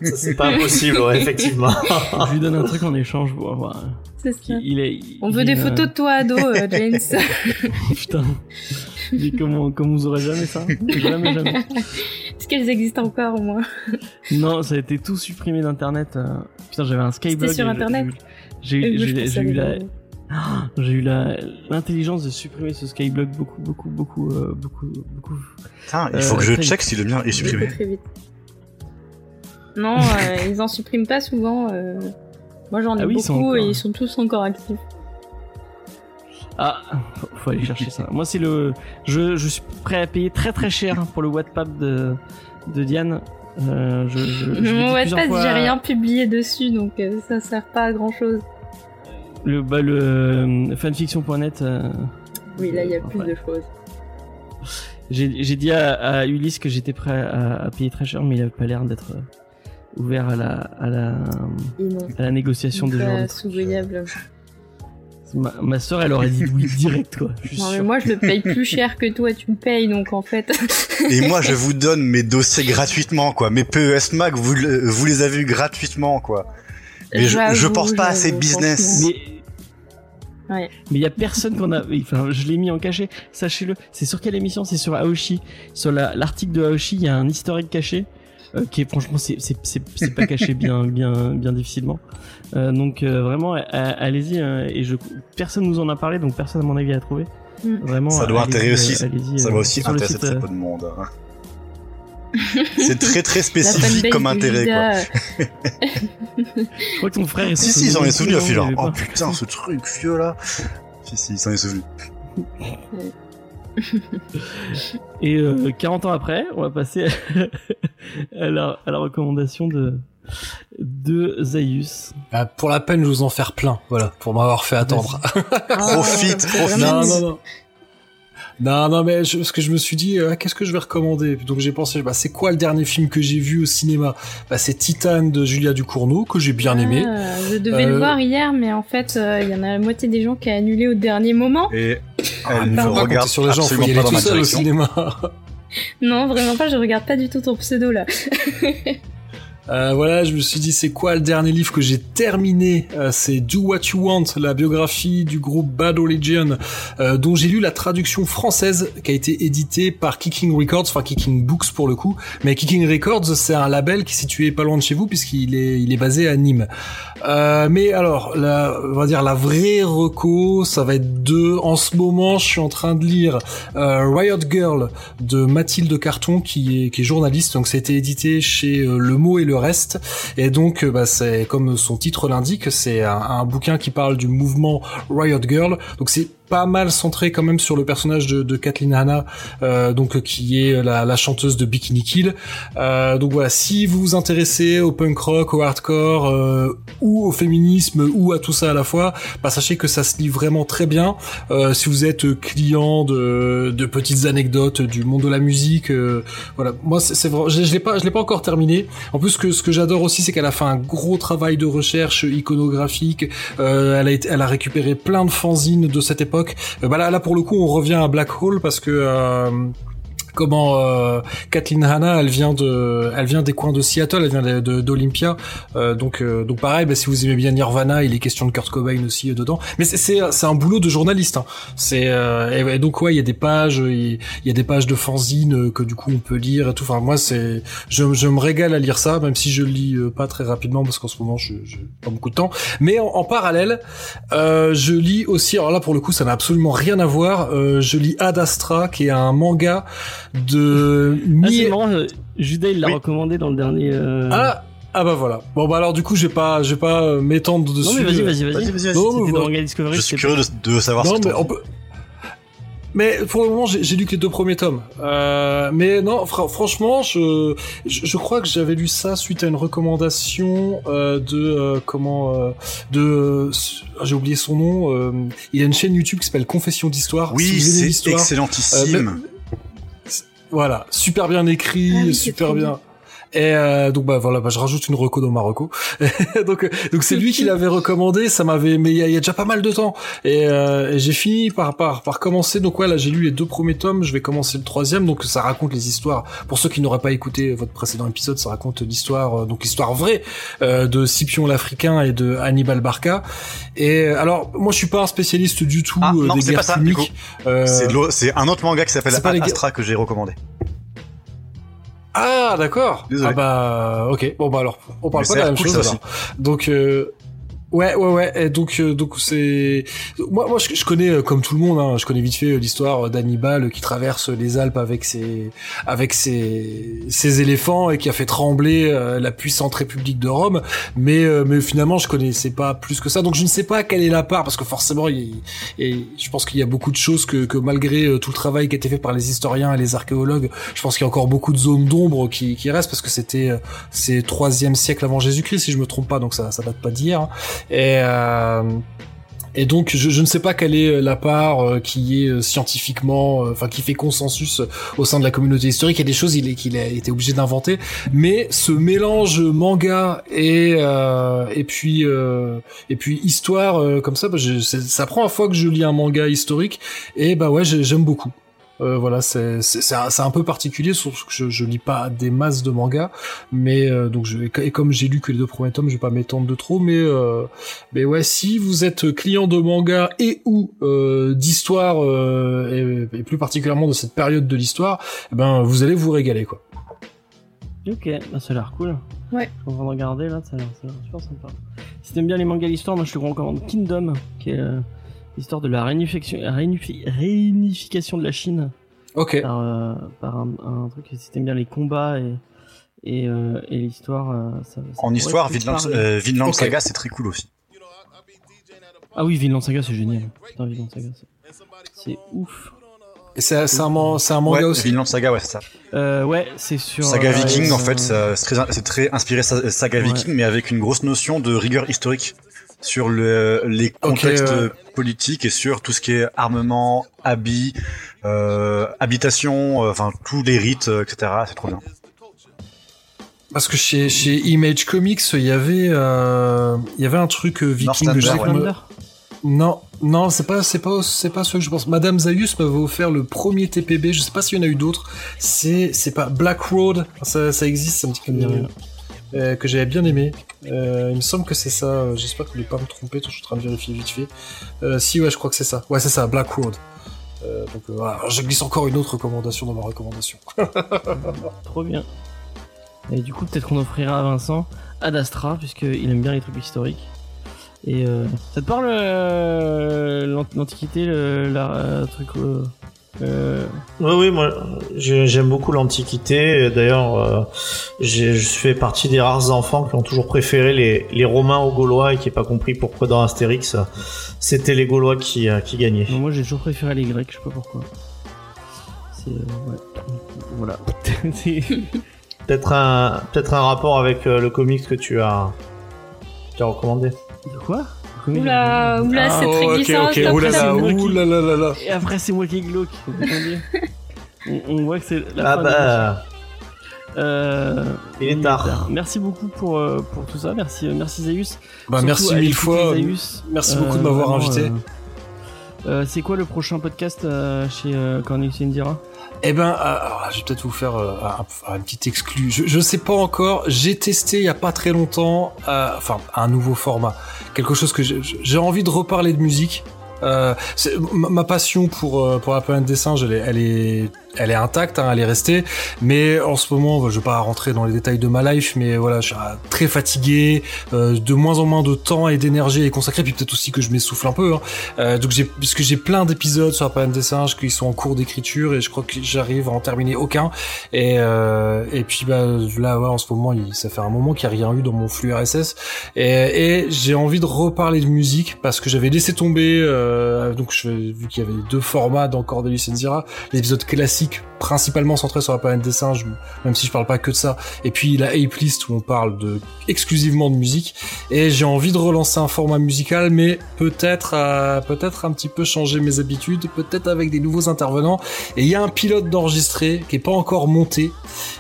C'est pas impossible, ouais, effectivement. Je lui donne un truc en échange pour voir. C'est ça. Il est, il- On veut il des euh, photos de toi ado, euh, James. Putain. Mais comment, comment vous aurez jamais ça Jamais, jamais. Est-ce qu'elles existent encore au moins? Non, ça a été tout supprimé d'internet. euh. Putain, j'avais un Skyblog. C'était sur et Internet? J'ai eu, la, j'ai eu la l'intelligence de supprimer ce Skyblog beaucoup, beaucoup, beaucoup, euh, beaucoup, beaucoup. Putain, il Euh, faut que je check si le mien est supprimé. Non, euh, ils en suppriment pas souvent. euh. Moi j'en ai Ah oui, ils sont beaucoup encore- et ils sont tous encore actifs. Ah, faut, aller chercher ça. Moi, c'est le, je, je suis prêt à payer très très cher pour le Wattpad de de Diane. Euh, je, Mon Wattpad, fois. j'ai rien publié dessus donc ça sert pas à grand chose. Le, bah, le fanfiction.net. euh, Oui, là il y a enfin, plus de choses. J'ai j'ai dit à, à Ulysse que j'étais prêt à, à payer très cher, mais il avait pas l'air d'être ouvert à la, à la, à la négociation de Pas genre. de trucs. sous-voyable. Ma, ma soeur, elle aurait dit oui direct, quoi. Je Non mais moi je le paye plus cher que toi tu me payes donc en fait. Et moi, je vous donne mes dossiers gratuitement, quoi. Mes PES Mac, vous, le- vous les avez eu gratuitement, quoi. Mais je, je pense pas assez j'avoue, business. Mais Ouais. mais il y a personne qu'on a. Enfin, je l'ai mis en cachet. Sachez-le. C'est sur quelle émission? C'est sur Aoshi. Sur la- l'article de Aoshi, il y a un historique caché. Euh, qui est franchement c'est c'est c'est c'est pas caché bien bien bien difficilement Euh, donc euh, vraiment allez-y euh, et je personne nous en a parlé donc personne à mon avis a trouvé Mm. vraiment Ça doit intéresser aussi- euh, Ça euh, va aussi intéresser site, très peu de monde. hein. C'est très très spécifique comme intérêt, quoi. Je crois que ton frère est Si, si, ils en est souvenu, il a fait genre, oh putain, ce truc vieux là. Si, si, il s'en est souvenu. Et euh, 40 ans après, on va passer à la, à la recommandation de, de Zaius. Bah, pour la peine, je vous en faire plein, voilà, pour m'avoir fait attendre. Profite, c'est profite. vraiment- Non, non, non. Non, non, mais je, parce que je me suis dit, euh, qu'est-ce que je vais recommander? Donc j'ai pensé, bah, c'est quoi le dernier film que j'ai vu au cinéma? Bah, C'est Titan de Julia Ducournau, que j'ai bien aimé. Ah, je devais Euh, le voir hier, mais en fait, euh, il y en a la moitié des gens qui a annulé au dernier moment. Et Ah, elle ne regarde sur les gens, faut y aller tout seul au cinéma. Non, vraiment pas, je regarde pas du tout ton pseudo là. Euh, voilà, je me suis dit c'est quoi le dernier livre que j'ai terminé Euh, C'est Do What You Want, la biographie du groupe Bad Religion, euh, dont j'ai lu la traduction française qui a été éditée par Kicking Records, enfin Kicking Books pour le coup. Mais Kicking Records, c'est un label qui est situé pas loin de chez vous puisqu'il est il est basé à Nîmes. Euh, mais alors, la, on va dire la vraie reco, ça va être deux. En ce moment, je suis en train de lire euh, Riot Girl de Mathilde Carton, qui est, qui est journaliste. Donc, été édité chez Le Mot et le Reste. Et donc, euh, bah, c'est comme son titre l'indique, c'est un, un bouquin qui parle du mouvement Riot Girl. Donc, c'est pas mal centré quand même sur le personnage de, de Kathleen Hanna, euh, donc qui est la, la chanteuse de Bikini Kill. Euh, donc voilà, si vous vous intéressez au punk rock, au hardcore, euh, ou au féminisme, ou à tout ça à la fois, bah sachez que ça se lit vraiment très bien. Euh, si vous êtes client de, de petites anecdotes du monde de la musique, euh, voilà, moi c'est c'est vrai, je, je l'ai pas, je l'ai pas encore terminé. En plus, que ce que j'adore aussi, c'est qu'elle a fait un gros travail de recherche iconographique. Euh, elle a elle a récupéré plein de fanzines de cette époque. Euh, bah là, pour le coup, on revient à Black Hole parce que euh, comment euh, Kathleen Hanna elle vient de elle vient des coins de Seattle elle vient de d'Olympia. Euh, donc euh, donc pareil bah, si vous aimez bien Nirvana il est question de Kurt Cobain aussi euh, dedans. Mais c'est c'est un boulot de journaliste hein. c'est euh, et, et donc ouais il y a des pages il y a des pages de fanzine que du coup on peut lire et tout. Enfin moi c'est je, je me régale à lire ça même si je lis pas très rapidement parce qu'en ce moment je j'ai pas beaucoup de temps. Mais en, en parallèle je lis aussi alors là pour le coup ça n'a absolument rien à voir je lis Ad Astra qui est un manga de ah, c'est marrant, euh, Judas il l'a oui. recommandé dans le dernier. Euh... Ah ah bah voilà. Bon bah alors du coup je vais pas je vais pas euh, m'étendre dessus. Non mais vas-y vas-y vas-y. vas-y, vas-y Manga Discovery. Je suis curieux de, de, savoir. Non mais on peut. Mais pour le moment, j'ai lu que les deux premiers tomes. Euh, mais non, fr franchement, je, je, je, crois que j'avais lu ça suite à une recommandation euh, de euh, comment euh, de j'ai oublié son nom. il a une chaîne YouTube qui s'appelle Confession d'histoire. Oui, si c'est excellentissime. Voilà, super bien écrit, ah oui, super bien. Et euh, donc bah voilà, bah, je rajoute une reco dans ma reco. donc donc c'est lui qui l'avait recommandé. Ça m'avait, mais il y, a, y a déjà pas mal de temps. Et, euh, et j'ai fini par par par commencer. Donc ouais, là j'ai lu les deux premiers tomes. Je vais commencer le troisième. Donc ça raconte les histoires. Pour ceux qui n'auraient pas écouté votre précédent épisode, ça raconte l'histoire, euh, donc l'histoire vraie euh, de Scipion l'Africain et de Hannibal Barca. Et alors moi je suis pas un spécialiste du tout ah, euh, non, des guerres pas ça. C'est un autre manga qui s'appelle Astra que j'ai recommandé. Ah d'accord. Ah bah ok. Bon bah alors on parle Mais pas de la même cool, chose ça alors. Donc euh, Ouais, ouais, ouais. Donc, euh, donc c'est moi, moi, je, connais euh, comme tout le monde. Hein, je connais vite fait euh, l'histoire d'Hannibal qui traverse les Alpes avec ses, avec ses, ses éléphants et qui a fait trembler euh, la puissante République de Rome. Mais, euh, mais finalement, je connaissais pas plus que ça. Donc, je ne sais pas quelle est la part parce que forcément, il, je pense qu'il y a beaucoup de choses que, que malgré euh, tout le travail qui a été fait par les historiens et les archéologues, je pense qu'il y a encore beaucoup de zones d'ombre qui, qui restent parce que c'était, euh, c'est troisième siècle avant Jésus-Christ si je me trompe pas. Donc ça, ça date pas d'hier. Hein. Et, euh, et donc je, je, ne sais pas quelle est la part euh, qui est euh, scientifiquement, enfin qui fait consensus au sein de la communauté historique. Il y a des choses qu'il a été obligé d'inventer, mais ce mélange manga et euh, et puis et puis histoire comme ça, bah, c'est la première fois que je lis un manga historique et bah ouais j'aime beaucoup. Euh, voilà, c'est c'est un, un, peu particulier, sauf que je, je lis pas des masses de mangas, mais euh, donc je et comme j'ai lu que les deux premiers tomes, je vais pas m'étendre de trop, mais euh, mais ouais, si vous êtes client de manga et ou euh, d'histoire et, et, plus particulièrement de cette période de l'histoire, eh ben vous allez vous régaler quoi. Ok, bah, ça a l'air cool. Ouais. Je suis en train de regarder là, ça a l'air super sympa. Si t'aimes bien les mangas d'histoire, moi je te recommande Kingdom, qui est l'histoire de la réunification, réunifi, réunification de la Chine. Ok. Par, euh, par un, un, truc, t'aimes bien les combats et, et, euh, et l'histoire. Euh, ça, ça en histoire, Vinland, euh, Vinland okay. Saga, c'est très cool aussi. Ah oui, Vinland Saga, c'est génial. Putain, Vinland Saga, c'est ouf. Et c'est un, un manga ouais, aussi. Vinland Saga, ouais, c'est ça. Euh, ouais, c'est sur. Saga Viking, en fait, c'est très, très, inspiré Saga ouais. Viking, mais avec une grosse notion de rigueur historique sur le, les contextes okay, politiques et sur tout ce qui est armement, habits, euh, habitation, enfin euh, tous les rites, etc. C'est trop bien. Parce que chez, chez Image Comics, il y avait euh, il y avait un truc viking. Je sais me... Non, non, c'est pas c'est pas c'est pas ce que je pense. Madame Zayus m'avait offert le premier TPB. Je sais pas s'il y en a eu d'autres. C'est c'est pas Black Road. Ça, ça existe, ça me dit que rien. Euh, que j'avais bien aimé. Euh, il me semble que c'est ça. J'espère que je vais pas me tromper. Je suis en train de vérifier vite fait. Euh, si ouais, je crois que c'est ça. Ouais, c'est ça, Black Road. donc voilà, je glisse encore une autre recommandation dans ma recommandation. Trop bien. Et du coup, peut-être qu'on offrira à Vincent Ad Astra, puisqu'il aime bien les trucs historiques. Et ça te parle l'Antiquité, le truc euh... Oui, oui, moi j'aime beaucoup l'Antiquité. D'ailleurs, euh, je fais partie des rares enfants qui ont toujours préféré les, les Romains aux Gaulois et qui n'ont pas compris pourquoi dans Astérix c'était les Gaulois qui, euh, qui gagnaient. moi j'ai toujours préféré les Grecs, je sais pas pourquoi. C'est. Euh, ouais. Voilà. peut-être un, peut un rapport avec euh, le comics que tu as, tu as recommandé. De quoi? Oula, oula, c'est très glissant. Okay, okay. Oula, là, oula, là, là, là. Et après, c'est moi qui glauque. on, on voit que c'est la ah fin bah. Euh, il est tard. Merci beaucoup pour, euh, pour tout ça. Merci, merci Zaius. Bah, merci mille fois. Zaius. Merci beaucoup de m'avoir invité. Euh, c'est quoi le prochain podcast euh, chez euh, Cornelius Indira? Eh ben, euh, alors, je vais peut-être vous faire euh, un, un petit exclu. Je, je sais pas encore. J'ai testé il y a pas très longtemps, euh, enfin un nouveau format, quelque chose que j'ai- envie de reparler de musique. Euh, ma ma passion pour euh, pour la planète des singes, elle elle est elle est intacte, hein, elle est restée. Mais en ce moment, je vais pas rentrer dans les détails de ma life, mais voilà, je suis très fatigué, euh, de moins en moins de temps et d'énergie est consacré, puis peut-être aussi que je m'essouffle un peu. Hein. Euh, donc j'ai puisque j'ai plein d'épisodes sur la planète des singes qui sont en cours d'écriture et je crois que j'arrive à en terminer aucun. Et euh, et puis bah là ouais, en ce moment, il, ça fait un moment qu'il n'y a rien eu dans mon flux RSS et, et j'ai envie de reparler de musique parce que j'avais laissé tomber euh, donc je, vu qu'il y avait deux formats dans Cordelius Zira, l'épisode classique principalement centré sur la planète des singes, même si je parle pas que de ça, et puis la Ape List où on parle de exclusivement de musique. Et j'ai envie de relancer un format musical, mais peut-être euh, peut-être un petit peu changer mes habitudes, peut-être avec des nouveaux intervenants. Et il y a un pilote d'enregistré qui est pas encore monté.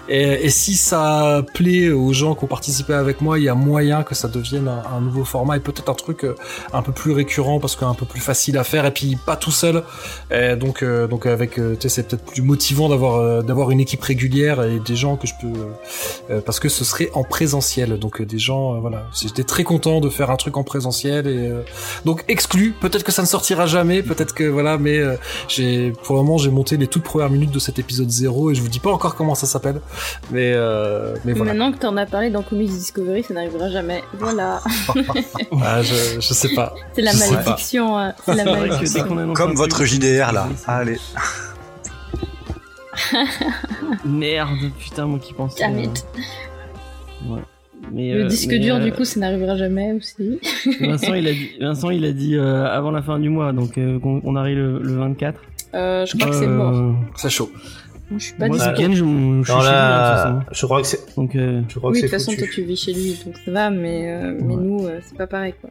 Et, si ça plaît aux gens qui ont participé avec moi, il y a moyen que ça devienne un, nouveau format et peut-être un truc euh, un peu plus récurrent parce qu'un peu plus facile à faire et puis pas tout seul. Donc euh, donc avec tu sais c'est peut-être plus motivant d'avoir euh, d'avoir une équipe régulière et des gens que je peux euh, parce que ce serait en présentiel donc euh, des gens euh, voilà j'étais très content de faire un truc en présentiel et euh, donc exclu peut-être que ça ne sortira jamais peut-être que voilà mais euh, j'ai pour le moment j'ai monté les toutes premières minutes de cet épisode 0 et je vous dis pas encore comment ça s'appelle mais euh, mais voilà Maintenant que t'en as parlé dans Comics Discovery, ça n'arrivera jamais. Voilà. Ah, je, je sais pas C'est la Je malédiction. C'est la malédiction. qu'on annonce Comme votre JDR là. Allez. Merde, putain, moi qui pensais. Damn euh, it. Ouais. Mais, Le euh, disque mais, dur, euh, du coup, ça n'arrivera jamais aussi. Vincent, il a dit, Vincent, il a dit euh, avant la fin du mois, donc euh, qu'on- on arrive le, le 24. Euh, je crois que c'est mort. C'est chaud Moi, je suis pas moi, ce week-end, je, je suis Dans chez lui, de toute la... façon. Je crois que c'est. Donc, euh, Je crois Oui, de toute façon, toi, tu vis chez lui, donc ça va, mais, euh, nous, euh, c'est pas pareil, quoi.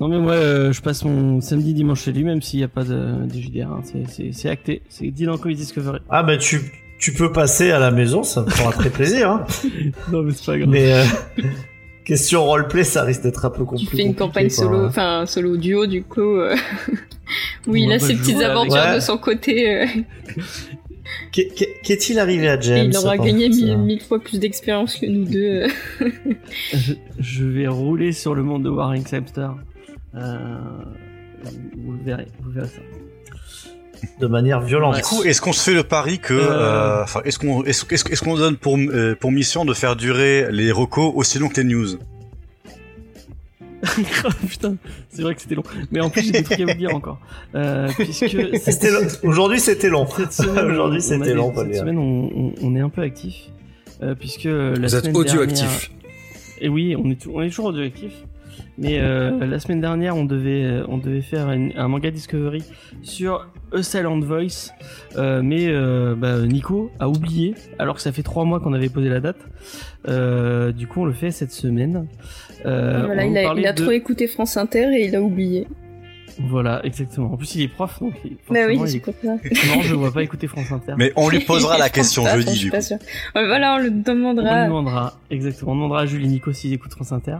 Non, mais moi, euh, je passe mon samedi, dimanche chez lui, même s'il n'y a pas de, de JDR. hein. C'est- acté. C'est dit dans Comic Discovery. Ah bah tu tu peux passer à la maison, ça me fera très plaisir. Hein. non, mais c'est pas grave. Mais euh, question roleplay, ça risque d'être un peu Tu compliqué. fais une campagne solo, enfin, solo duo, du coup. euh, oui, il a ses petites aventures Ouais. de son côté. euh, Qu'est- qu'est- Qu'est-il arrivé à James il aura gagné mille, mille fois plus d'expérience que nous deux. je, je vais rouler sur le monde de Warring Hamster. Euh, vous le verrez, vous verrez ça. De manière violente. Du coup, est-ce qu'on se fait le pari que, Euh. euh, enfin, est-ce qu'on, est-ce, est-ce, est-ce qu'on donne pour, euh, pour mission de faire durer les recos aussi long que les news? Putain, c'est vrai que c'était long. Mais en plus, j'ai des trucs à vous dire encore. Euh. Aujourd'hui, c'était long. Cette semaine, Aujourd'hui, on- c'était long, Cette semaine, on, on- on est un peu actif. euh, puisque la vous êtes audioactif dernière- Et oui, est, on est toujours audioactif. Mais euh, la semaine dernière, on devait, euh, on devait faire une- un manga Discovery sur A Silent Voice. Euh, mais euh, bah, Nico a oublié, alors que ça fait trois mois qu'on avait posé la date. Du coup, on le fait cette semaine. Voilà, on il a, parler il a de- trop écouté France Inter et il a oublié. Voilà, exactement. En plus, il est prof, donc il- Bah oui, pour ça. Non, je vois pas écouter France Inter. Mais on lui posera la Je question pas, jeudi, je suis du pas coup. Ouais, voilà, on le On lui demandera. demandera, exactement. On demandera à Julie Nico s'ils écoutent France Inter.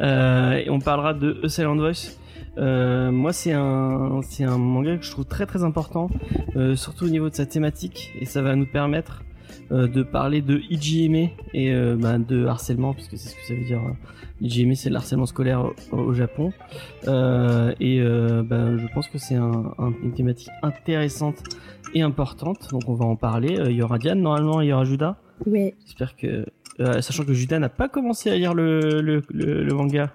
Euh, et on parlera de A Silent Voice. Euh, moi, c'est un, c'est un manga que je trouve très très important, euh, surtout au niveau de sa thématique, et ça va nous permettre euh, de parler de IGME et euh, bah, de harcèlement, puisque c'est ce que ça veut dire. Euh, IGME, c'est le harcèlement scolaire au, au Japon, Euh, et euh, bah, je pense que c'est un, un- une thématique intéressante et importante, donc on va en parler. Euh, Il y aura Diane, normalement, il y aura Judas. Ouais. J'espère que, euh, sachant que Judas n'a pas commencé à lire le, le, le, le manga.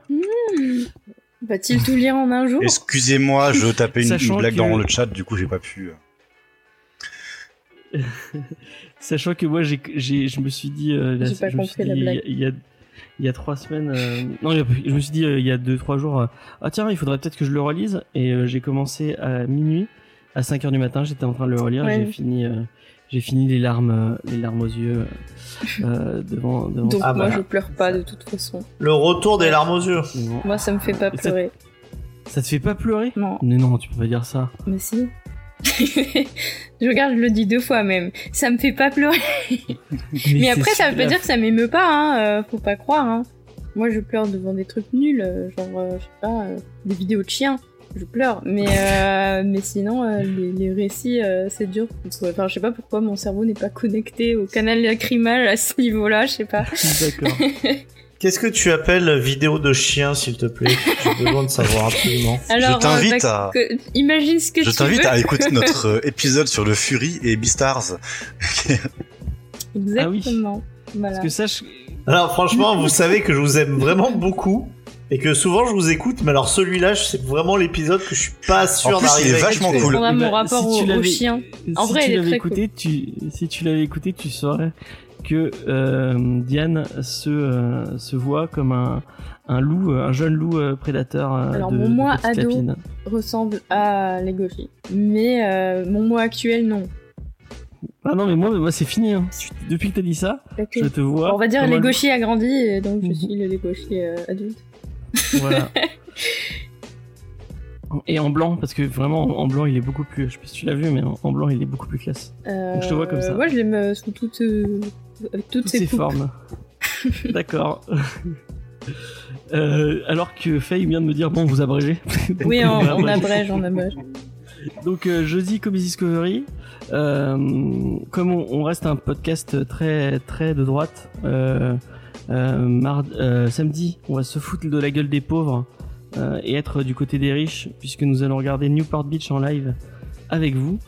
Va-t-il tout lire en un jour? Excusez-moi, je tapais une, une blague que- dans le chat, du coup j'ai pas pu. Sachant que moi, j'ai, j'ai, je me suis dit, euh, J'ai je me suis compris la dit, blague. Il y a, il y a trois semaines, euh, non, je me suis dit euh, il y a deux, trois jours, euh, ah tiens, il faudrait peut-être que je le relise. Et euh, j'ai commencé à minuit, à 5 heures du matin, j'étais en train de le relire. Ouais. J'ai fini, euh, j'ai fini les larmes, les larmes aux yeux euh, devant, devant. Donc Ah moi je pleure pas de toute façon. Le retour des larmes aux yeux. Moi ça me fait pas pleurer. Ça te fait pas pleurer? Non, Mais non, tu peux pas dire ça. mais si. je regarde, je le dis deux fois même. Ça me fait pas pleurer. Mais, après ça veut pas dire que ça m'émeut pas, hein. euh, faut pas croire. Hein. Moi je pleure devant des trucs nuls, euh, genre euh, je sais pas, euh, des vidéos de chiens. je pleure. Mais, mais sinon, les, les récits, c'est dur. Enfin, je sais pas pourquoi mon cerveau n'est pas connecté au canal lacrymal à ce niveau-là, je sais pas. D'accord. Qu'est-ce que tu appelles vidéo de chien, s'il te plaît J'ai besoin de savoir absolument. Alors, t'invite euh, bah, à- que- imagine ce que Je tu t'invite à écouter notre euh, épisode sur le Fury et Beastars. Exactement. Voilà. Parce que sache, Alors franchement, vous savez que je vous aime vraiment beaucoup et que souvent je vous écoute, mais alors celui-là, c'est vraiment l'épisode que je suis pas sûr En plus, il d'arriver. est à vachement cool. On a mon ben, rapport si au, chien. En si vrai, tu il est l'avais très écouté, tu, si tu l'avais écouté, tu saurais que euh, Diane se, euh, se voit comme un, un loup, euh, un jeune loup euh, prédateur euh, Alors, de, mon de moi petite ado, lapine. ressemble à Legoshi. Mais euh, mon moi actuel, non. Ah non, mais moi, moi c'est fini. hein. Depuis que t'as dit ça, je te vois. On va dire. Legoshi a grandi, et donc je Mhm. suis le Legoshi adulte. Voilà. Et en blanc, parce que vraiment en blanc il est beaucoup plus. Je sais pas si tu l'as vu, mais en, blanc il est beaucoup plus classe. Euh, je te vois comme ça. Moi, je l'aime sous toutes, avec toutes, Toutes ses ces coupes. formes. D'accord. Euh, alors que Faye vient de me dire bon vous abrégez. Donc, Oui, on, abrège, on abrège. Donc euh, jeudi Comedy Discovery, euh, comme on, on reste un podcast très très de droite, euh, euh, euh, samedi on va se foutre de la gueule des pauvres euh, et être du côté des riches puisque nous allons regarder Newport Beach en live avec vous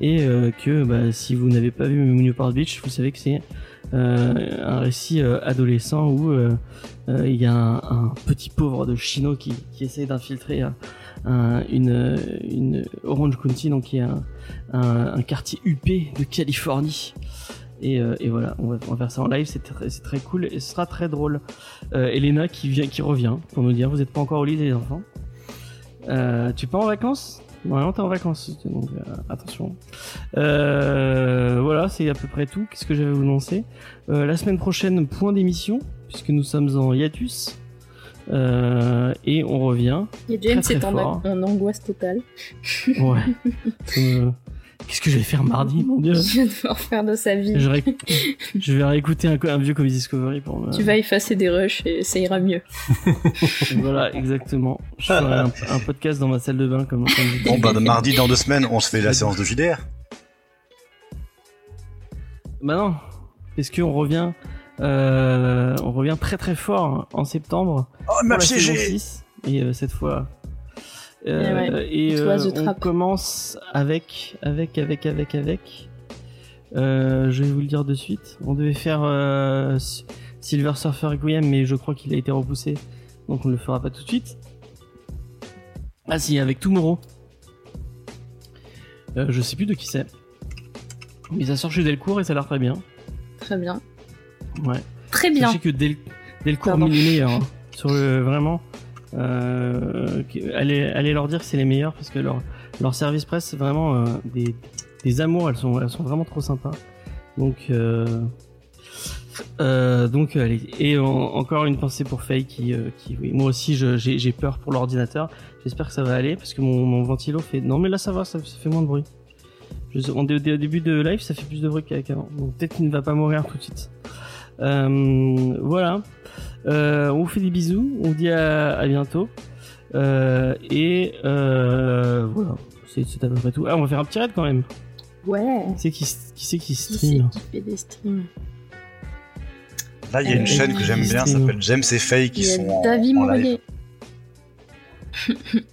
et euh, que bah, si vous n'avez pas vu Newport Beach vous savez que c'est euh, un récit euh, adolescent où euh, euh, il y a un, petit pauvre de Chino qui, qui essaie d'infiltrer euh, un- une, Orange County, donc qui est un, un, quartier huppé de Californie. Et, euh, et voilà, on va, faire ça en live, c'est très, très cool et ce sera très drôle. Euh, Elena qui vient, qui revient pour nous dire, vous n'êtes pas encore au lit les enfants? Euh, tu pars en vacances? Normalement t'es en vacances, donc euh, attention. Euh, voilà, c'est à peu près tout. Qu'est-ce que j'avais à vous annoncer Euh, La semaine prochaine, point d'émission, puisque nous sommes en hiatus. Et on revient. Et James est en angoisse totale. Ouais. Qu'est-ce que je vais faire mardi, mon dieu Il va devoir faire de sa vie. je, ré- je vais réécouter un, un vieux Comedy Discovery pour me... Tu vas effacer des rushs et ça ira mieux. Voilà, exactement. Je ferai un, un podcast dans ma salle de bain comme, comme je. Bon, bah, de mardi dans deux semaines, on se fait la séance de JDR. Bah non, parce qu'on revient, euh, on revient très très fort en septembre Oh, saison 6 et euh, cette fois. Euh, Eh ouais, et euh, on trap. commence avec, avec, avec, avec, avec. Euh, je vais vous le dire de suite. On devait faire Silver Surfer Requiem, mais je crois qu'il a été repoussé, donc on ne le fera pas tout de suite. Ah si, avec Tomorrow. Je sais plus de qui c'est. Mais ça sort chez Delcourt et ça a l'air très bien. Très bien. Ouais. Très bien. Sachez que Del Delcourt les meilleurs. hein. Sur le, vraiment. Euh, allez, leur dire que c'est les meilleurs parce que leur, leur service presse, c'est vraiment euh, des, des amours. Elles sont, elles sont vraiment trop sympas. Donc, euh, euh, donc allez. Et en- encore une pensée pour Faye qui, qui oui, moi aussi, j'ai peur pour l'ordinateur. J'espère que ça va aller parce que mon, mon ventilo fait. Non, mais là ça va, ça, fait moins de bruit. Au, début de live, ça fait plus de bruit qu'avant. Donc peut-être qu'il ne va pas mourir tout de suite. Voilà. Euh, on vous fait des bisous. On vous dit à, à bientôt. Euh, et euh, voilà. C'est c'est à peu près tout. Ah, on va faire un petit raid quand même. Ouais. Qui c'est qui, qui, c'est qui Qui c'est stream qui fait des streams Là, il y a une Euh, chaîne que j'aime bien, ça stream. s'appelle James et Faye qui sont en, David en live. Mourier.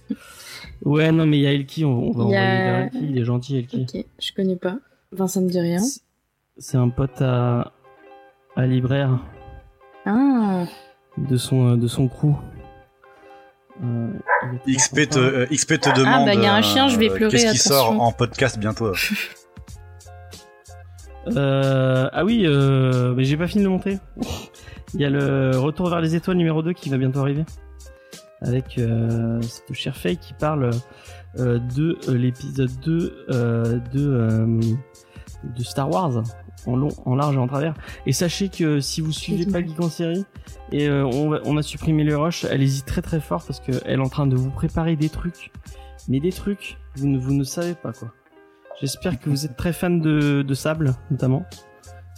Ouais, non, mais il y a Elki. On, on va envoyer a- vers Elki. Il est gentil, Elki. Ok, je connais pas. Enfin, ça me dit rien. C'est- C'est un pote à, à Libraire Ah, de son, euh, de son crew. Euh, XP te, euh, XP te demande bah, il y a un chien, je vais pleurer, qu'est-ce qui sort en podcast bientôt. Euh, ah oui, euh, mais j'ai pas fini de monter. Il y a le Retour vers les étoiles numéro 2 qui va bientôt arriver. Avec euh, cette chère Faye qui parle euh, de euh, l'épisode 2 euh, de, euh, de Star Wars en long, en large et en travers. Et sachez que si vous suivez pas Geek en série et euh, on, va- on a supprimé le rush, allez-y très très fort parce qu'elle est en train de vous préparer des trucs. Mais des trucs, vous ne, vous ne savez pas quoi. J'espère que vous êtes très fan de, de sable, notamment.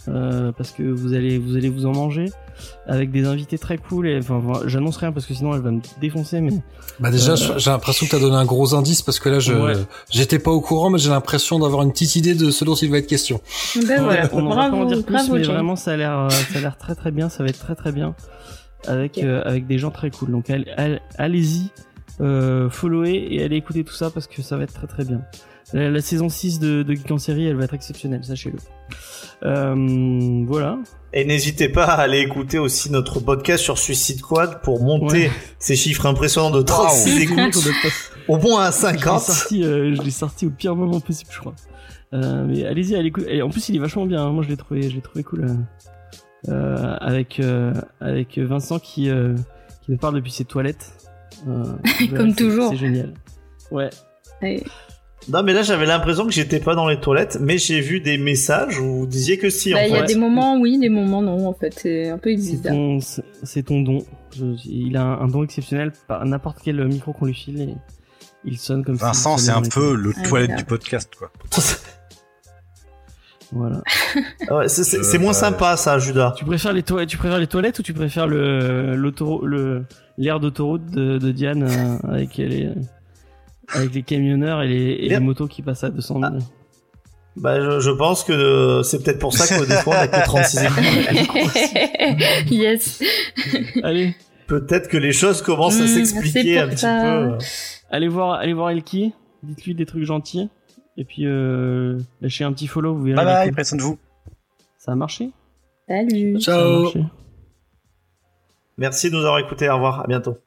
Euh, parce que vous allez vous allez vous en manger avec des invités très cool. Et enfin, voilà, j'annonce rien parce que sinon elle va me défoncer. Mais Bah déjà, Euh, j'ai l'impression que t'as donné un gros indice parce que là, je Ouais. j'étais pas au courant, mais j'ai l'impression d'avoir une petite idée de ce dont il va être question. Ben voilà, on pas en dire plus, bravo, mais vraiment ça a l'air euh, ça a l'air très très bien. Ça va être très très bien avec euh, avec des gens très cool. Donc allez- allez- allez-y, euh, followez et allez écouter tout ça parce que ça va être très très bien. La, la saison 6 de, de Geek en série, elle va être exceptionnelle, sachez-le. Euh, voilà. Et n'hésitez pas à aller écouter aussi notre podcast sur Suicide Squad pour monter Ouais. ces chiffres impressionnants de 36 écoutes au moins à Je l'ai 50. sorti, euh, je l'ai sorti au pire moment possible, je crois. Euh, mais allez-y, allez écouter. Et en plus, il est vachement bien. hein. Moi, je l'ai trouvé, je l'ai trouvé cool. avec euh, avec Vincent qui euh, qui nous parle depuis ses toilettes. Euh, Comme toujours. C'est génial. Ouais. Ouais. Non, mais là, j'avais l'impression que j'étais pas dans les toilettes, mais j'ai vu des messages où vous disiez que si, Bah, en il y a des moments oui, des moments non, en fait, c'est un peu bizarre. c'est- ton don. Je- il a un, don exceptionnel. N'importe quel micro qu'on lui file, et il sonne comme ça. Vincent, c'est un peu le Ah, toilette du podcast, quoi. Voilà. Ah ouais, c'est- moins sympa, ça, Judas. Tu préfères les toilettes, tu préfères les toilettes ou tu préfères le l'air d'autoroute de, de Diane euh, avec les avec les camionneurs et les, et les motos qui passent à 200 000. Bah, je, je pense que euh, c'est peut-être pour ça que des fois, on a que 36 écoutes. yes. Allez, Peut-être que les choses commencent à Mmh, s'expliquer un petit ça. peu. allez voir, allez voir Elki. Dites-lui des trucs gentils. Et puis euh, lâchez un petit follow, vous verrez. Bye il est bye, soin de vous. Ça a marché. Salut. Ciao. marché. Merci de nous avoir écoutés. Au revoir. À bientôt.